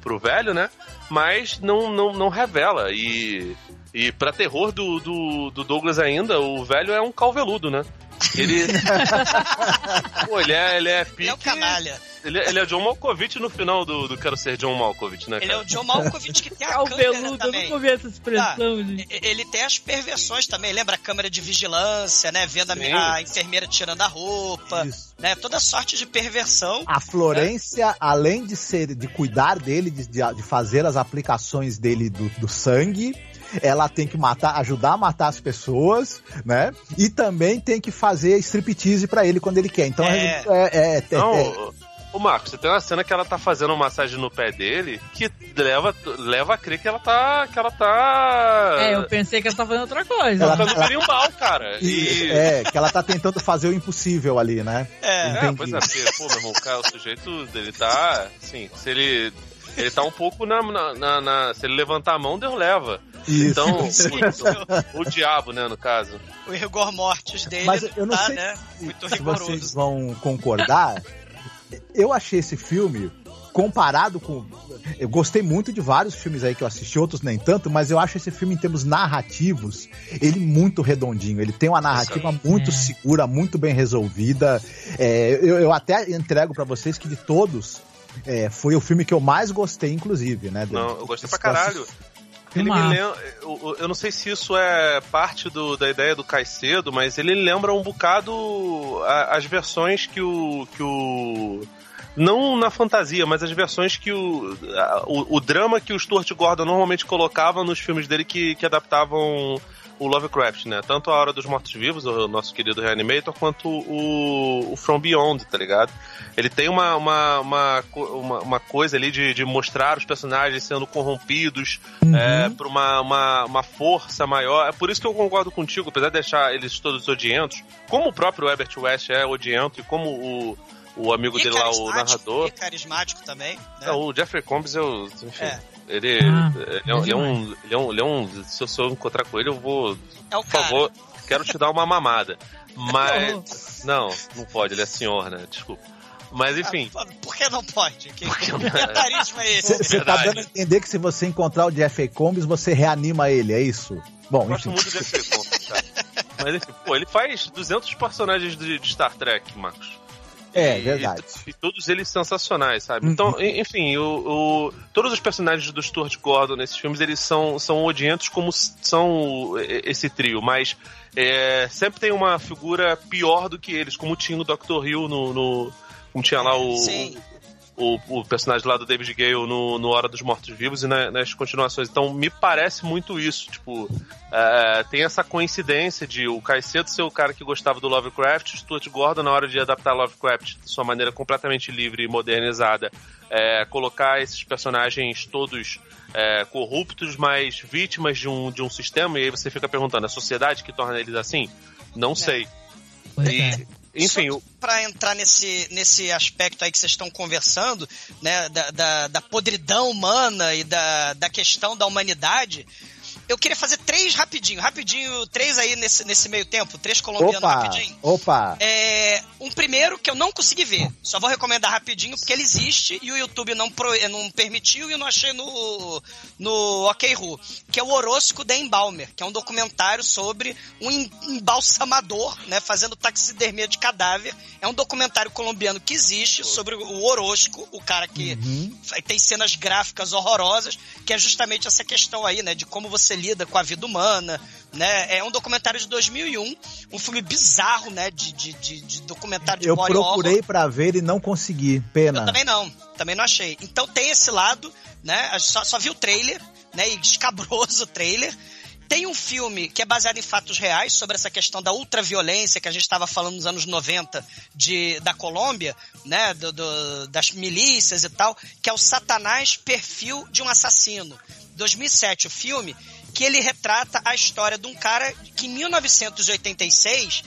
pro velho, né? Mas não, não, não revela. E, e pra terror do, do, do Douglas ainda, o velho é um calveludo, né? Ele. Pô, ele é, ele é pique. Ele é um canalha. Ele, ele é John Malkovich no final do, do Quero Ser John Malkovich, né? Ele é cara? o John Malkovich que tem a câmera calveludo, eu também. nunca ouvi essa expressão, gente. E- Ele tem as perversões também, lembra a câmera de vigilância, né? Vendo a, a enfermeira tirando a roupa, Isso. né? Toda sorte de perversão. A Florência, além de ser, de cuidar dele, de, de- de fazer as aplicações dele do, do sangue, ela tem que matar, ajudar a matar as pessoas, né? E também tem que fazer striptease pra ele quando ele quer. Então É. é, é, é- Não, é- ô Marcos, você tem uma cena que ela tá fazendo uma massagem no pé dele que leva, leva a crer que ela tá. que ela tá. É, eu pensei que ela tava fazendo outra coisa. Ela- Tá no berimbau, cara. e- E. é, que ela tá tentando fazer o impossível ali, né? É. É, pois é, porque, pô, meu irmão, cara, o sujeito dele tá. Assim, se ele. Ele tá um pouco na, na, na- na- Se ele levantar a mão, Deus leva. Isso. Então, o, o diabo, né, no caso. O rigor mortis dele Mas eu não tá, sei né? se, Muito se rigoroso. vocês vão concordar eu achei esse filme comparado com. Eu gostei muito de vários filmes aí que eu assisti, outros nem tanto, mas eu acho esse filme, em termos narrativos, ele muito redondinho. Ele tem uma narrativa muito É. segura, muito bem resolvida. É, eu, eu até entrego pra vocês que de todos. é, foi o filme que eu mais gostei, inclusive, né? Não, eu gostei pra caralho. Ele me lembra. Eu, eu não sei se isso é parte do- da ideia do Caicedo, mas ele lembra um bocado a- as versões que o. que o. Não na fantasia, mas as versões que o. a- o, o drama que o Stuart Gordon normalmente colocava nos filmes dele que, que adaptavam o Lovecraft, né? Tanto a Hora dos Mortos-Vivos, o nosso querido Reanimator, quanto o, o From Beyond, tá ligado? Ele tem uma, uma, uma, uma, uma coisa ali de, de mostrar os personagens sendo corrompidos é, por uma, uma, uma força maior. É por isso que eu concordo contigo, apesar de deixar eles todos odientos, como o próprio Herbert West é odiento e como o, o amigo E dele lá, o narrador. E carismático também. Né? É, o Jeffrey Combs, eu. Enfim. É. Ele, Ah, ele, é, um- ele é um, ele, é um, ele é um. Se eu, se eu encontrar com ele, eu vou. É o Por cara. favor, quero te dar uma mamada. Mas. Não, não pode, ele é senhor, né? Desculpa. Mas enfim. Ah, por que não pode? Que, Porque que comentarismo é esse? Você tá dando a entender que se você encontrar o Jeffrey Combs, você reanima ele, é isso? Bom, Eu gosto enfim. muito desse Combs, cara. Mas enfim, pô, ele faz 200 personagens de, de Star Trek, Marcos. É, E- verdade. E, todos eles sensacionais, sabe? Uhum. Então, en- enfim, o, o- todos os personagens do Stuart Gordon nesses filmes, eles são, são odientos como são e- esse trio, mas é, sempre tem uma figura pior do que eles, como tinha o Dr. Hill no... no- como tinha lá o, Sim. O, o personagem lá do David Gale no, no Hora dos Mortos Vivos e na- nas continuações. Então me parece muito isso. Tipo, é, tem essa coincidência de o Caicedo ser o cara que gostava do Lovecraft, Stuart Gordon, na hora de adaptar Lovecraft de sua maneira completamente livre e modernizada, é, colocar esses personagens todos é, corruptos, mas vítimas de um, de um sistema, e aí você fica perguntando, a sociedade que torna eles assim? Não sei. Pois E, é. Enfim, o- para entrar nesse, nesse aspecto aí que vocês estão conversando, né, da, da, da podridão humana e da, da questão da humanidade, eu queria fazer três rapidinho, rapidinho, três aí nesse, nesse meio tempo, três colombianos Opa, rapidinho. opa. É, um primeiro que eu não consegui ver. Só vou recomendar rapidinho porque ele existe e o YouTube não, pro- não permitiu e eu não achei no, no OKRU. Que é o Horóscopo da Embalmer, que é um documentário sobre um em- embalsamador, né? Fazendo taxidermia de cadáver. É um documentário colombiano que existe sobre o Horóscopo, o cara que tem cenas gráficas horrorosas, que é justamente essa questão aí, né? De como você lida com a vida humana, né? É um documentário de 2001, um filme bizarro, né? De, de, de, de documentário de Eu procurei pra ver e não consegui. Pena. Eu também não, também não achei. Então tem esse lado, né? a gente Só, só vi o trailer, né? E escabroso o trailer. Tem um filme que é baseado em fatos reais sobre essa questão da ultraviolência que a gente estava falando nos anos 90 de, da Colômbia, né? Do, do- das milícias e tal, que é o Satanás Perfil de um Assassino. 2007 o filme, que ele retrata a história de um cara que em 1986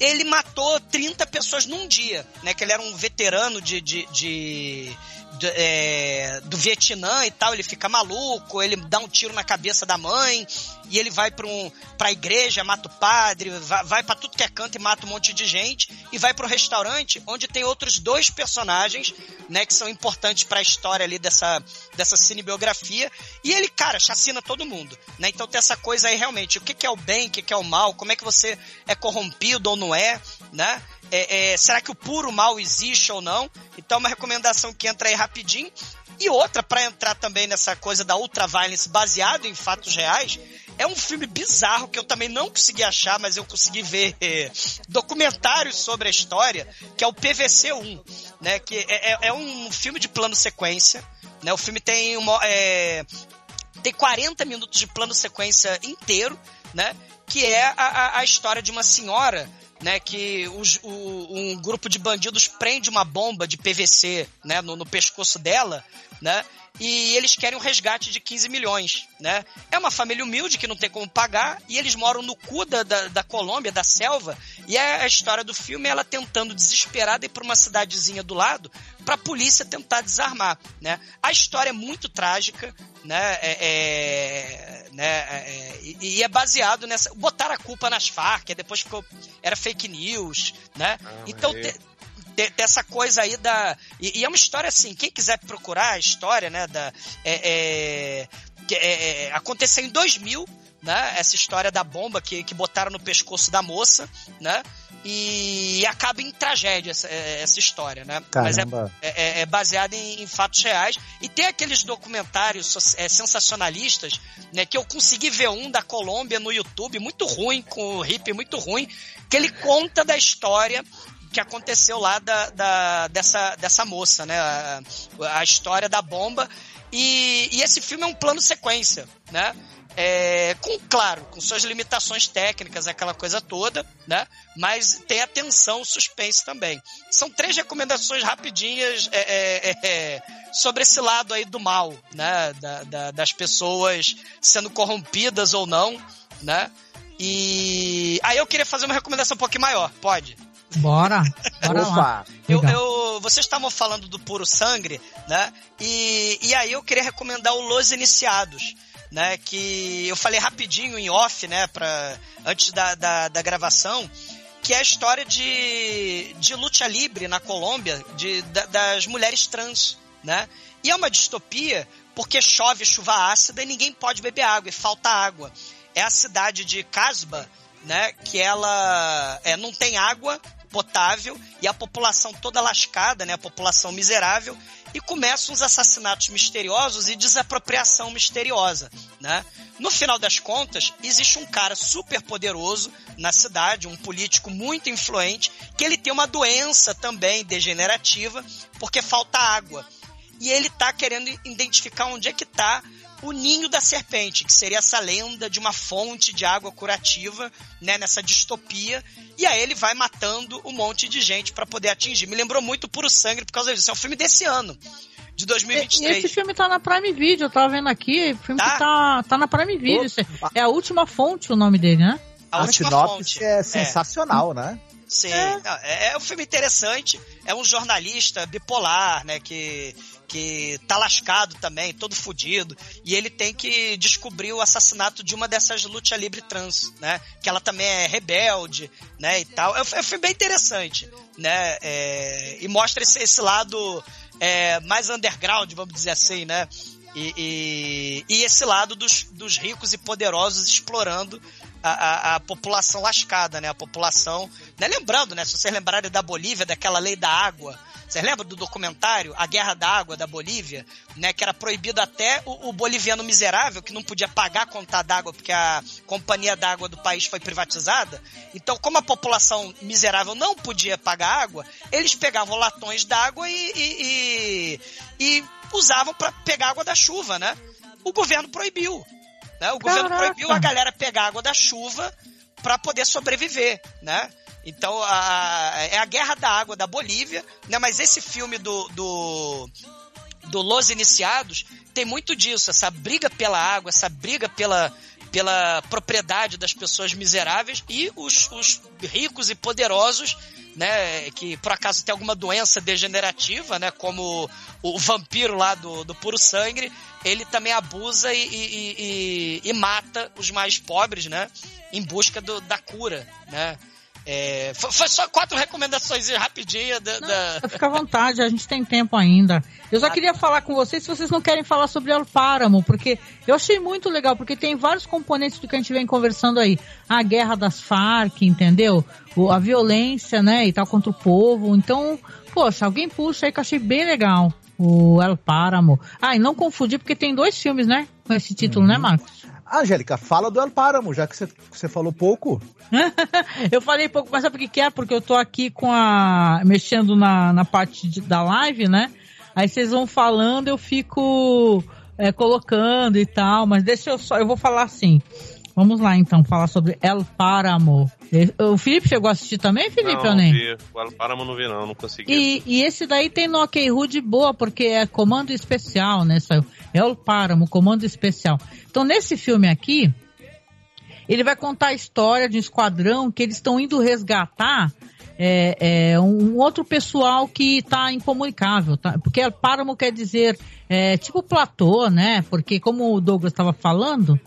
ele matou 30 pessoas num dia, né? Que ele era um veterano de, de, de- de, é, do Vietnã e tal. Ele fica maluco, ele dá um tiro na cabeça da mãe e ele vai para um, pra igreja, mata o padre, vai, vai para tudo que é canto e mata um monte de gente e vai para o restaurante onde tem outros dois personagens, né? Que são importantes para a história ali dessa, dessa cinebiografia. E ele, cara, chacina todo mundo, né? Então tem essa coisa aí realmente, o que, que é o bem, o que, que é o mal, como é que você é corrompido ou não é, né? É, é, será que o puro mal existe ou não? Então uma recomendação que entra aí rapidinho. E outra, para entrar também nessa coisa da ultraviolence baseado em fatos reais, é um filme bizarro que eu também não consegui achar, mas eu consegui ver eh, documentários sobre a história, que é o PVC-1, né? Que é, é- é um filme de plano sequência, né? O filme tem uma, é, tem 40 minutos de plano sequência inteiro, né? Que é a, a história de uma senhora, né? Que os- o- um grupo de bandidos prende uma bomba de PVC, né? No, no pescoço dela, né? E eles querem um resgate de 15 milhões, né? É uma família humilde que não tem como pagar e eles moram no cu da, da, da Colômbia, da selva. E é a história do filme é ela tentando desesperada ir para uma cidadezinha do lado para a polícia tentar desarmar, né? A história é muito trágica, né? É, é- né? É- e, e é baseado nessa. Botaram a culpa nas Farc, depois ficou. Era fake news, né? Ah, então é. te- tem, tem essa coisa aí da. E, e, é uma história assim, quem quiser procurar a história, né? Da, é, é, é, aconteceu em 2000, né? Essa história da bomba que, que botaram no pescoço da moça, né? E acaba em tragédia essa, é, essa história, né? Caramba. Mas é, é, é baseada em, em, fatos reais. E tem aqueles documentários é, sensacionalistas, né? Que eu consegui ver um da Colômbia no YouTube, muito ruim, com o hippie muito ruim, que ele conta da história que aconteceu lá da, da, dessa, dessa moça, né? A, a história da bomba. E, e, esse filme é um plano sequência, né? É, com, claro, com suas limitações técnicas, aquela coisa toda, né? Mas tem a tensão, o suspense também. São três recomendações rapidinhas é, é, é, sobre esse lado aí do mal, né? Da, da, das pessoas sendo corrompidas ou não, né? E aí eu queria fazer uma recomendação um pouquinho maior, pode? Bora, bora lá. Eu, eu, vocês estavam falando do puro sangue, né? E, e aí eu queria recomendar o Los Iniciados né? Que eu falei rapidinho em off, né? Pra, antes da, da, da gravação, que é a história de, de luta livre na Colômbia, de, da, das mulheres trans, né? E é uma distopia porque chove chuva ácida e ninguém pode beber água, e falta água. É a cidade de Casba, né? Que ela é, não tem água potável e a população toda lascada, né? A população miserável e começam os assassinatos misteriosos e desapropriação misteriosa, né? No final das contas, existe um cara super poderoso na cidade, um político muito influente, que ele tem uma doença também degenerativa, porque falta água. E ele tá querendo identificar onde é que tá o ninho da serpente, que seria essa lenda de uma fonte de água curativa, né, nessa distopia, e aí ele vai matando um monte de gente para poder atingir. Me lembrou muito Puro Sangue por causa disso. É um filme desse ano, de 2023. E esse filme tá na Prime Video, eu tava vendo aqui, o filme tá, tá, tá na Prime Video. É a última fonte o nome dele, né? A, a sinopse fonte. é sensacional, é. né? Sim, é. é. é um filme interessante. É um jornalista bipolar, né? Que que tá lascado também, todo fudido, e ele tem que descobrir o assassinato de uma dessas luta livre trans, né? Que ela também é rebelde, né? E tal. É filme bem interessante, né? É, e mostra esse, esse lado é, mais underground, vamos dizer assim, né? E, e, e, esse lado dos, dos ricos e poderosos explorando a, a, população lascada, né? A população. Né? Lembrando, né? Se vocês lembrarem da Bolívia, daquela lei da água, você lembra do documentário A Guerra da Água da Bolívia? Né, que era proibido até o, o boliviano miserável, que não podia pagar a conta d'água porque a companhia d'água do país foi privatizada. Então, como a população miserável não podia pagar água, eles pegavam latões d'água e, e, e, e usavam para pegar água da chuva, né? O governo proibiu. Né? O governo Caraca. proibiu a galera pegar água da chuva para poder sobreviver, né? Então, a, é a guerra da água da Bolívia, né? Mas esse filme do, do, do Los Iniciados tem muito disso, essa briga pela água, essa briga pela, pela propriedade das pessoas miseráveis e os, os ricos e poderosos né, que por acaso tem alguma doença degenerativa, né, como o, vampiro lá do, do puro sangue, ele também abusa e, e, e, e, mata os mais pobres, né, em busca do, da cura, né. É, foi, só quatro recomendações rapidinhas da, da... Fica à vontade, a gente tem tempo ainda. Eu só ah, queria falar com vocês se vocês não querem falar sobre o Páramo, porque eu achei muito legal, porque tem vários componentes do que a gente vem conversando aí. A guerra das Farc, entendeu? O, a violência, né, e tal, contra o povo. Então, poxa, alguém puxa aí que eu achei bem legal. O El Páramo. Ah, e não confundir, porque tem dois filmes, né? Com esse título, né, uhum. né, Marcos? Angélica, fala do El Páramo, já que você falou pouco. eu falei pouco, mas sabe o que é? Porque eu tô aqui com a. mexendo na, na parte de, da live, né? Aí vocês vão falando, eu fico é, colocando e tal, mas deixa eu só. Eu vou falar assim. Vamos lá então, falar sobre El Páramo. O Felipe chegou a assistir também, Felipe, não, ou nem? Vi. O El Páramo não vi não, não consegui. E, e esse daí tem no OK de boa, porque é comando especial, né? Saiu. El Páramo, comando especial. Então, nesse filme aqui, ele vai contar a história de um esquadrão que eles estão indo resgatar é, é, um outro pessoal que está incomunicável, tá? porque páramo quer dizer é, tipo platô, né? Porque como o Douglas estava falando,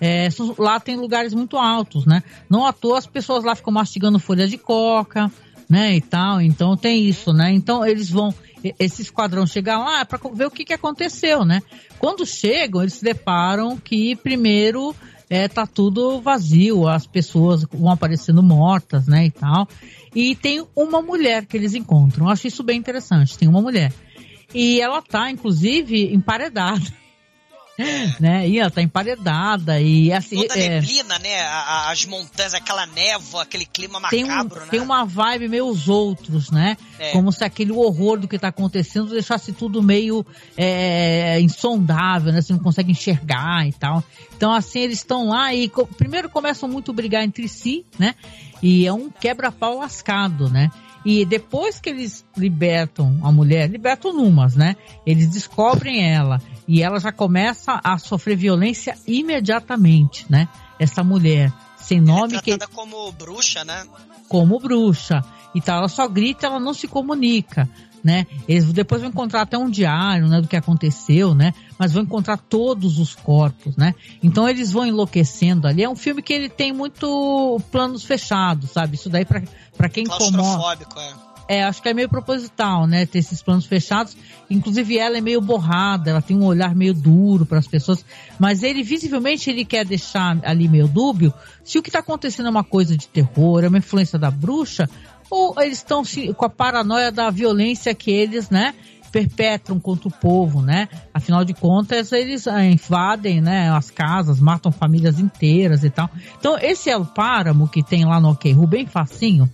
é, lá tem lugares muito altos, né? Não à toa as pessoas lá ficam mastigando folha de coca, né, e tal. Então tem isso, né? Então eles vão esse esquadrão chega lá para ver o que, que aconteceu, né? Quando chegam, eles se deparam que primeiro é, tá tudo vazio, as pessoas vão aparecendo mortas, né, e tal. E tem uma mulher que eles encontram. Eu acho isso bem interessante. Tem uma mulher. E ela tá, inclusive, emparedada. né? E ela tá emparedada e assim. Toda é, neblina, né? As montanhas, aquela névoa, aquele clima tem, um, macabro, né? tem uma vibe meio os outros, né? É. Como se aquele horror do que tá acontecendo deixasse tudo meio é, insondável, né? Você não consegue enxergar e tal. Então, assim, eles estão lá e primeiro começam muito a brigar entre si, né? E é um quebra-pau lascado, né? E depois que eles libertam a mulher, libertam numas, né? Eles descobrem ela e ela já começa a sofrer violência imediatamente, né? Essa mulher sem nome é que tratada como bruxa, né? como bruxa. Então ela só grita, ela não se comunica, né? Eles depois vão encontrar até um diário, né, do que aconteceu, né? Mas vão encontrar todos os corpos, né? Então eles vão enlouquecendo ali. É um filme que ele tem muito planos fechados, sabe? Isso daí pra para quem incomoda. É. É, acho que é meio proposital, né? Ter esses planos fechados. Inclusive ela é meio borrada, ela tem um olhar meio duro para as pessoas. Mas ele, visivelmente, ele quer deixar ali meio dúbio se o que está acontecendo é uma coisa de terror, é uma influência da bruxa, ou eles estão com a paranoia da violência que eles, né? Perpetram contra o povo, né? Afinal de contas, eles ah, invadem, né, as casas, matam famílias inteiras e tal. Então, esse é o páramo que tem lá no OK bem facinho,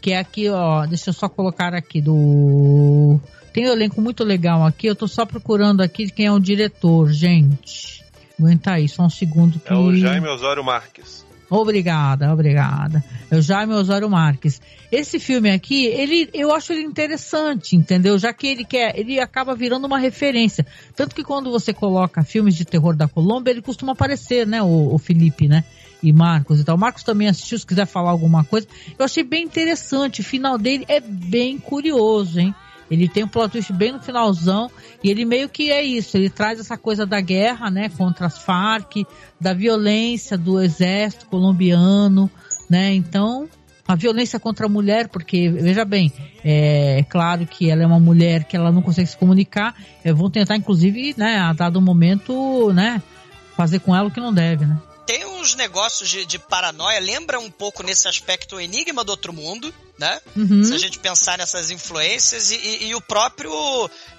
que é aqui, ó, deixa eu só colocar aqui do tem um elenco muito legal aqui, eu tô só procurando aqui quem é o diretor, gente. Aguenta aí, só um segundo que... É o Jaime Osório Marques. Obrigada, obrigada. É o Jaime Osório Marques. Esse filme aqui, ele, eu acho ele interessante, entendeu? Já que ele quer, ele acaba virando uma referência. Tanto que quando você coloca filmes de terror da Colômbia, ele costuma aparecer, né? O, o Felipe, né? E Marcos e tal. Marcos também assistiu, se quiser falar alguma coisa. Eu achei bem interessante. O final dele é bem curioso, hein? Ele tem um plot twist bem no finalzão e ele meio que é isso, ele traz essa coisa da guerra, né, contra as Farc, da violência do exército colombiano, né? Então, a violência contra a mulher, porque veja bem, é, claro que ela é uma mulher que ela não consegue se comunicar, é, vão tentar inclusive, né, a dado momento, né, fazer com ela o que não deve, né? Tem uns negócios de, de paranoia, lembra um pouco nesse aspecto o Enigma do Outro Mundo, né? Uhum. Se a gente pensar nessas influências e, e- e o próprio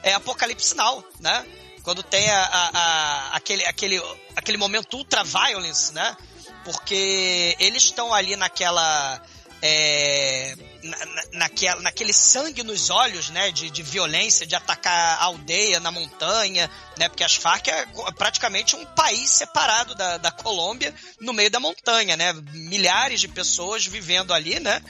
é, Apocalipse Now, né? Quando tem a, a- a- aquele, aquele, aquele momento ultra violence, né? Porque eles estão ali naquela. é, na, na- naquela, naquele sangue nos olhos, né, de, de violência, de atacar a aldeia na montanha, né, porque as Farc é praticamente um país separado da, da Colômbia no meio da montanha, né, milhares de pessoas vivendo ali, né,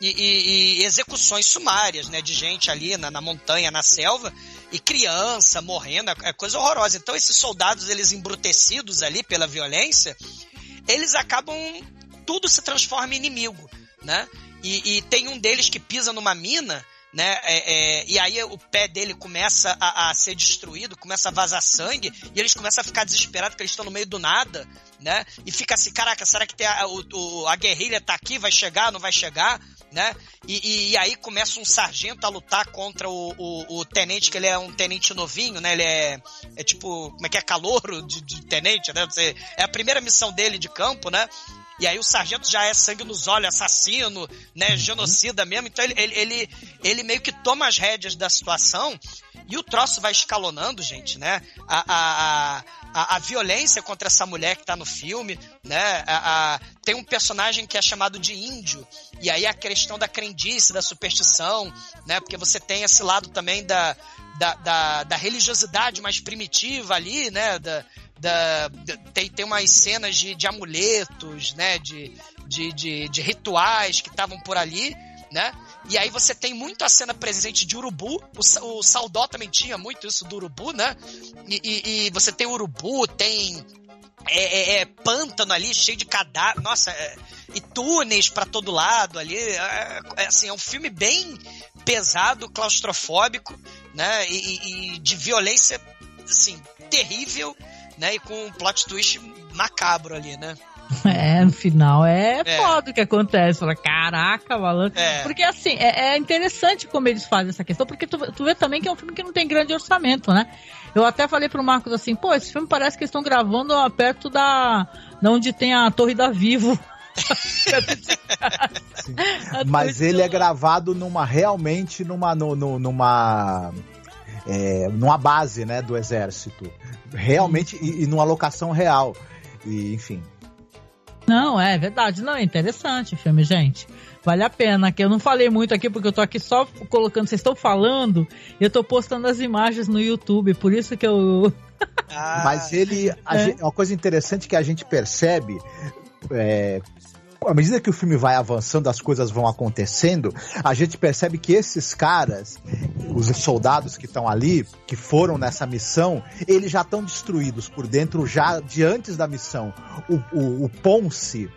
e, e- e execuções sumárias, né, de gente ali na, na montanha, na selva, e criança morrendo, é é coisa horrorosa. Então esses soldados, eles embrutecidos ali pela violência, eles acabam tudo se transforma em inimigo, né? E, e tem um deles que pisa numa mina, né? é, é, e aí o pé dele começa a, a ser destruído, começa a vazar sangue, e eles começam a ficar desesperados porque eles estão no meio do nada, né? E fica assim, caraca, será que a, o- a guerrilha tá aqui, vai chegar, não vai chegar, né? E, e- e aí começa um sargento a lutar contra o, o- o tenente, que ele é um tenente novinho, né? Ele é, é tipo, como é que é, calouro de, de tenente, né? É a primeira missão dele de campo, né? E aí o sargento já é sangue nos olhos, assassino, né, genocida mesmo. Então ele, ele, ele, ele meio que toma as rédeas da situação e o troço vai escalonando, gente, né? A, a, a, a, a violência contra essa mulher que tá no filme, né? A, a- tem um personagem que é chamado de índio. E aí a questão da crendice, da superstição, né? Porque você tem esse lado também da, da, da, da religiosidade mais primitiva ali, né? Da, da, tem, tem umas cenas de, de amuletos, né? De, de, de, de rituais que estavam por ali, né? E aí você tem muito a cena presente de urubu. O, o Saldó também tinha muito isso do urubu, né? E, e- e você tem urubu, tem é, é- é pântano ali, cheio de cadáver. Nossa, é- e túneis pra todo lado ali. É, é, assim, é um filme bem pesado, claustrofóbico, né? E- e de violência, assim, terrível, né? E com um plot twist macabro ali, né? É, no final é, É. foda o que acontece. Fala, caraca, malandro. É. Porque assim, é, é interessante como eles fazem essa questão, porque tu, tu vê também que é um filme que não tem grande orçamento, né? Eu até falei pro Marcos assim, pô, esse filme parece que eles estão gravando perto da, da onde tem a Torre da Vivo. Mas ele é gravado numa realmente numa no- no- numa é, numa base, né, do exército. Realmente e, e numa locação real. E enfim. Não, é verdade. Não, é interessante o filme, gente. Vale a pena. Que eu não falei muito aqui porque eu tô aqui só colocando. Vocês estão falando, eu tô postando as imagens no YouTube. Por isso que eu. Ah, Mas ele. a É. gente- uma coisa interessante que a gente percebe. é, à medida que o filme vai avançando, as coisas vão acontecendo, a gente percebe que esses caras, os soldados que estão ali, que foram nessa missão, eles já estão destruídos por dentro, já de antes da missão. O, o, o Ponce,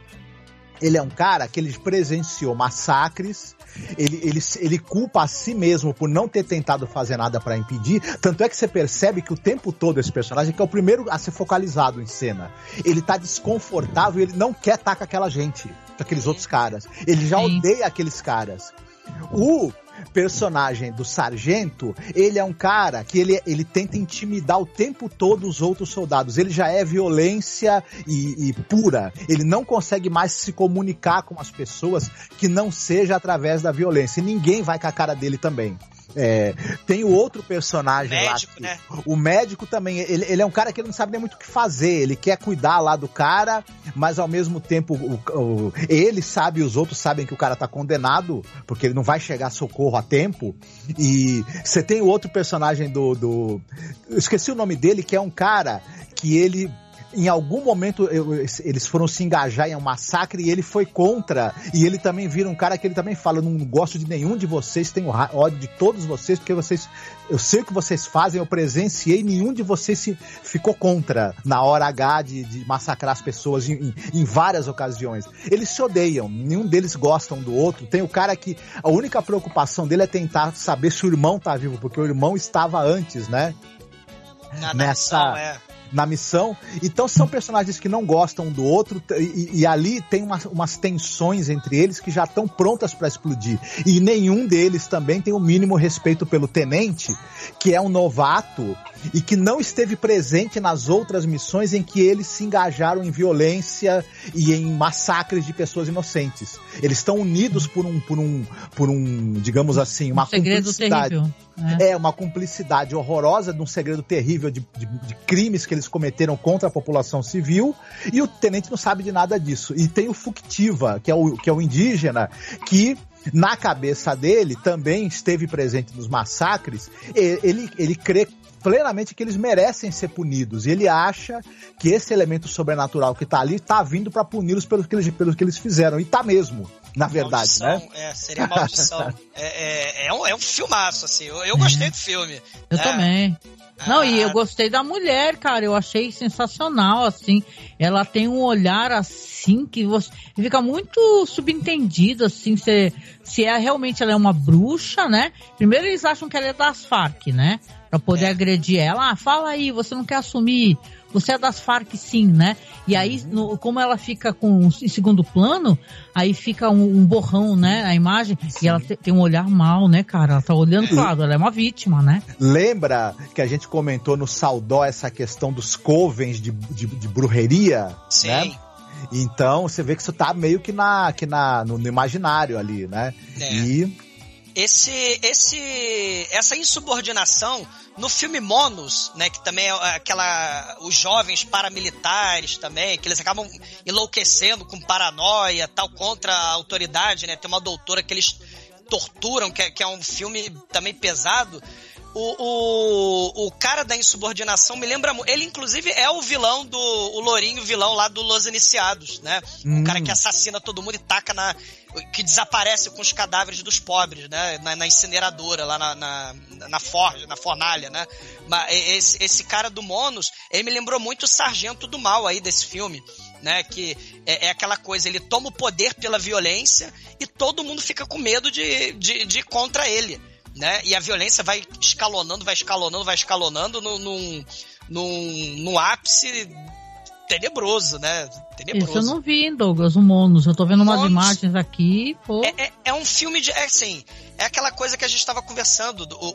ele é um cara que ele presenciou massacres, ele, ele, ele culpa a si mesmo por não ter tentado fazer nada pra impedir. Tanto é que você percebe que o tempo todo esse personagem, que é o primeiro a ser focalizado em cena, ele tá desconfortável, ele não quer estar com aquela gente, com aqueles outros caras. Ele já Sim. odeia aqueles caras. O personagem do sargento, ele é um cara que ele, ele tenta intimidar o tempo todo os outros soldados. Ele já é violência e, e pura. Ele não consegue mais se comunicar com as pessoas que não seja através da violência. E ninguém vai com a cara dele também. É, tem o outro personagem médico, lá. que- né? O médico também, ele, ele é um cara que ele não sabe nem muito o que fazer. Ele quer cuidar lá do cara, mas ao mesmo tempo o- o- ele sabe e os outros sabem que o cara tá condenado, porque ele não vai chegar a socorro a tempo. E você tem o outro personagem do, do. Esqueci o nome dele, que é um cara que ele. Em algum momento eu- eles foram se engajar em um massacre e ele foi contra. E ele também vira um cara que ele também fala: não gosto de nenhum de vocês, tenho ódio de todos vocês, porque vocês. Eu sei o que vocês fazem, eu presenciei, nenhum de vocês se ficou contra na hora H de, de massacrar as pessoas em, em- em várias ocasiões. Eles se odeiam, nenhum deles gosta um do outro. Tem o cara que a única preocupação dele é tentar saber se o irmão tá vivo, porque o irmão estava antes, né? Na nessa- nação, é. Na missão. Então são personagens que não gostam um do outro e, e ali tem uma- umas tensões entre eles que já estão prontas para explodir. E nenhum deles também tem o mínimo respeito pelo tenente, que é um novato e que não esteve presente nas outras missões em que eles se engajaram em violência e em massacres de pessoas inocentes. Eles estão unidos por um, por um, por um, digamos assim, uma um segredo cumplicidade. terrível. Né? É uma cumplicidade horrorosa de um segredo terrível de, de- de crimes que eles cometeram contra a população civil e o tenente não sabe de nada disso. E tem o Fuctiva, que é o, que é o indígena, que na cabeça dele também esteve presente nos massacres. Ele, ele crê plenamente que eles merecem ser punidos. E ele acha que esse elemento sobrenatural que tá ali tá vindo para puni-los pelo que, eles, pelo que eles fizeram. E tá mesmo, na verdade, né? Maldição, É, seria maldição. é, é, é, um, é um filmaço, assim. Eu, eu gostei do filme. Eu É. também. Não, e eu Ah, gostei da mulher, cara. Eu achei sensacional, assim. Ela tem um olhar assim que você fica muito subentendido, assim, se, se é realmente ela é uma bruxa, né? Primeiro eles acham que ela é das Farc, né? Pra poder É. agredir ela. Ah, fala aí, você não quer assumir. Você é das Farc sim, né? E aí, no- como ela fica com em segundo plano, aí fica um, um borrão, né? A imagem. E ela te- tem um olhar mal, né, cara? Ela tá olhando pro lado, ela é uma vítima, né? Lembra que a gente comentou no Saudó essa questão dos covens de, de, de brujeria? Sim. Né? Então você vê que isso tá meio que, na, que na, no, no imaginário ali, né? É. E esse, esse, essa insubordinação no filme Monos, né, que também é aquela, os jovens paramilitares também, que eles acabam enlouquecendo com paranoia, tal, contra a autoridade, né, tem uma doutora que eles torturam, que é, que é um filme também pesado, o, o, o cara da insubordinação me lembra muito. Ele, inclusive, é o vilão do. O Lourinho, vilão lá do Los Iniciados, né? Hum. O cara que assassina todo mundo e taca na. que desaparece com os cadáveres dos pobres, né? Na, na incineradora, lá na, na, na forja, na fornalha, né? Mas esse, esse cara do Monos, ele me lembrou muito o Sargento do Mal aí desse filme. Né, que é, é aquela coisa, ele toma o poder pela violência e todo mundo fica com medo de, de, de ir contra ele né? E a violência vai escalonando, vai escalonando, vai escalonando no, num, num, no ápice tenebroso, né? Tenebroso. Isso eu não vi, Douglas, o Monos. Eu tô vendo umas Monos. imagens aqui. É, é- é um filme de. É assim, é aquela coisa que a gente estava conversando. do- O,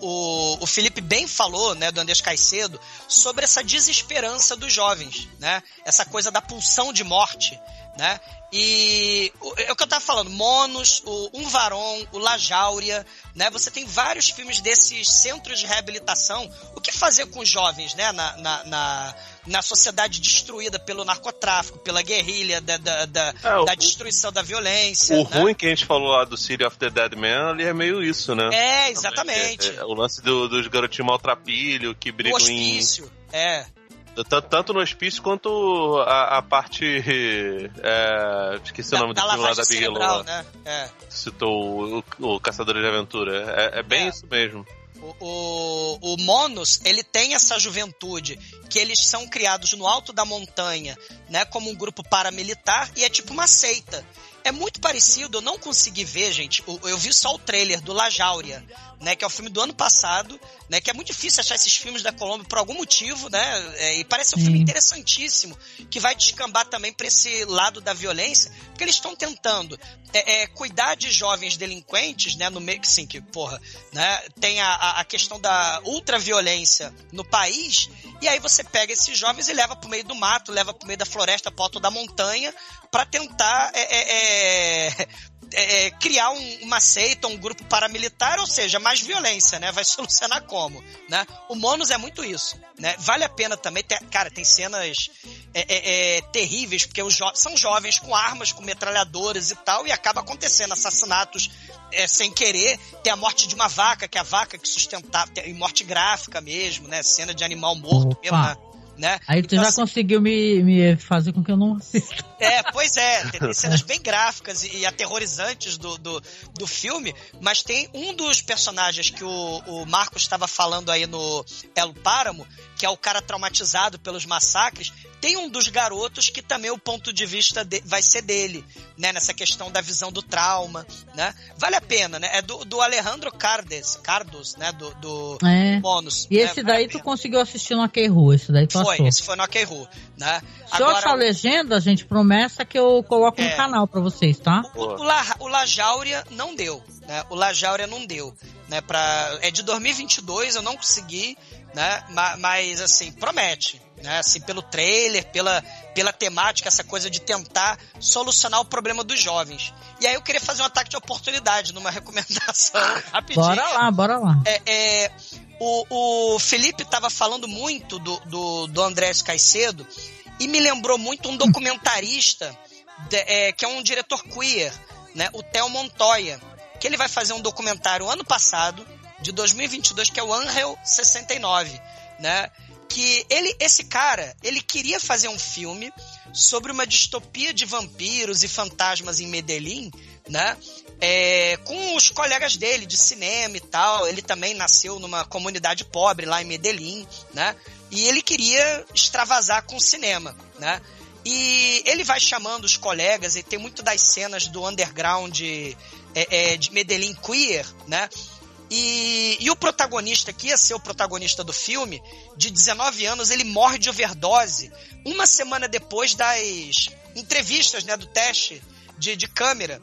o, o Felipe bem falou, né, do Andrés Caicedo, sobre essa desesperança dos jovens, né? Essa coisa da pulsão de morte, né? E o- é o que eu tava falando, Monos, o Um Varon, o La Jáuria, né? Você tem vários filmes desses centros de reabilitação. O que fazer com os jovens, né? Na, na, na, na sociedade destruída pelo narcotráfico, pela guerrilha, da, da, da, É, o- da destruição da violência. O né? ruim que a gente falou lá do City of the Dead Man ali é meio isso, né? É, exatamente. É, é, o lance do- dos garotinhos maltrapilho que o brigam em. hospício. É. Tanto, tanto no hospício quanto a, a parte. É, esqueci o nome do da filme lá da lá. né? É. Citou o, o Caçador de Aventura. É, é bem É. isso mesmo. O, o, Monos, ele tem essa juventude, que eles são criados no alto da montanha, né, como um grupo paramilitar, e é tipo uma seita. É muito parecido, eu não consegui ver, gente, o- eu vi só o trailer do La Jáuria, né, que é o filme do ano passado, né, que é muito difícil achar esses filmes da Colômbia por algum motivo, né, é, e parece um filme Sim. interessantíssimo, que vai descambar também para esse lado da violência, porque eles estão tentando é, é, cuidar de jovens delinquentes, né, no meio que sim, que porra, né, tem a, a- a questão da ultraviolência no país, e aí você pega esses jovens e leva pro meio do mato, leva pro meio da floresta, pro alto da montanha, para tentar é, é, é, é, é, criar um- uma seita, um grupo paramilitar, ou seja, mais violência, né? Vai solucionar como, né? O Monos é muito isso, né? Vale a pena também, ter- cara, tem cenas é, é, é, terríveis, porque os jo- são jovens com armas, com metralhadoras e tal, e acaba acontecendo assassinatos é, sem querer. Tem a morte de uma vaca, que é a vaca que sustentava, tem morte gráfica mesmo, né? Cena de animal morto Opa. mesmo, né? Né? Aí tu Então, já assim, conseguiu me, me fazer com que eu não assista. é, pois é, tem, tem cenas bem gráficas e, e aterrorizantes do, do, do filme, mas tem um dos personagens que o, o Marcos estava falando aí no El Páramo, que é o cara traumatizado pelos massacres, tem um dos garotos que também o ponto de vista de- vai ser dele, né, nessa questão da visão do trauma, né? Vale a pena, né? É do, do Alejandro Cardes, Cardos, né, do, do É. Monos. E né? esse Vale a daí tu conseguiu assistir no Aquerru, esse daí tu Foi, achou. esse foi no Akeru, né? Se eu achar a legenda, gente, promessa que eu coloco É. no canal pra vocês, tá? O, o, La, o La Jáuria não deu, né? O La Jáuria não deu, né? Pra, é de 2022, eu não consegui, né? Ma- Mas, assim, promete, né? Assim, pelo trailer, pela, pela temática, essa coisa de tentar solucionar o problema dos jovens. E aí eu queria fazer um ataque de oportunidade numa recomendação rapidinho. Bora lá, bora lá. É, é, o, o Felipe estava falando muito do, do, do Andrés Caicedo e me lembrou muito um documentarista de- é, que é um diretor queer, né, o Theo Montoya, que ele vai fazer um documentário ano passado, de 2022, que é o Angel 69, né? Que ele, esse cara, ele queria fazer um filme sobre uma distopia de vampiros e fantasmas em Medellín, né? É, com os colegas dele de cinema e tal. Ele também nasceu numa comunidade pobre lá em Medellín, né? E ele queria extravasar com o cinema, né? E ele vai chamando os colegas, e tem muito das cenas do underground é, é, de Medellín queer, né? E, e o protagonista, que ia ser o protagonista do filme, de 19 anos, ele morre de overdose uma semana depois das entrevistas, né, do teste de, de câmera.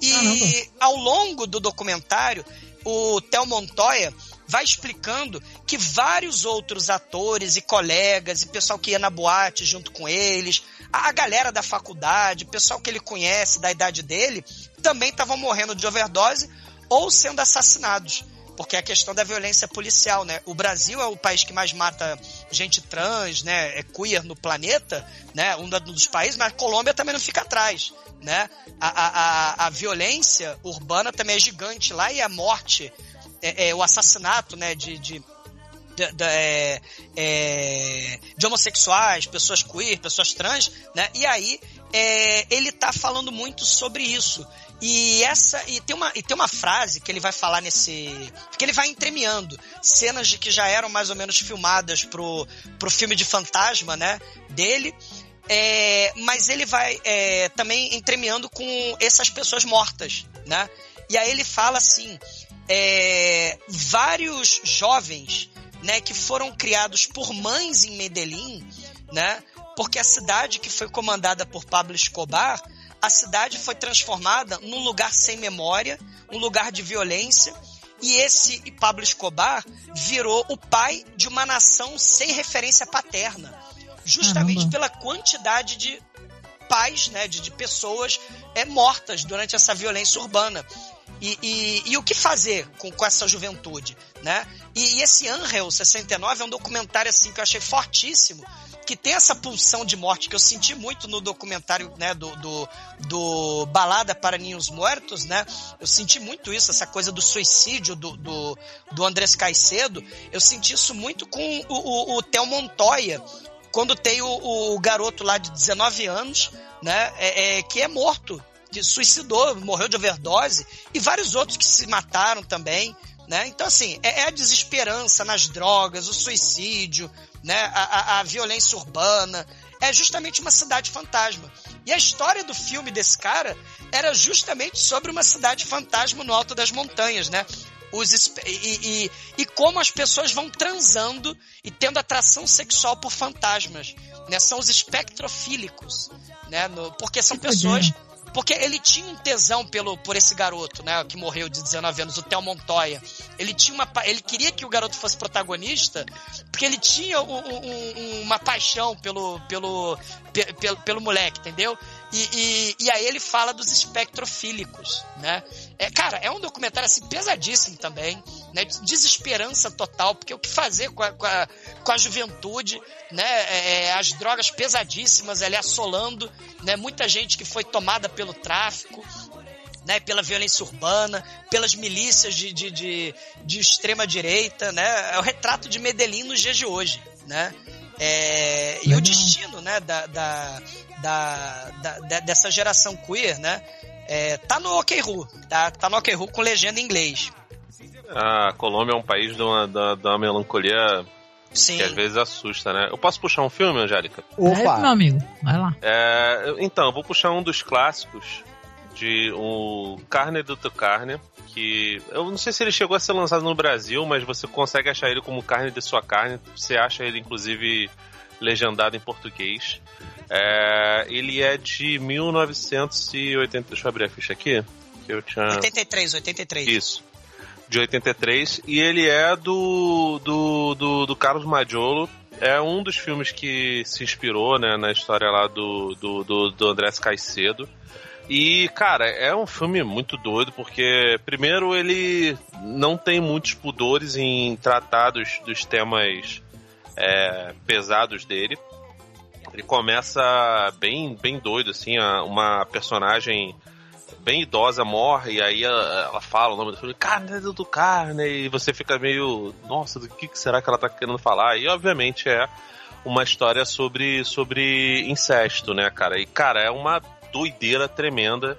E Caramba. ao longo do documentário, o Theo Montoya vai explicando que vários outros atores e colegas e pessoal que ia na boate junto com eles, a galera da faculdade, o pessoal que ele conhece da idade dele, também estavam morrendo de overdose ou sendo assassinados. Porque é a questão da violência policial, né? O Brasil é o país que mais mata gente trans, né? É queer no planeta, né? Um dos países, mas a Colômbia também não fica atrás, né? A, a, a, a violência urbana também é gigante lá e a morte, é, é, o assassinato, né? De, de, de, de, é, é, de homossexuais, pessoas queer, pessoas trans, né? E aí é, ele tá falando muito sobre isso. E essa e tem uma e tem uma frase que ele vai falar nesse que ele vai entremeando cenas de que já eram mais ou menos filmadas pro, pro filme de fantasma, né? Dele. É, mas ele vai é, também entremeando com essas pessoas mortas, né? E aí ele fala assim, é, vários jovens, né, que foram criados por mães em Medellín, né, porque a cidade que foi comandada por Pablo Escobar, a cidade foi transformada num lugar sem memória, um lugar de violência, e esse Pablo Escobar virou o pai de uma nação sem referência paterna, justamente Caramba. pela quantidade de pais, né, de, de pessoas é, mortas durante essa violência urbana. E, e, e o que fazer com, com essa juventude, né? E, e esse Angel 69 é um documentário assim que eu achei fortíssimo, que tem essa pulsão de morte que eu senti muito no documentário, né, do, do, do Balada para Ninhos Mortos, né? Eu senti muito isso, essa coisa do suicídio do, do, do Andrés Caicedo. Eu senti isso muito com o, o, o Theo Montoya, quando tem o, o garoto lá de 19 anos, né, é, é, que é morto, que suicidou, morreu de overdose, e vários outros que se mataram também, né? Então, assim, é, é a desesperança nas drogas, o suicídio, né? A, a, a violência urbana. É justamente uma cidade fantasma. E a história do filme desse cara era justamente sobre uma cidade fantasma no alto das montanhas, né? Os, e, e, e como as pessoas vão transando e tendo atração sexual por fantasmas. Né? São os espectrofílicos. Né? No- porque são pessoas. Porque ele tinha um tesão pelo, por esse garoto, né? Que morreu de 19 anos, o Theo Montoya. Ele tinha uma. Ele queria que o garoto fosse protagonista, porque ele tinha um- um- um- uma paixão pelo, pelo, pe- pelo, pelo moleque, entendeu? E, e, e aí ele fala dos espectrofílicos, né? É, cara, é um documentário assim pesadíssimo também, né? De Desesperança total, porque o que fazer com a, com a, com a juventude, né? É, as drogas pesadíssimas ali assolando, né? Muita gente que foi tomada pelo tráfico, né, pela violência urbana, pelas milícias de, de, de, de extrema direita, né? É o retrato de Medellín nos dias de hoje, né? É, e o destino, né, da, da, da, da- da- dessa geração queer, né? É, tá no OKRU, tá, tá no OKRU com legenda em inglês. A Colômbia é um país de uma, da, da uma melancolia Sim. que às vezes assusta, né? Eu posso puxar um filme, Angélica? É isso, meu Opa! amigo. Vai lá. É, então, eu vou puxar um dos clássicos de o Carne do Carne, que eu não sei se ele chegou a ser lançado no Brasil, mas você consegue achar ele como Carne de Sua Carne. Você acha ele, inclusive, legendado em português. É, ele é de 1980. Deixa eu abrir a ficha aqui. Que eu tinha... 83, 83. Isso. De 83. E ele é do, do, do, do Carlos Maggiolo. É um dos filmes que se inspirou né, na história lá do, do, do, do Andrés Caicedo. E, cara, é um filme muito doido, porque, primeiro, ele não tem muitos pudores em tratar dos, dos temas é, pesados dele. Ele começa bem, bem doido, assim, uma personagem bem idosa morre, e aí ela, fala o nome do filme, carne do carne, e você fica meio, nossa, do que, que será que ela tá querendo falar? E obviamente é uma história sobre, sobre incesto, né, cara? E, cara, é uma doideira tremenda.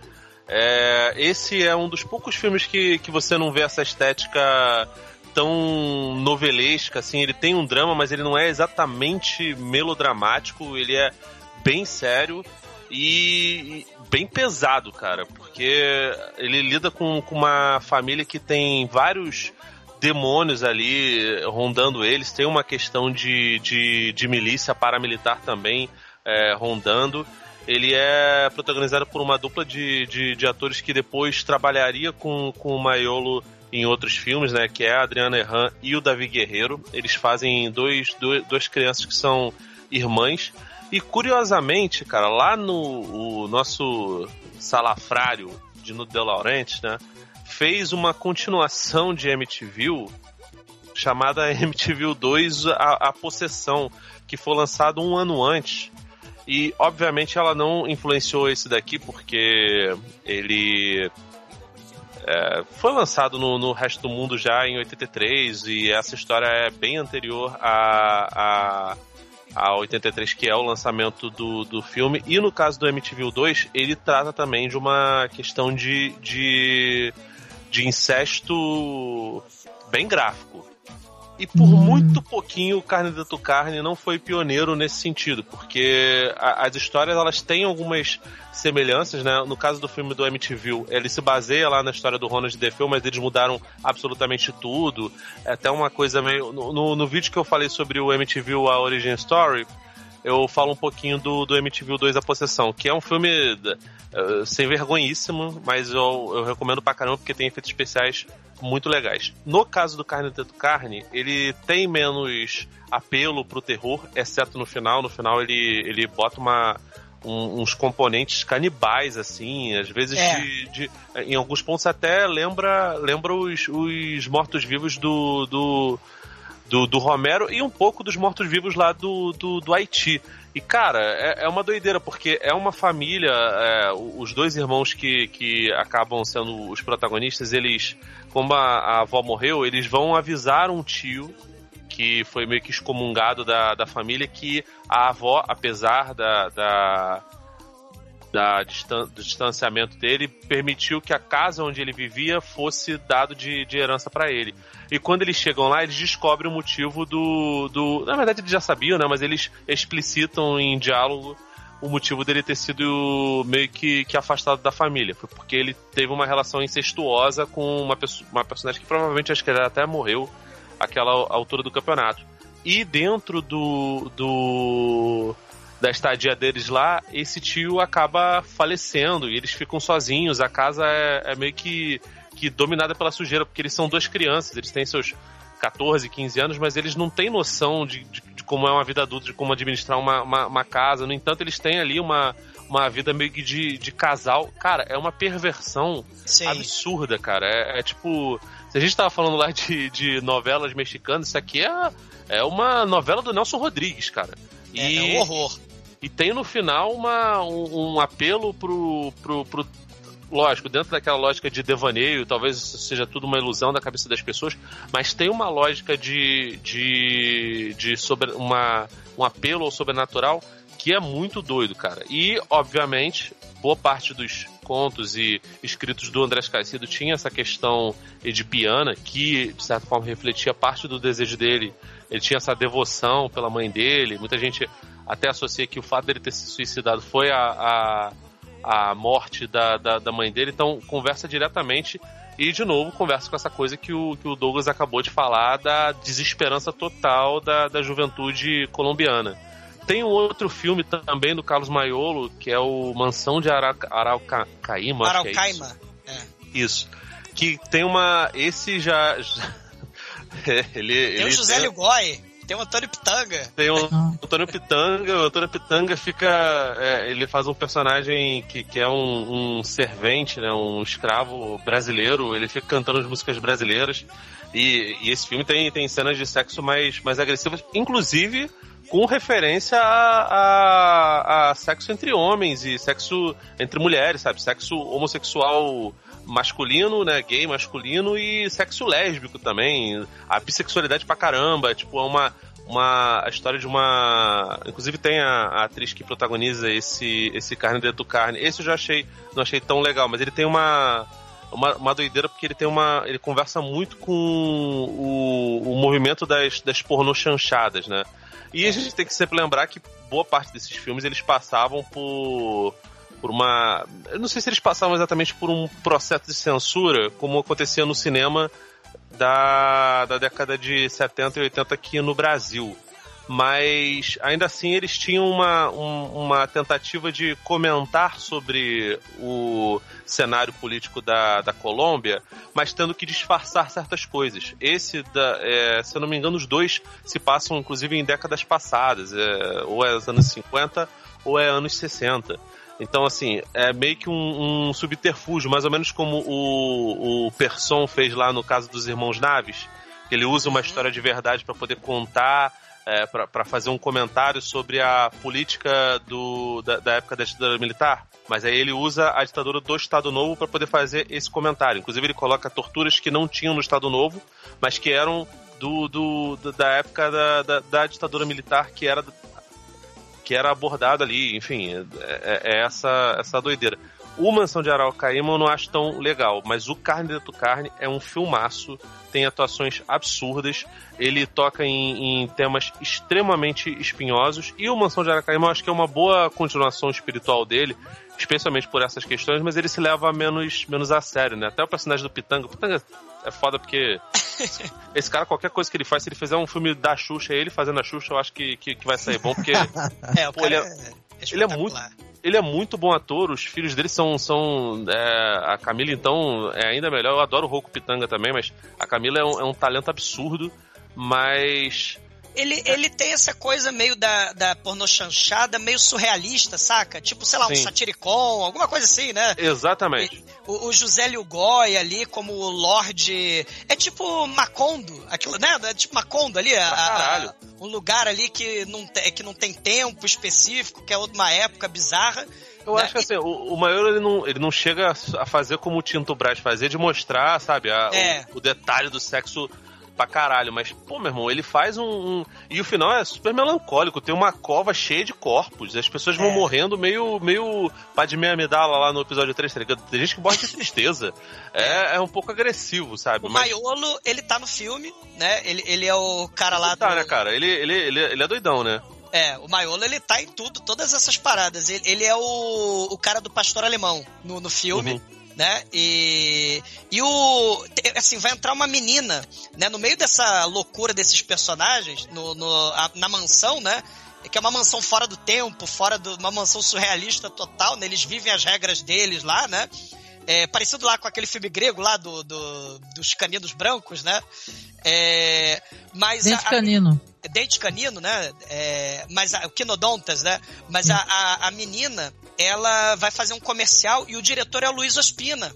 É, esse é um dos poucos filmes que, que você não vê essa estética tão novelesca, assim, ele tem um drama, mas ele não é exatamente melodramático, ele é bem sério e bem pesado, cara, porque ele lida com, com uma família que tem vários demônios ali rondando eles, tem uma questão de, de, de milícia paramilitar também é, rondando. Ele é protagonizado por uma dupla de, de, de atores que depois trabalharia com, com o Maiolo em outros filmes, né? Que é a Adriana Erran e o Davi Guerreiro. Eles fazem dois, dois, duas crianças que são irmãs. E curiosamente, cara, lá no o nosso salafrário de Nudo de Laurenti, né? Fez uma continuação de MTV chamada MTV 2 a, a Possessão, que foi lançado um ano antes. E obviamente ela não influenciou esse daqui porque ele é, foi lançado no, no resto do mundo já em 83 e essa história é bem anterior a, a, a 83, que é o lançamento do, do filme. E no caso do MTV 2, ele trata também de uma questão de, de, de incesto bem gráfico. E por muito pouquinho, o Carne da Tu Carne não foi pioneiro nesse sentido, porque a- as histórias elas têm algumas semelhanças, né? No caso do filme do MTV, ele se baseia lá na história do Ronald DeFeo, mas eles mudaram absolutamente tudo. É até uma coisa meio. No, no, no vídeo que eu falei sobre o MTV, a Origin Story, eu falo um pouquinho do, do MTV 2 A Possessão, que é um filme uh, sem vergonhíssimo, mas eu, eu recomendo pra caramba porque tem efeitos especiais muito legais. No caso do Carne Teto Carne, ele tem menos apelo pro terror, exceto no final. No final ele, ele bota uma, um, uns componentes canibais, assim, às vezes É. de, de- Em alguns pontos até lembra, lembra os, os mortos-vivos do, do, do, do Romero e um pouco dos mortos-vivos lá do, do, do Haiti. E, cara, é, é uma doideira, porque é uma família, é, os dois irmãos que, que acabam sendo os protagonistas, eles, como a, a avó morreu, eles vão avisar um tio que foi meio que excomungado da, da família, que a avó, apesar da, da, da distan- do distanciamento dele, permitiu que a casa onde ele vivia fosse dado de, de herança para ele. E quando eles chegam lá, eles descobrem o motivo do, do. Na verdade, eles já sabiam, né? Mas eles explicitam em diálogo o motivo dele ter sido meio que, que afastado da família. Foi porque ele teve uma relação incestuosa com uma, uma personagem que provavelmente acho que ele até morreu àquela altura do campeonato. E dentro do, do da estadia deles lá, esse tio acaba falecendo e eles ficam sozinhos. A casa é, é meio que, que dominada pela sujeira, porque eles são duas crianças, eles têm seus 14, 15 anos, mas eles não têm noção de, de, de como é uma vida adulta, de como administrar uma, uma, uma casa. No entanto, eles têm ali uma, uma vida meio que de, de casal. Cara, é uma perversão Sim. absurda, cara. É, é tipo. Se a gente tava falando lá de, de novelas mexicanas, isso aqui é, é uma novela do Nelson Rodrigues, cara. É, E, é um horror. E tem no final uma, um, um apelo pro, pro, pro. Lógico, dentro daquela lógica de devaneio, talvez seja tudo uma ilusão da cabeça das pessoas, mas tem uma lógica de. de, de sobre, uma, um apelo ao sobrenatural que é muito doido, cara. E, obviamente, boa parte dos contos e escritos do Andrés Caicedo tinha essa questão edipiana que, de certa forma, refletia parte do desejo dele. Ele tinha essa devoção pela mãe dele. Muita gente até associa que o fato dele ter se suicidado foi a, a, a morte da, da, da mãe dele. Então, conversa diretamente. E, de novo, conversa com essa coisa que o, que o Douglas acabou de falar da desesperança total da, da juventude colombiana. Tem um outro filme também do Carlos Maiolo, que é o Mansão de Arauca, Araucaíma. é isso. Araucaima. Isso. Que tem uma. Esse já. já- É, ele, Tem ele o José Ligói, tem o Antônio Pitanga. tem o Antônio Pitanga, o Antônio Pitanga fica. é, ele faz um personagem que, que é um, um servente, né? Um escravo brasileiro, ele fica cantando as músicas brasileiras. E, e esse filme tem, tem cenas de sexo mais, mais agressivas, inclusive com referência a, a, a sexo entre homens e sexo entre mulheres, sabe? Sexo homossexual masculino, né? Gay masculino e sexo lésbico também. A bissexualidade pra caramba. Tipo, é uma, uma a história de uma. Inclusive tem a, a atriz que protagoniza esse, esse Carne Dentro do Carne. Esse eu já achei, não achei tão legal, mas ele tem uma. Uma, uma doideira porque ele tem uma. Ele conversa muito com o, o movimento das, das pornochanchadas, né? E a gente tem que sempre lembrar que boa parte desses filmes eles passavam por por uma. Eu não sei se eles passavam exatamente por um processo de censura, como acontecia no cinema da, da década de 70 e 80 aqui no Brasil. Mas ainda assim eles tinham uma, um- uma tentativa de comentar sobre o cenário político da, da Colômbia, mas tendo que disfarçar certas coisas. Esse, da, é, se eu não me engano, os dois se passam inclusive em décadas passadas, é, ou é os anos 50 ou é anos 60. Então, assim, é meio que um, um subterfúgio, mais ou menos como o, o Persson fez lá no caso dos Irmãos Naves. que Ele usa uma história de verdade para poder contar, é, para fazer um comentário sobre a política do, da, da época da ditadura militar. Mas aí ele usa a ditadura do Estado Novo para poder fazer esse comentário. Inclusive, ele coloca torturas que não tinham no Estado Novo, mas que eram do, do, do- da época da, da, da ditadura militar que era que era abordado ali, enfim, é, é- é essa, essa doideira. O Mansão de Araucaíma eu não acho tão legal, mas o Carne de Carne é um filmaço, tem atuações absurdas, ele toca em, em, temas extremamente espinhosos, e o Mansão de Araucaíma eu acho que é uma boa continuação espiritual dele, especialmente por essas questões, mas ele se leva menos, menos a sério, né? Até o personagem do Pitanga, o Pitanga é foda porque esse cara, qualquer coisa que ele faz, se ele fizer um filme da Xuxa, ele fazendo a Xuxa, eu acho que, que, que vai sair bom, porque É, o Pô, cara ele é- é, ele é muito- ele é muito bom ator, os filhos dele são. são é, a Camila, então, é ainda melhor. Eu adoro o Roku Pitanga também, mas a Camila é um, é um talento absurdo, mas. Ele, ele tem essa coisa meio da, da pornô chanchada, meio surrealista, saca? Tipo, sei lá, um Sim. satiricon, alguma coisa assim, né? Exatamente. O, o José Lugoi ali, como o Lorde. É tipo Macondo, aquilo, né? É tipo Macondo ali, a- a- caralho. um lugar ali que não, te- que não tem tempo específico, que é uma época bizarra. Eu né? acho que assim, o, o maior ele não, ele não chega a fazer como o Tinto Brás fazia, de mostrar, sabe, a- É. o, o detalhe do sexo pra caralho. Mas, pô, meu irmão, ele faz um, um- E o final é super melancólico. Tem uma cova cheia de corpos. As pessoas vão É. morrendo meio. meio Padmé Amidala lá no episódio 3, tá ligado? Tem gente que morre de tristeza. é, é um pouco agressivo, sabe? O Mas- Maiolo, ele tá no filme, né? Ele, ele é o cara lá Tá, do. né, cara? Ele, ele, ele, ele é doidão, né? É, o Maiolo, ele tá em tudo, todas essas paradas. Ele, ele é o, o cara do pastor alemão no, no filme. Uhum. Né? E, e o. Assim, vai entrar uma menina, né? No meio dessa loucura desses personagens, no, no- a- na mansão, né? Que é uma mansão fora do tempo, fora de uma mansão surrealista total, né? Eles vivem as regras deles lá, né? É, parecido lá com aquele filme grego lá do, do- dos caninos brancos, né? É, mas Dente a- a- canino. dente canino, né? É, mas a, o quinodontas, né? Mas a, a, a menina, ela vai fazer um comercial e o diretor é o Luiz Ospina.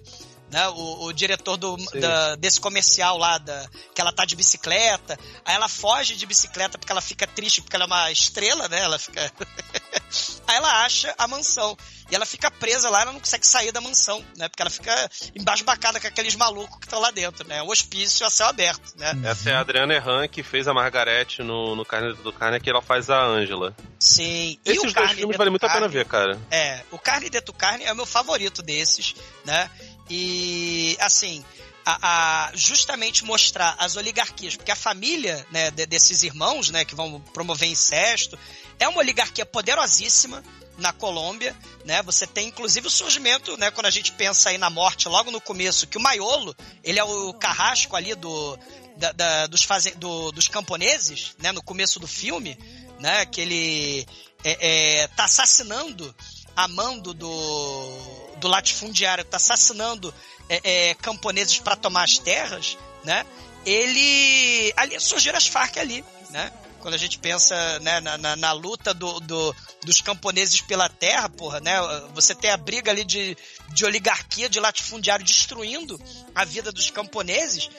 Né, o, o diretor do, da- desse comercial lá, da, que ela tá de bicicleta, aí ela foge de bicicleta porque ela fica triste, porque ela é uma estrela, né? Ela fica. aí ela acha a mansão. E ela fica presa lá, ela não consegue sair da mansão, né? Porque ela fica embasbacada com aqueles malucos que estão lá dentro, né? O hospício a céu aberto, né? Essa é a Adriana Erran que fez a Margarete no, no Carne do Carne, que ela faz a Ângela. Sim. E Esses o dois Carne filmes de valem muito a pena ver, cara. É, o Carne de Tu Carne é o meu favorito desses, né? E, assim, a, a- justamente mostrar as oligarquias, porque a família né, de- desses irmãos, né, que vão promover incesto, é uma oligarquia poderosíssima na Colômbia, né? Você tem inclusive o surgimento, né, quando a gente pensa aí na morte logo no começo, que o Maiolo, ele é o carrasco ali do da- da- dos, faze- do- dos camponeses, né, no começo do filme, né, que ele é, é, tá assassinando a mando do, do latifundiário, tá assassinando é, é, camponeses para tomar as terras, né? Ele ali surgiram as Farc ali, né? Quando a gente pensa né, na, na, na luta do, do- dos camponeses pela terra, porra, né? Você tem a briga ali de, de oligarquia, de latifundiário destruindo a vida dos camponeses.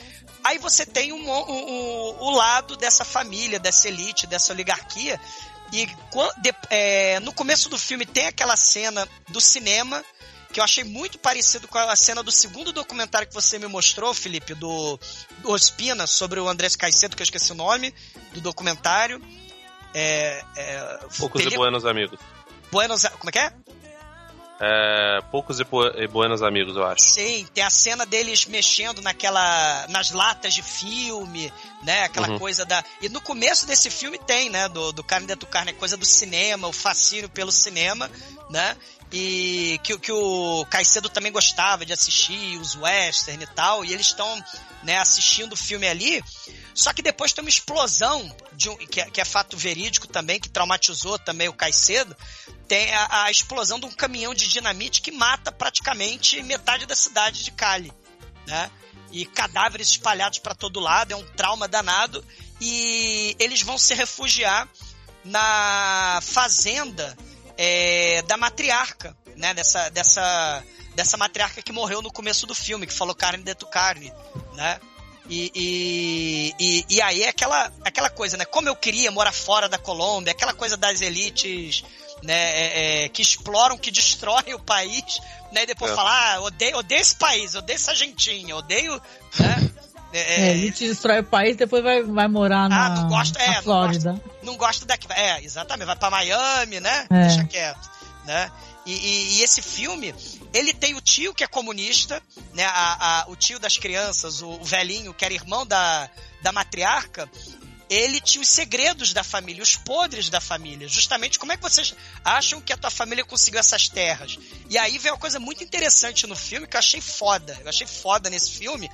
Aí você tem um, um- um- o lado dessa família, dessa elite, dessa oligarquia. E quan- de- é, no começo do filme tem aquela cena do cinema que eu achei muito parecido com a cena do segundo documentário que você me mostrou, Felipe, do, do Ospina, sobre o Andrés Caicedo, que eu esqueci o nome, do documentário. É, é, Poucos e Buenos Amigos. Buenos, como é que é? É, poucos e, e Buenos Amigos, eu acho. Sim, tem a cena deles mexendo naquela. nas latas de filme, né? Aquela Uhum. coisa da. E no começo desse filme tem, né? Do, do Carne Dentro do Carne, a coisa do cinema, o fascínio pelo cinema, né? E que, que o Caicedo também gostava de assistir, os western e tal, e eles estão né, assistindo o filme ali. Só que depois tem uma explosão, de um, que, é, que é fato verídico também, que traumatizou também o Caicedo. Tem a, a explosão de um caminhão de dinamite que mata praticamente metade da cidade de Cali, né? E cadáveres espalhados para todo lado, é um trauma danado. E eles vão se refugiar na fazenda é, da matriarca, né? Dessa, dessa, dessa matriarca que morreu no começo do filme, que falou carne dentro carne, né? E, e, e, e aí é aquela, aquela coisa, né? Como eu queria morar fora da Colômbia, aquela coisa das elites né, é, é, que exploram, que destroem o país, né? E depois É. falar, ah, odeio, odeio esse país, odeio essa gentinha, odeio. Né? É, É, ele te destrói o país, depois vai, vai morar na, Ah, não gosto- é, na não Flórida. não gosta daqui. É, exatamente, vai pra Miami, né? É. Deixa quieto. né? E, e, e, esse filme, ele tem o tio que é comunista, né? A, a, o tio das crianças, o, o, velhinho, que era irmão da, da matriarca, ele tinha os segredos da família, os podres da família. Justamente como é que vocês acham que a tua família conseguiu essas terras? E aí vem uma coisa muito interessante no filme que eu achei foda. Eu achei foda nesse filme,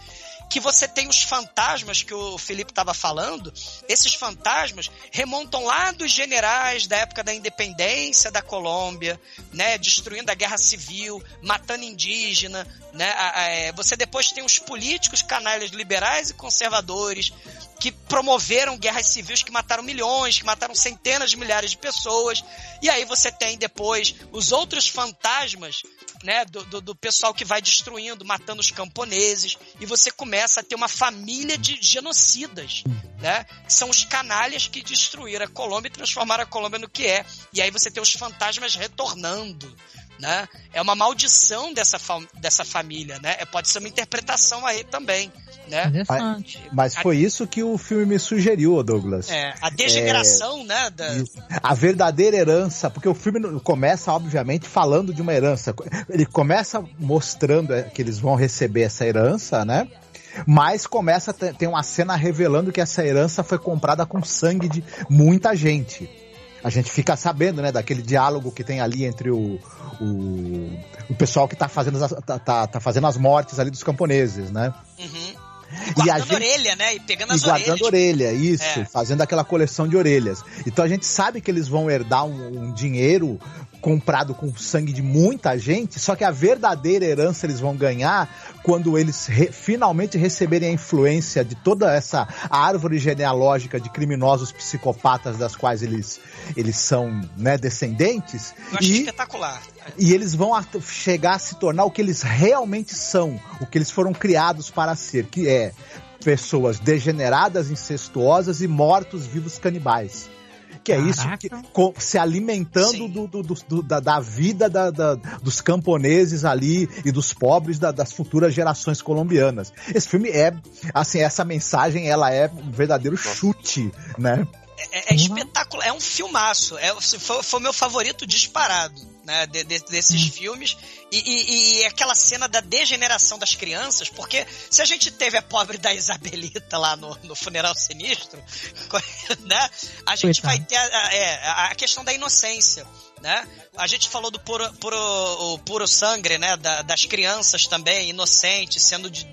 que você tem os fantasmas que o Felipe estava falando, esses fantasmas remontam lá dos generais da época da independência da Colômbia, né, destruindo a guerra civil, matando indígena, né, é, você depois tem os políticos canalhas liberais e conservadores que promoveram guerras civis que mataram milhões, que mataram centenas de milhares de pessoas, e aí você tem depois os outros fantasmas né, do, do, do, pessoal que vai destruindo, matando os camponeses, e você começa a ter uma família de genocidas, né, que são os canalhas que destruíram a Colômbia e transformaram a Colômbia no que é. E aí você tem os fantasmas retornando, né? É uma maldição dessa, fa dessa família, né? É, pode ser uma interpretação aí também, né? Mas, mas foi isso que o filme me sugeriu, Douglas. É, a degeneração, é, né? Da... A verdadeira herança, porque o filme começa, obviamente, falando de uma herança. Ele começa mostrando é, que eles vão receber essa herança, né? Mas começa, tem uma cena revelando que essa herança foi comprada com sangue de muita gente a gente fica sabendo, né, daquele diálogo que tem ali entre o, o, o pessoal que tá fazendo, as, tá, tá, tá, fazendo as mortes ali dos camponeses, né? Uhum. Guardando e a gente, orelha, né? E pegando as e guardando orelha, isso, é. fazendo aquela coleção de orelhas. Então a gente sabe que eles vão herdar um, um dinheiro comprado com sangue de muita gente, só que a verdadeira herança eles vão ganhar quando eles re finalmente receberem a influência de toda essa árvore genealógica de criminosos psicopatas das quais eles, eles são né, descendentes. Eu achei e, espetacular. E eles vão a chegar a se tornar o que eles realmente são, o que eles foram criados para ser, que é pessoas degeneradas, incestuosas e mortos-vivos canibais que é isso, que, com, se alimentando do, do, do, da, da, vida da, da, dos camponeses ali e dos pobres das futuras gerações colombianas. Esse filme é, assim, essa mensagem, ela é um verdadeiro chute, né? É, é, é espetacular, é um filmaço. É, foi, foi meu favorito disparado né, de, de, desses hum. filmes. E, e, e, aquela cena da degeneração das crianças, porque se a gente teve a pobre da Isabelita lá no, no funeral sinistro, né, a gente vai ter a, a, é, a, questão da inocência. Né? A gente falou do puro, puro, puro sangue, né? Da, das crianças também, inocentes, sendo de,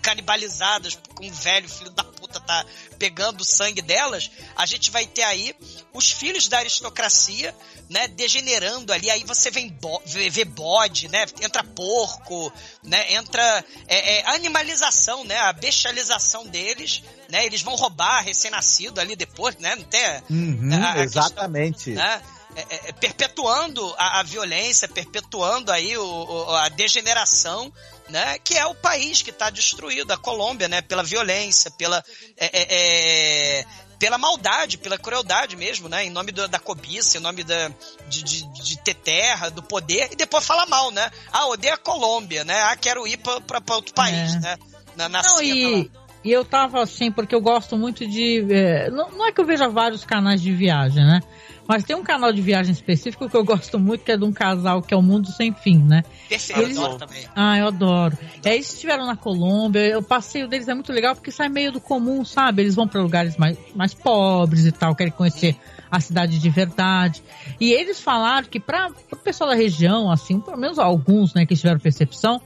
canibalizadas com um velho filho da puta tá pegando o sangue delas, a gente vai ter aí os filhos da aristocracia, né, degenerando ali, aí você vê, bo vê bode, né, entra porco, né, entra é, é, animalização, né, a bestialização deles, né, eles vão roubar recém-nascido ali depois, né, não tem... Uhum, a, a exatamente. Questão, né, é, é, é, perpetuando a, a, violência, perpetuando aí o, o, a degeneração, né? Que é o país que está destruído, a Colômbia, né? Pela violência, pela é, é, é, pela maldade, pela crueldade mesmo, né? Em nome do, da cobiça, em nome da, de, de, de, ter terra, do poder, e depois fala mal, né? Ah, odeio a Colômbia, né? Ah, quero ir para outro país, né? Na, na Não, e... E eu tava assim, porque eu gosto muito de. É, não, não, é que eu veja vários canais de viagem, né? Mas tem um canal de viagem específico que eu gosto muito, que é de um casal que é o Mundo Sem Fim, né? Perfeito, eles... eu adoro também. Ah, eu adoro. Aí eles estiveram na Colômbia, o passeio deles é muito legal porque sai meio do comum, sabe? Eles vão para lugares mais, mais pobres e tal, querem conhecer a cidade de verdade. E eles falaram que para o pessoal da região, assim, pelo menos alguns, né, que tiveram percepção,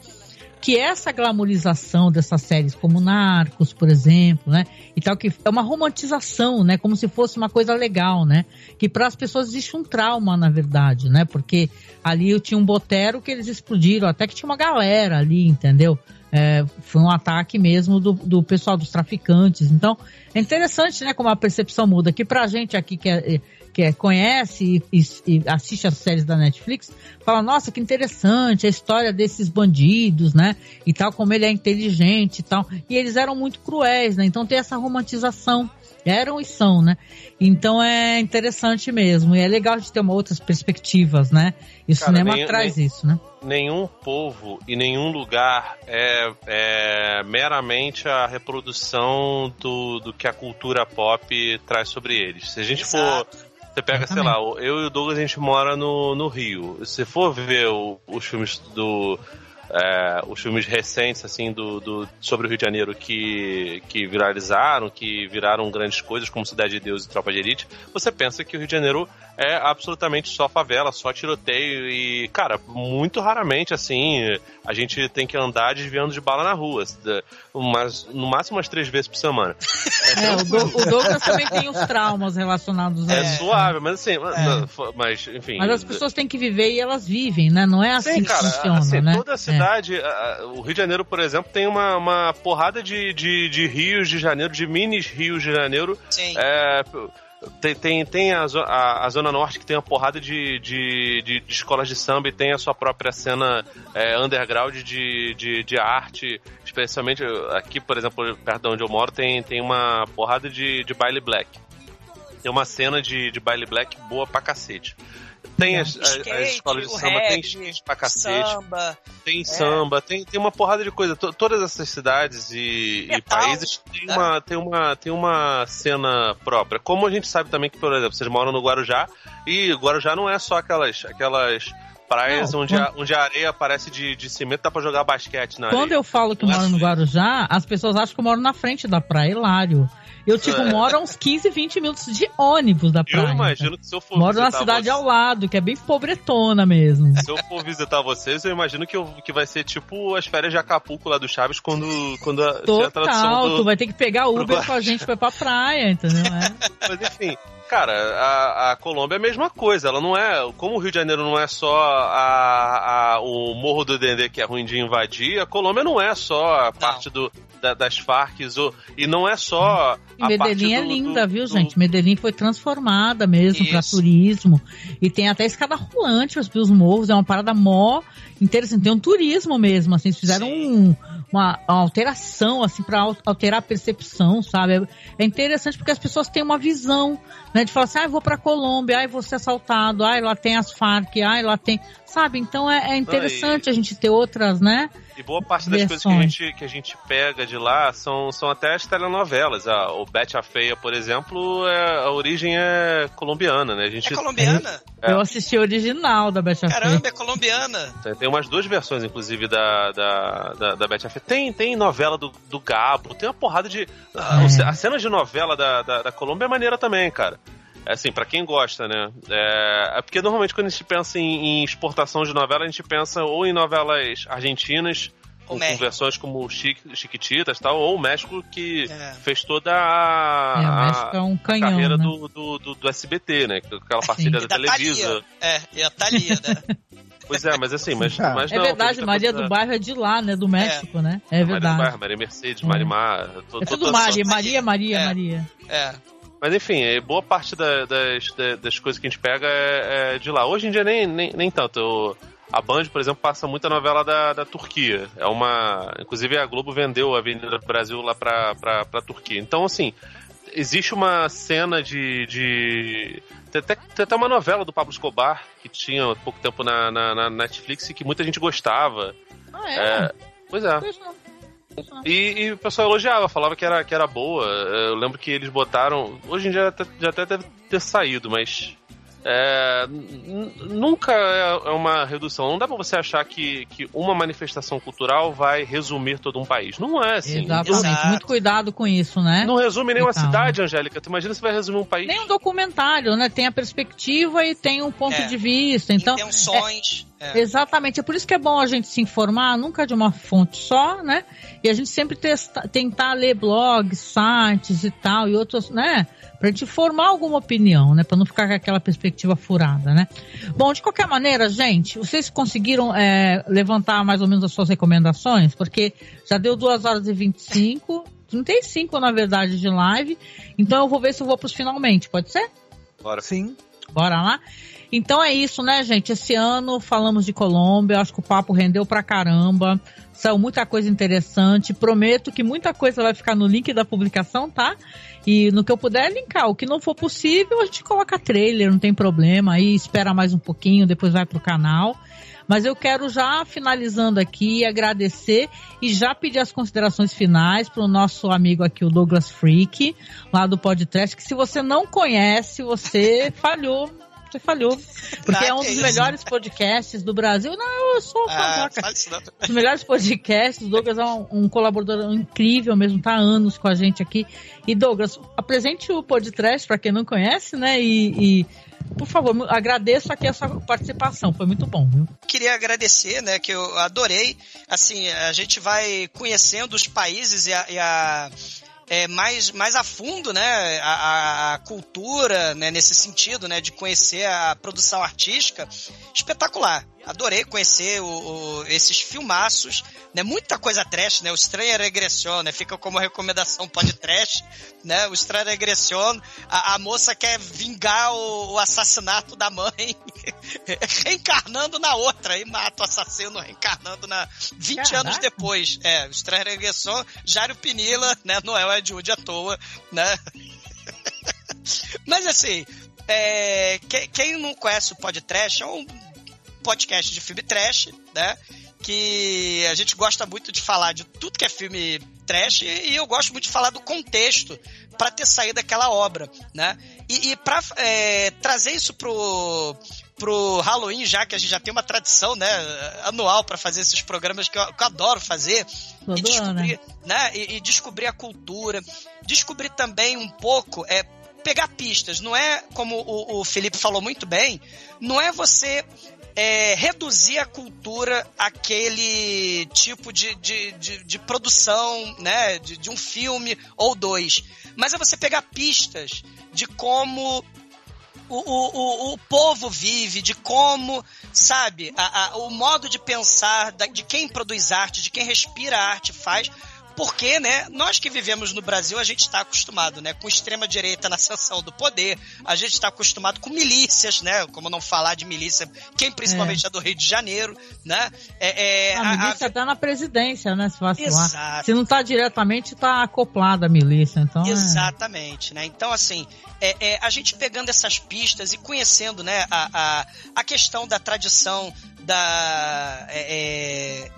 que essa glamorização dessas séries como Narcos, por exemplo, né, e tal que é uma romantização, né, como se fosse uma coisa legal, né, que para as pessoas existe um trauma na verdade, né, porque ali eu tinha um botero que eles explodiram, até que tinha uma galera ali, entendeu? É, foi um ataque mesmo do, do pessoal dos traficantes. Então, é interessante, né, como a percepção muda. Que pra gente aqui que é, que é, conhece e, e, assiste as séries da Netflix, fala, nossa, que interessante a história desses bandidos, né? E tal, como ele é inteligente e tal. E eles eram muito cruéis, né? Então tem essa romantização. Eram e são, né? Então é interessante mesmo. E é legal de ter uma outras perspectivas, né? E o Cara, cinema nem, traz nem, isso, né? Nenhum povo e nenhum lugar é, é meramente a reprodução do, do que a cultura pop traz sobre eles. Se a gente Exato. for Você pega, sei lá, eu e o Douglas a gente mora no, no Rio. Se for ver o- os filmes do. é, os filmes recentes, assim, do, do- sobre o Rio de Janeiro que, que viralizaram, que viraram grandes coisas, como Cidade de Deus e Tropa de Elite, você pensa que o Rio de Janeiro é absolutamente só favela, só tiroteio e, cara, muito raramente, assim, a gente tem que andar desviando de bala na rua, mas no máximo umas três vezes por semana. É, o, Do- o Douglas também tem os traumas relacionados a É, isso. suave, mas assim, mas enfim. Mas as pessoas têm que viver e elas vivem, né? Não é assim Sim, que cara, funciona, assim, né? toda a É. cidade, o Rio de Janeiro, por exemplo, tem uma, uma porrada de, de, de rios de janeiro, de minis rios de janeiro. Sim. É, tem, tem, tem a, a, a Zona Norte que tem uma porrada de, de, de, de escolas de samba e tem a sua própria cena é, underground de, de, de arte, especialmente aqui, por exemplo, perto de onde eu moro, tem, tem uma porrada de, de baile black. Tem uma cena de, de baile black boa pra cacete. Tem as, as- as Skate, escolas de samba, tem rap, skate pra cacete Samba. tem samba, tem, tem uma porrada de coisa. To- todas essas cidades e, e Metal, países têm né? uma, tem, uma, tem uma cena própria. Como a gente sabe também que, por exemplo, vocês moram no Guarujá e Guarujá não é só aquelas, aquelas praias Não, onde, quando- a, onde a areia parece de, de cimento, dá pra jogar basquete na Quando areia. eu falo que Não é moro no assim. Guarujá, as pessoas acham que eu moro na frente da praia, hilário. Eu, tipo, É. moro a uns 15, 20 minutos de ônibus da praia. Eu imagino que se eu for Moro na cidade você- ao lado, que é bem pobretona mesmo. Se eu for visitar vocês, eu imagino que, eu, que vai ser tipo as férias de Acapulco lá do Chaves quando, quando a, tinha a tradução Total, do, tu vai ter que pegar Uber com a gente pra ir pra praia, entendeu? É. Mas enfim, cara, a, a Colômbia é a mesma coisa. Ela não é. Como o Rio de Janeiro não é só a, a- o Morro do Dendê que é ruim de invadir, a Colômbia não é só a parte do, da- das Farc ou- e não é só. E a parte Medellín é do- linda, do- viu, do- gente? Medellín foi transformada mesmo pra Isso. turismo. E tem até escada rolante subir os morros. É uma parada mó interessante. Tem um turismo mesmo, assim. Eles fizeram um- uma, uma alteração, assim, pra al- alterar a percepção, sabe? É, é interessante porque as pessoas têm uma visão, né? De falar assim, ah, eu vou pra Colômbia, ah, eu vou ser assaltado, ah, lá tem as Farc, ah, lá tem... Sabe? Então é, é interessante a gente ter outras, né? E boa parte das coisas que a, Versões. gente, que a gente pega de lá são, são até as telenovelas. A, o Betty a Feia, por exemplo, é- a origem é colombiana, né? A gente É colombiana? É. Eu assisti o original da Betty a Feia. Caramba, é colombiana. Tem, tem umas duas versões, inclusive, da, da, da, da Betty a Feia. Tem, tem novela do, do Gabo, tem uma porrada de. A, É. a cena de novela da, da, da Colômbia é maneira também, cara. É assim, pra quem gosta, né? É, é porque normalmente quando a gente pensa em, em exportação de novela, a gente pensa ou em novelas argentinas, com, com versões como Chiqui, Chiquititas e tal, ou o México que É. fez toda a, É, o México é um a canhão, carreira né? do, do, do, do SBT, né? Aquela parceria da, da Televisa. Thalia. É, e a Thalia, né? Pois é, mas assim, mas, Ah. mas É não, verdade, tem muita Maria do Bairro é de lá, né? Do México, né? É Maria do verdade. Bairro, Maria Mercedes, É. Marimar. tô- É tudo tô- Maria, Maria, Maria, É. Maria. É. Mas enfim, é, boa parte da- das, da- das coisas que a gente pega é, é de lá. Hoje em dia nem, nem, nem tanto. Eu- a Band, por exemplo, passa muita novela da, da Turquia. É uma. Inclusive a Globo vendeu a Avenida Brasil lá pra, pra, pra Turquia. Então, assim, existe uma cena de. de... Tem, até, tem até uma novela do Pablo Escobar que tinha há pouco tempo na, na, na Netflix e que muita gente gostava. Ah, é? É, pois é. Pois não. E, e o pessoal elogiava, falava que era, que era boa. Eu lembro que eles botaram. Hoje em dia até- já até deve ter saído, mas. É, nunca é é uma redução. Não dá pra você achar que, que uma manifestação cultural vai resumir todo um país. Não é assim. Exatamente. Exato. Muito cuidado com isso, né? Não resume nenhuma Então. cidade, Angélica. Tu imagina se vai resumir um país? Nem um documentário, né? Tem a perspectiva e tem um ponto É. de vista. Então, Intenções. É. Exatamente, é por isso que é bom a gente se informar, nunca de uma fonte só, né? E a gente sempre testa- tentar ler blogs, sites e tal, e outros, né? Pra gente formar alguma opinião, né? Pra não ficar com aquela perspectiva furada, né? Bom, de qualquer maneira, gente, vocês conseguiram é, levantar mais ou menos as suas recomendações? Porque já deu 2 horas e 25, 35 na verdade de live, então eu vou ver se eu vou pros finalmente, pode ser? Bora. Sim. Bora lá? Então é isso, né, gente? Esse ano falamos de Colômbia, acho que o papo rendeu pra caramba. Saiu muita coisa interessante. Prometo que muita coisa vai ficar no link da publicação, tá? E no que eu puder linkar. O que não for possível, a gente coloca trailer, não tem problema. Aí espera mais um pouquinho, depois vai pro canal. Mas eu quero já finalizando aqui, agradecer e já pedir as considerações finais para o nosso amigo aqui, o Douglas Freak, lá do podcast, que se você não conhece, você falhou você falhou. Porque Ah, é um dos isso. melhores podcasts do Brasil. Não, eu sou Ah, babaca. fala isso não. Os melhores podcasts. O Douglas é um, um colaborador incrível mesmo, tá há anos com a gente aqui. E Douglas, apresente o podcast para quem não conhece, né? E, e, por favor, agradeço aqui a sua participação. Foi muito bom, viu? queria agradecer, né, que eu adorei. Assim, a gente vai conhecendo os países e a, e a- é, mais, mais a fundo, né, a, a- cultura, né, nesse sentido, né, de conhecer a produção artística. Espetacular. Adorei conhecer o- o- esses filmaços, né, muita coisa trash, né, o Estranha Regressão, né, fica como recomendação pode trash, né, o Estranha Regressão, a, a moça quer vingar o, o assassinato da mãe, reencarnando na outra, e mata o assassino reencarnando na 20 Caraca. anos depois. É, o Estranha Regressão, Jário Pinila, né, não é Wood à toa, né. Mas assim, é, que- quem não conhece o podcast é um podcast de filme trash, né? Que a gente gosta muito de falar de tudo que é filme trash e eu gosto muito de falar do contexto para ter saído daquela obra, né? E, e para trazer isso pro pro Halloween, já que a gente já tem uma tradição, né, anual para fazer esses programas que eu, que eu adoro fazer Todo e ano, descobrir, né, e, e descobrir a cultura, descobrir também um pouco é pegar pistas, não é como o, o Felipe falou muito bem, não é você é, reduzir a cultura àquele tipo de, de, de, de produção, né, de, de um filme ou dois, mas é você pegar pistas de como o, o, o, o povo vive, de como, sabe, a, a- o modo de pensar da- de quem produz arte, de quem respira arte faz. Porque, né, nós que vivemos no Brasil, a gente está acostumado, né, com extrema-direita na ascensão do poder, a gente está acostumado com milícias, né, como não falar de milícia, quem principalmente é, do Rio de Janeiro, né, é, é, a a- milícia tá na presidência, né? Se vacilar. Se não tá diretamente, tá acoplada a milícia. Então, é- Exatamente, né? Então, assim, é, é, a gente pegando essas pistas e conhecendo, né, a, a, a questão da tradição da. é, é,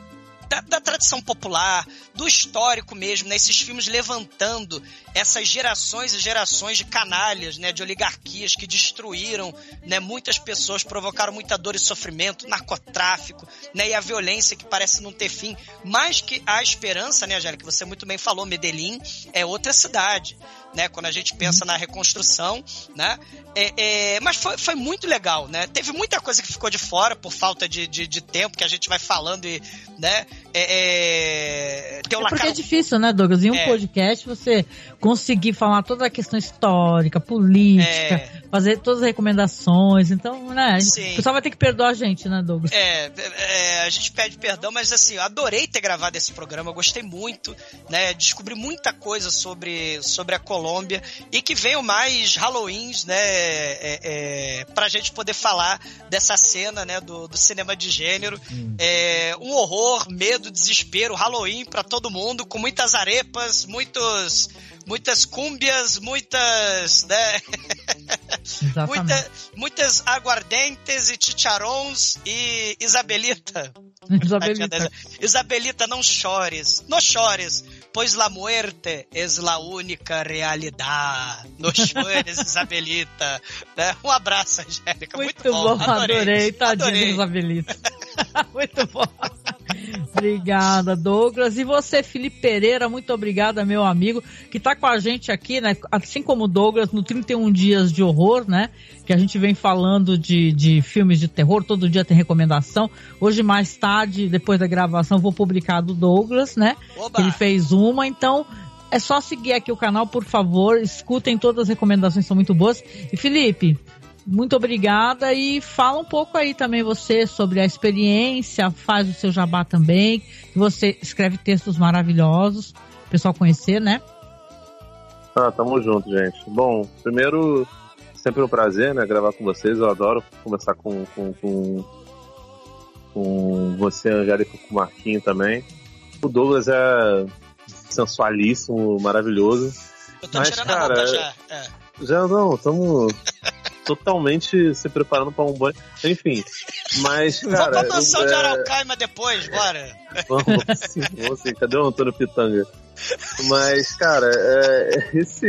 da, da tradição popular, do histórico mesmo, né? Esses filmes levantando essas gerações e gerações de canalhas, né? De oligarquias que destruíram, né? Muitas pessoas, provocaram muita dor e sofrimento, narcotráfico, né? E a violência que parece não ter fim. Mais que a esperança, né, Angélica, que você muito bem falou, Medellín é outra cidade, né? Quando a gente pensa na reconstrução, né? É, é, mas foi, foi muito legal, né? Teve muita coisa que ficou de fora por falta de, de, de tempo que a gente vai falando e, né? É, é, É porque é difícil, né, Douglas? Em um É. podcast você conseguir falar toda a questão histórica, política, É. fazer todas as recomendações. Então, né? Sim. O pessoal vai ter que perdoar a gente, né, Douglas? É, é, a gente pede perdão, mas assim, eu adorei ter gravado esse programa, eu gostei muito, né? Descobri muita coisa sobre, sobre a Colômbia e que venham mais Halloweens, né? É, é, pra gente poder falar dessa cena, né? Do, do cinema de gênero. É, um horror, medo, desespero, Halloween pra todo mundo, com muitas arepas, muitos. Muitas cúmbias, muitas, né? Muita- muitas aguardentes e chicharrons e Isabelita. Isabelita. Isabelita, não chores, não chores, pois la muerte es la única realidade. Não chores, Isabelita. Né? Um abraço, Angélica. Muito, Muito bom, adorei, tadinha da adorei. Isabelita. muito bom. Obrigada, Douglas. E você, Felipe Pereira, muito obrigada, meu amigo, que tá com a gente aqui, né? Assim como o Douglas, no 31 Dias de Horror, né? Que a gente vem falando de, de filmes de terror, todo dia tem recomendação. Hoje, mais tarde, depois da gravação, vou publicar do Douglas, né? Oba. Ele fez uma, então. É só seguir aqui o canal, por favor. Escutem todas as recomendações, são muito boas. E Felipe, muito obrigada e fala um pouco aí também você sobre a experiência, faz o seu jabá também, você escreve textos maravilhosos, o pessoal conhecer, né? Ah, tamo junto, gente. Bom, primeiro, sempre um prazer, né, gravar com vocês. Eu adoro conversar com, com, com, com você, Angélica, com o Marquinho também. O Douglas é sensualíssimo, maravilhoso. Eu tô Mas, tirando cara, a roupa já. É. Já não, tamo. totalmente se preparando para um banho. Enfim, mas, Vamos cara. pra mansão eu- de é, Araucaima depois, bora. Vamos sim, vamos sim. Cadê o Antônio Pitanga? Mas, cara, é, esse,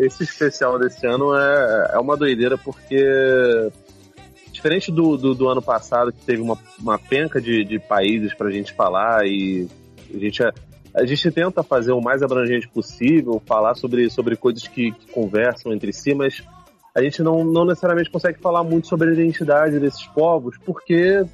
esse especial desse ano é, é uma doideira porque, diferente do, do, do ano passado, que teve uma, uma penca de, de países pra gente falar e a gente, a gente tenta fazer o mais abrangente possível, falar sobre, sobre coisas que, que conversam entre si, mas a gente não, não necessariamente consegue falar muito sobre a identidade desses povos, porque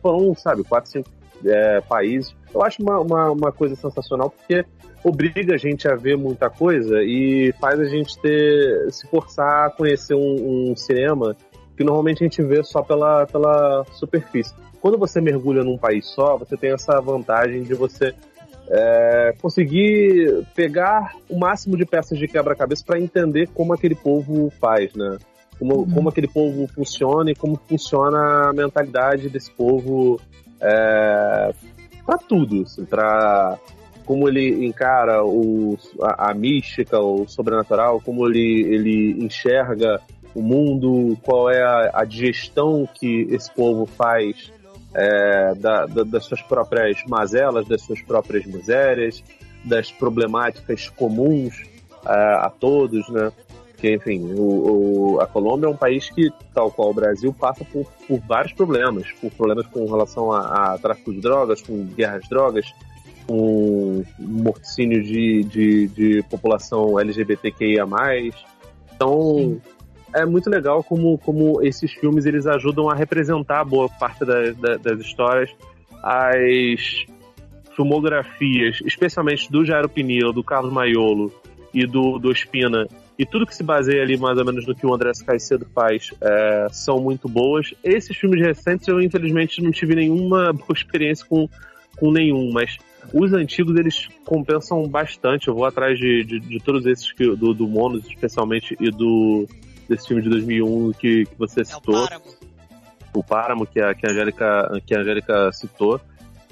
foram, sabe, quatro, cinco é, países. Eu acho uma, uma, uma coisa sensacional, porque obriga a gente a ver muita coisa e faz a gente ter se forçar a conhecer um, um cinema que normalmente a gente vê só pela, pela superfície. Quando você mergulha num país só, você tem essa vantagem de você é, conseguir pegar o máximo de peças de quebra-cabeça para entender como aquele povo faz, né? Como, como aquele povo funciona e como funciona a mentalidade desse povo é, para tudo, assim, para como ele encara o, a, a mística, o sobrenatural, como ele, ele enxerga o mundo, qual é a, a digestão que esse povo faz é, da, da, das suas próprias mazelas, das suas próprias misérias, das problemáticas comuns é, a todos, né? Que, enfim, o, o- a Colômbia é um país que, tal qual o Brasil, passa por, por vários problemas, por problemas com relação a, a tráfico de drogas, com guerra às drogas, com morticínio de, de, de população LGBTQIA+. Então, é muito legal como, como esses filmes eles ajudam a representar boa parte da- da- das histórias. As filmografias, especialmente do Jairo Pinilo, do Carlos Maiolo e do, do Espina, e tudo que se baseia ali mais ou menos no que o André Caicedo faz, é, são muito boas. Esses filmes recentes eu infelizmente não tive nenhuma boa experiência com, com nenhum, mas os antigos eles compensam bastante. Eu vou atrás de, de, de todos esses que, do, do Monos, especialmente, e do desse filme de 2001 que, que você É o citou Páramo. o Páramo que a, que a, Angélica, que a Angélica citou.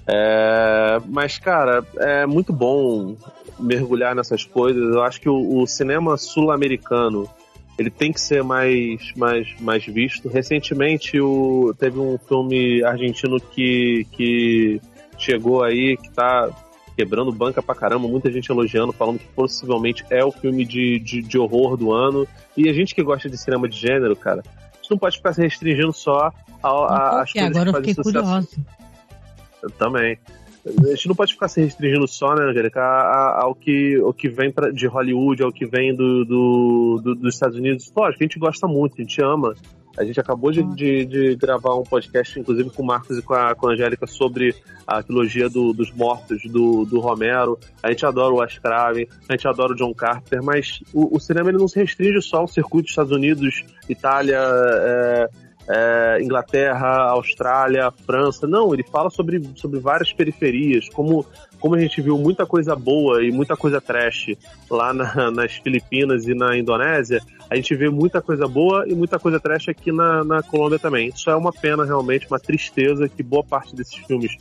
É, mas, cara, é muito bom mergulhar nessas coisas. Eu acho que o, o cinema sul-americano ele tem que ser mais, mais, mais visto. Recentemente o, teve um filme argentino que, que chegou aí, que tá quebrando banca pra caramba, muita gente elogiando, falando que possivelmente é o filme de, de, de horror do ano. E a gente que gosta de cinema de gênero, cara, a gente não pode ficar se restringindo só a, a, às é? coisas Agora eu que fazem fiquei sucesso. curiosa. Eu também. A gente não pode ficar se restringindo só, né, Angélica, ao que, ao que vem pra, de Hollywood, ao que vem do, do- do- dos Estados Unidos. Lógico, a gente gosta muito, a gente ama. A gente acabou de, de- de gravar um podcast, inclusive com o Marcos e com a, com a Angélica, sobre a trilogia do- dos mortos do, do Romero. A gente adora o Wes Craven, a gente adora o John Carpenter, mas o, o cinema ele não se restringe só ao circuito dos Estados Unidos, Itália, é, é, Inglaterra, Austrália, França. Não, ele fala sobre, sobre várias periferias, como, como a gente viu muita coisa boa e muita coisa trash lá na- nas Filipinas e na Indonésia, a gente vê muita coisa boa e muita coisa trash aqui na, na Colômbia também. Isso é uma pena, realmente, uma tristeza que boa parte desses filmes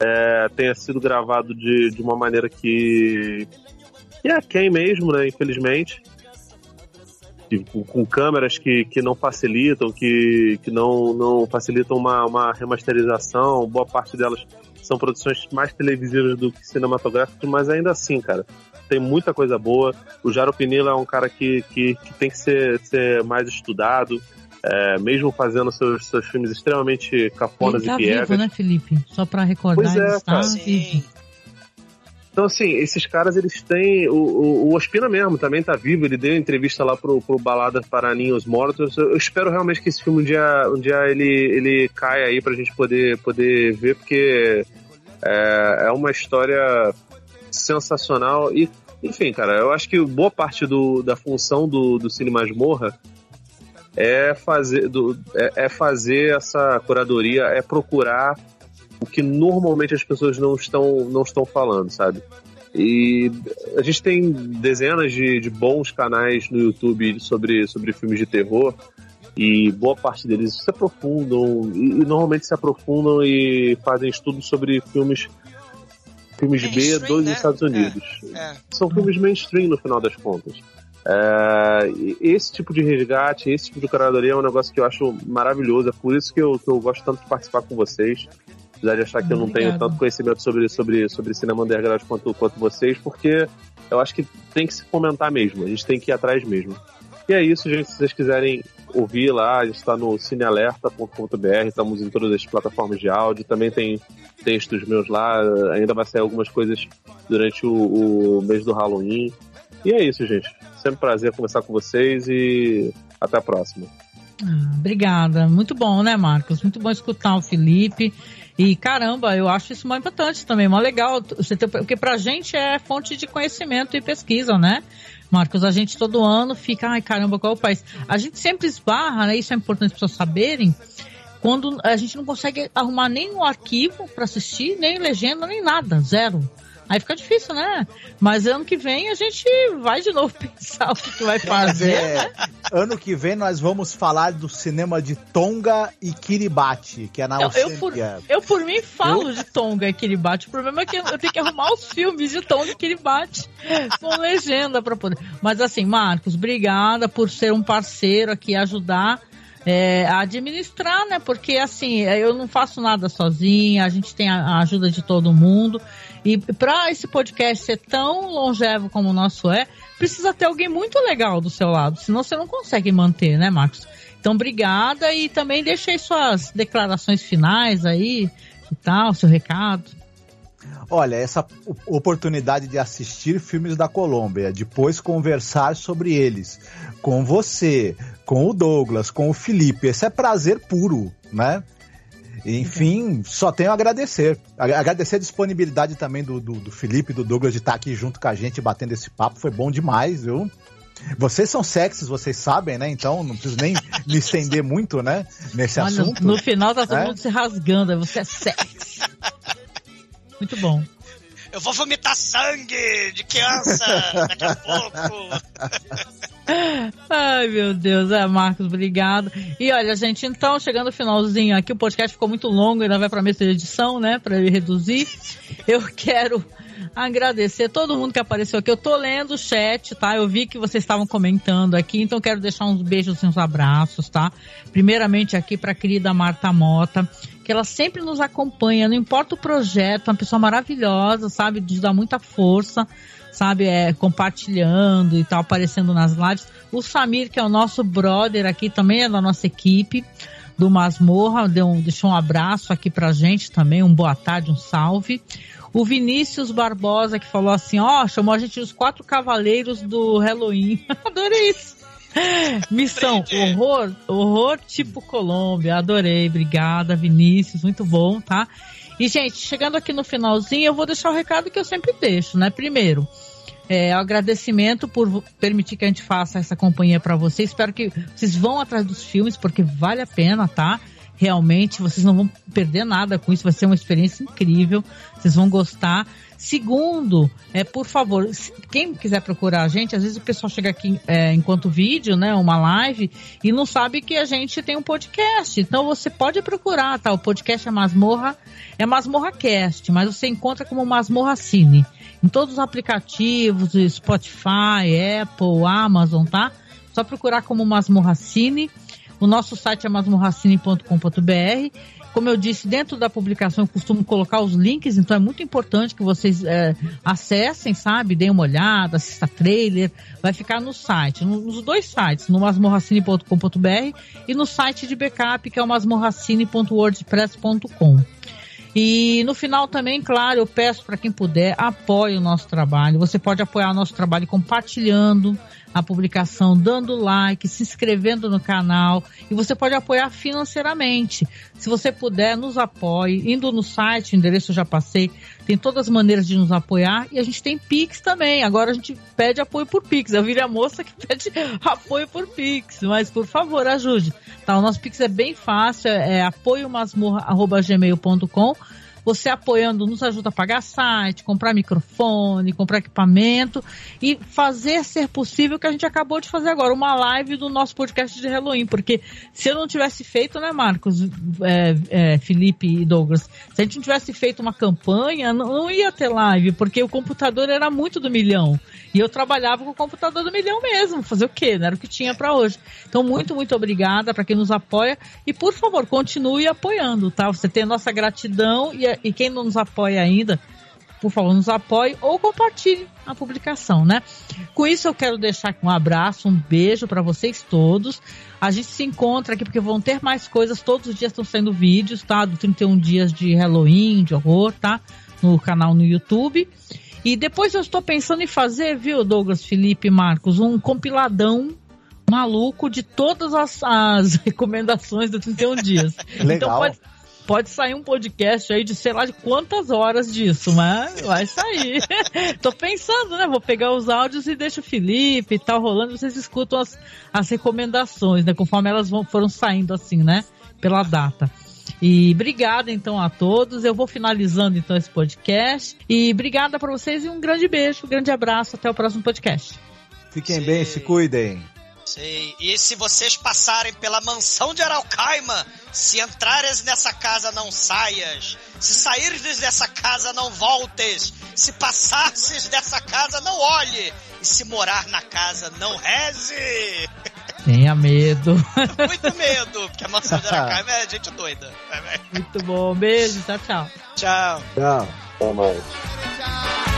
é, tenha sido gravado de, de uma maneira que, é quem mesmo, né, infelizmente com, com câmeras que, que não facilitam, que, que não, não facilitam uma, uma remasterização. Boa parte delas são produções mais televisivas do que cinematográficas, mas ainda assim, cara, tem muita coisa boa. O Jaro Pinilla é um cara que, que, que tem que ser, ser mais estudado, é, mesmo fazendo seus, seus filmes extremamente cafonas Ele tá e piegas. vivo, né, Felipe? Só pra recordar, Pois é, ele está cara. vivo. Sim. Então, assim, esses caras, eles têm. O, o, o Ospina mesmo também tá vivo, ele deu entrevista lá pro, pro Balada para Ninhos Mortos. Eu, eu espero realmente que esse filme um dia, um dia ele, ele caia aí pra gente poder, poder ver, porque é, é uma história sensacional. E, enfim, cara, eu acho que boa parte do, da função do, do Cine Masmorra é fazer, do, é, é fazer essa curadoria, é procurar o que normalmente as pessoas não estão, não estão falando, sabe? E a gente tem dezenas de, de bons canais no YouTube sobre, sobre filmes de terror e boa parte deles se aprofundam e, e normalmente se aprofundam e fazem estudos sobre filmes filmes B Mainstream, dos né? Estados Unidos. É. São filmes mainstream no final das contas. É, esse tipo de resgate, esse tipo de curadoria é um negócio que eu acho maravilhoso. É por isso que eu, que eu gosto tanto de participar com vocês. Apesar de achar que eu não tenho tanto conhecimento sobre, sobre, sobre cinema underground quanto, quanto vocês, porque eu acho que tem que se fomentar mesmo. A gente tem que ir atrás mesmo. E é isso, gente. Se vocês quiserem ouvir lá, a gente está no cinealerta.com.br, estamos em todas as plataformas de áudio, também tem textos meus lá, ainda vai sair algumas coisas durante o, o mês do Halloween. E é isso, gente. Sempre um prazer conversar com vocês e até a próxima. Ah, Obrigada. Muito bom, né, Marcos? Muito bom escutar o Felipe. E caramba, eu acho isso muito importante também, mó legal. Você ter, porque pra gente é fonte de conhecimento e pesquisa, né? Marcos, a gente todo ano fica, ai caramba, qual é o país? A gente sempre esbarra, né? Isso é importante para pessoas saberem. Quando a gente não consegue arrumar nem um arquivo para assistir, nem legenda, nem nada, zero. Aí fica difícil, né? Mas ano que vem a gente vai de novo pensar o que, que vai fazer. É, ano que vem nós vamos falar do cinema de Tonga e Kiribati, que é na Eu, eu, por, eu, por mim, falo de Tonga e Kiribati. O problema é que eu tenho que arrumar os filmes de Tonga e Kiribati com legenda para poder. Mas assim, Marcos, obrigada por ser um parceiro aqui, ajudar é, a administrar, né? Porque assim, eu não faço nada sozinha, a gente tem a ajuda de todo mundo. E para esse podcast ser tão longevo como o nosso é, precisa ter alguém muito legal do seu lado, senão você não consegue manter, né, Marcos? Então, obrigada e também deixe aí suas declarações finais aí e tal, seu recado. Olha, essa oportunidade de assistir filmes da Colômbia, depois conversar sobre eles com você, com o Douglas, com o Felipe, esse é prazer puro, né? Enfim, só tenho a agradecer. Agradecer a disponibilidade também do, do, do Felipe e do Douglas de estar aqui junto com a gente, batendo esse papo, foi bom demais, viu? Vocês são sexys, vocês sabem, né? Então não preciso nem me estender muito, né? Nesse Olha, assunto. no final tá todo É? mundo se rasgando, você é sexy. Muito bom. Eu vou vomitar sangue de criança daqui a pouco. Ai, meu Deus. É, Marcos, obrigado. E olha, gente, então, chegando no finalzinho aqui, o podcast ficou muito longo, ainda vai pra mesa de edição, né? Ele reduzir. Eu quero agradecer todo mundo que apareceu aqui. Eu tô lendo o chat, tá? Eu vi que vocês estavam comentando aqui, então quero deixar uns beijos e uns abraços, tá? Primeiramente aqui pra querida Marta Mota, que ela sempre nos acompanha, não importa o projeto, uma pessoa maravilhosa, sabe? De dar muita força sabe, é, compartilhando e tal, aparecendo nas lives. O Samir, que é o nosso brother aqui, também é da nossa equipe do Masmorra, deu um, deixou um abraço aqui pra gente também, um boa tarde, um salve. O Vinícius Barbosa, que falou assim, ó, chamou a gente dos quatro cavaleiros do Halloween. Adorei isso. Missão, horror, horror tipo Colômbia, adorei, obrigada Vinícius, muito bom, tá? E, gente, chegando aqui no finalzinho, eu vou deixar o recado que eu sempre deixo, né? Primeiro, é, agradecimento por permitir que a gente faça essa companhia para vocês. Espero que vocês vão atrás dos filmes, porque vale a pena, tá? Realmente, vocês não vão perder nada com isso, vai ser uma experiência incrível, vocês vão gostar. Segundo, é, por favor, quem quiser procurar a gente, às vezes o pessoal chega aqui é, enquanto vídeo, né, uma live, e não sabe que a gente tem um podcast. Então você pode procurar, tá? O podcast é Masmorra, é Masmorra Cast, mas você encontra como Masmorra Cine. Em todos os aplicativos, Spotify, Apple, Amazon, tá? Só procurar como Masmorra Cine. O nosso site é masmorracine.com.br. Como eu disse, dentro da publicação eu costumo colocar os links, então é muito importante que vocês é, acessem, sabe? Deem uma olhada, assista trailer. Vai ficar no site, no- nos dois sites, no masmorracine.com.br e no site de backup, que é o masmorracine.wordpress.com. E no final também, claro, eu peço para quem puder, apoie o nosso trabalho. Você pode apoiar o nosso trabalho compartilhando a publicação, dando like, se inscrevendo no canal e você pode apoiar financeiramente. Se você puder, nos apoie, indo no site, endereço eu já passei, tem todas as maneiras de nos apoiar e a gente tem Pix também. Agora a gente pede apoio por Pix. Eu virei a moça que pede apoio por Pix, mas por favor, ajude. Tá, o nosso Pix é bem fácil, é apoiomasmorra.gmail.com Você apoiando nos ajuda a pagar site, comprar microfone, comprar equipamento e fazer ser possível o que a gente acabou de fazer agora, uma live do nosso podcast de Halloween. Porque se eu não tivesse feito, né, Marcos, é, é, Felipe e Douglas, se a gente não tivesse feito uma campanha, não, não ia ter live, porque o computador era muito do milhão. E eu trabalhava com o computador do milhão mesmo. Fazer o quê? Não era o que tinha para hoje. Então, muito, muito obrigada para quem nos apoia. E, por favor, continue apoiando, tá? Você tem a nossa gratidão e, e quem não nos apoia ainda, por favor, nos apoie ou compartilhe a publicação, né? Com isso, eu quero deixar um abraço, um beijo para vocês todos. A gente se encontra aqui porque vão ter mais coisas. Todos os dias estão saindo vídeos, tá? Do 31 dias de Halloween, de horror, tá? No canal no YouTube. E depois eu estou pensando em fazer, viu, Douglas, Felipe, Marcos, um compiladão maluco de todas as, as recomendações do 31 dias. Legal. Então pode, pode sair um podcast aí de sei lá de quantas horas disso, mas vai sair. Tô pensando, né? Vou pegar os áudios e deixo o Felipe e tal rolando, vocês escutam as, as recomendações, né? Conforme elas vão, foram saindo assim, né? Pela data. E obrigada então a todos. Eu vou finalizando então esse podcast. E obrigada para vocês e um grande beijo, um grande abraço. Até o próximo podcast. Fiquem Sim. bem, se cuidem. Sei. E se vocês passarem pela mansão de Araucaima, se entrares nessa casa não saias, se saíres dessa casa não voltes, se passasses dessa casa não olhe, e se morar na casa não reze. Tenha medo. Muito medo, porque a de Araucaima é gente doida. Muito bom. Beijo. Tchau, tchau. Tchau. Tchau. Até mais.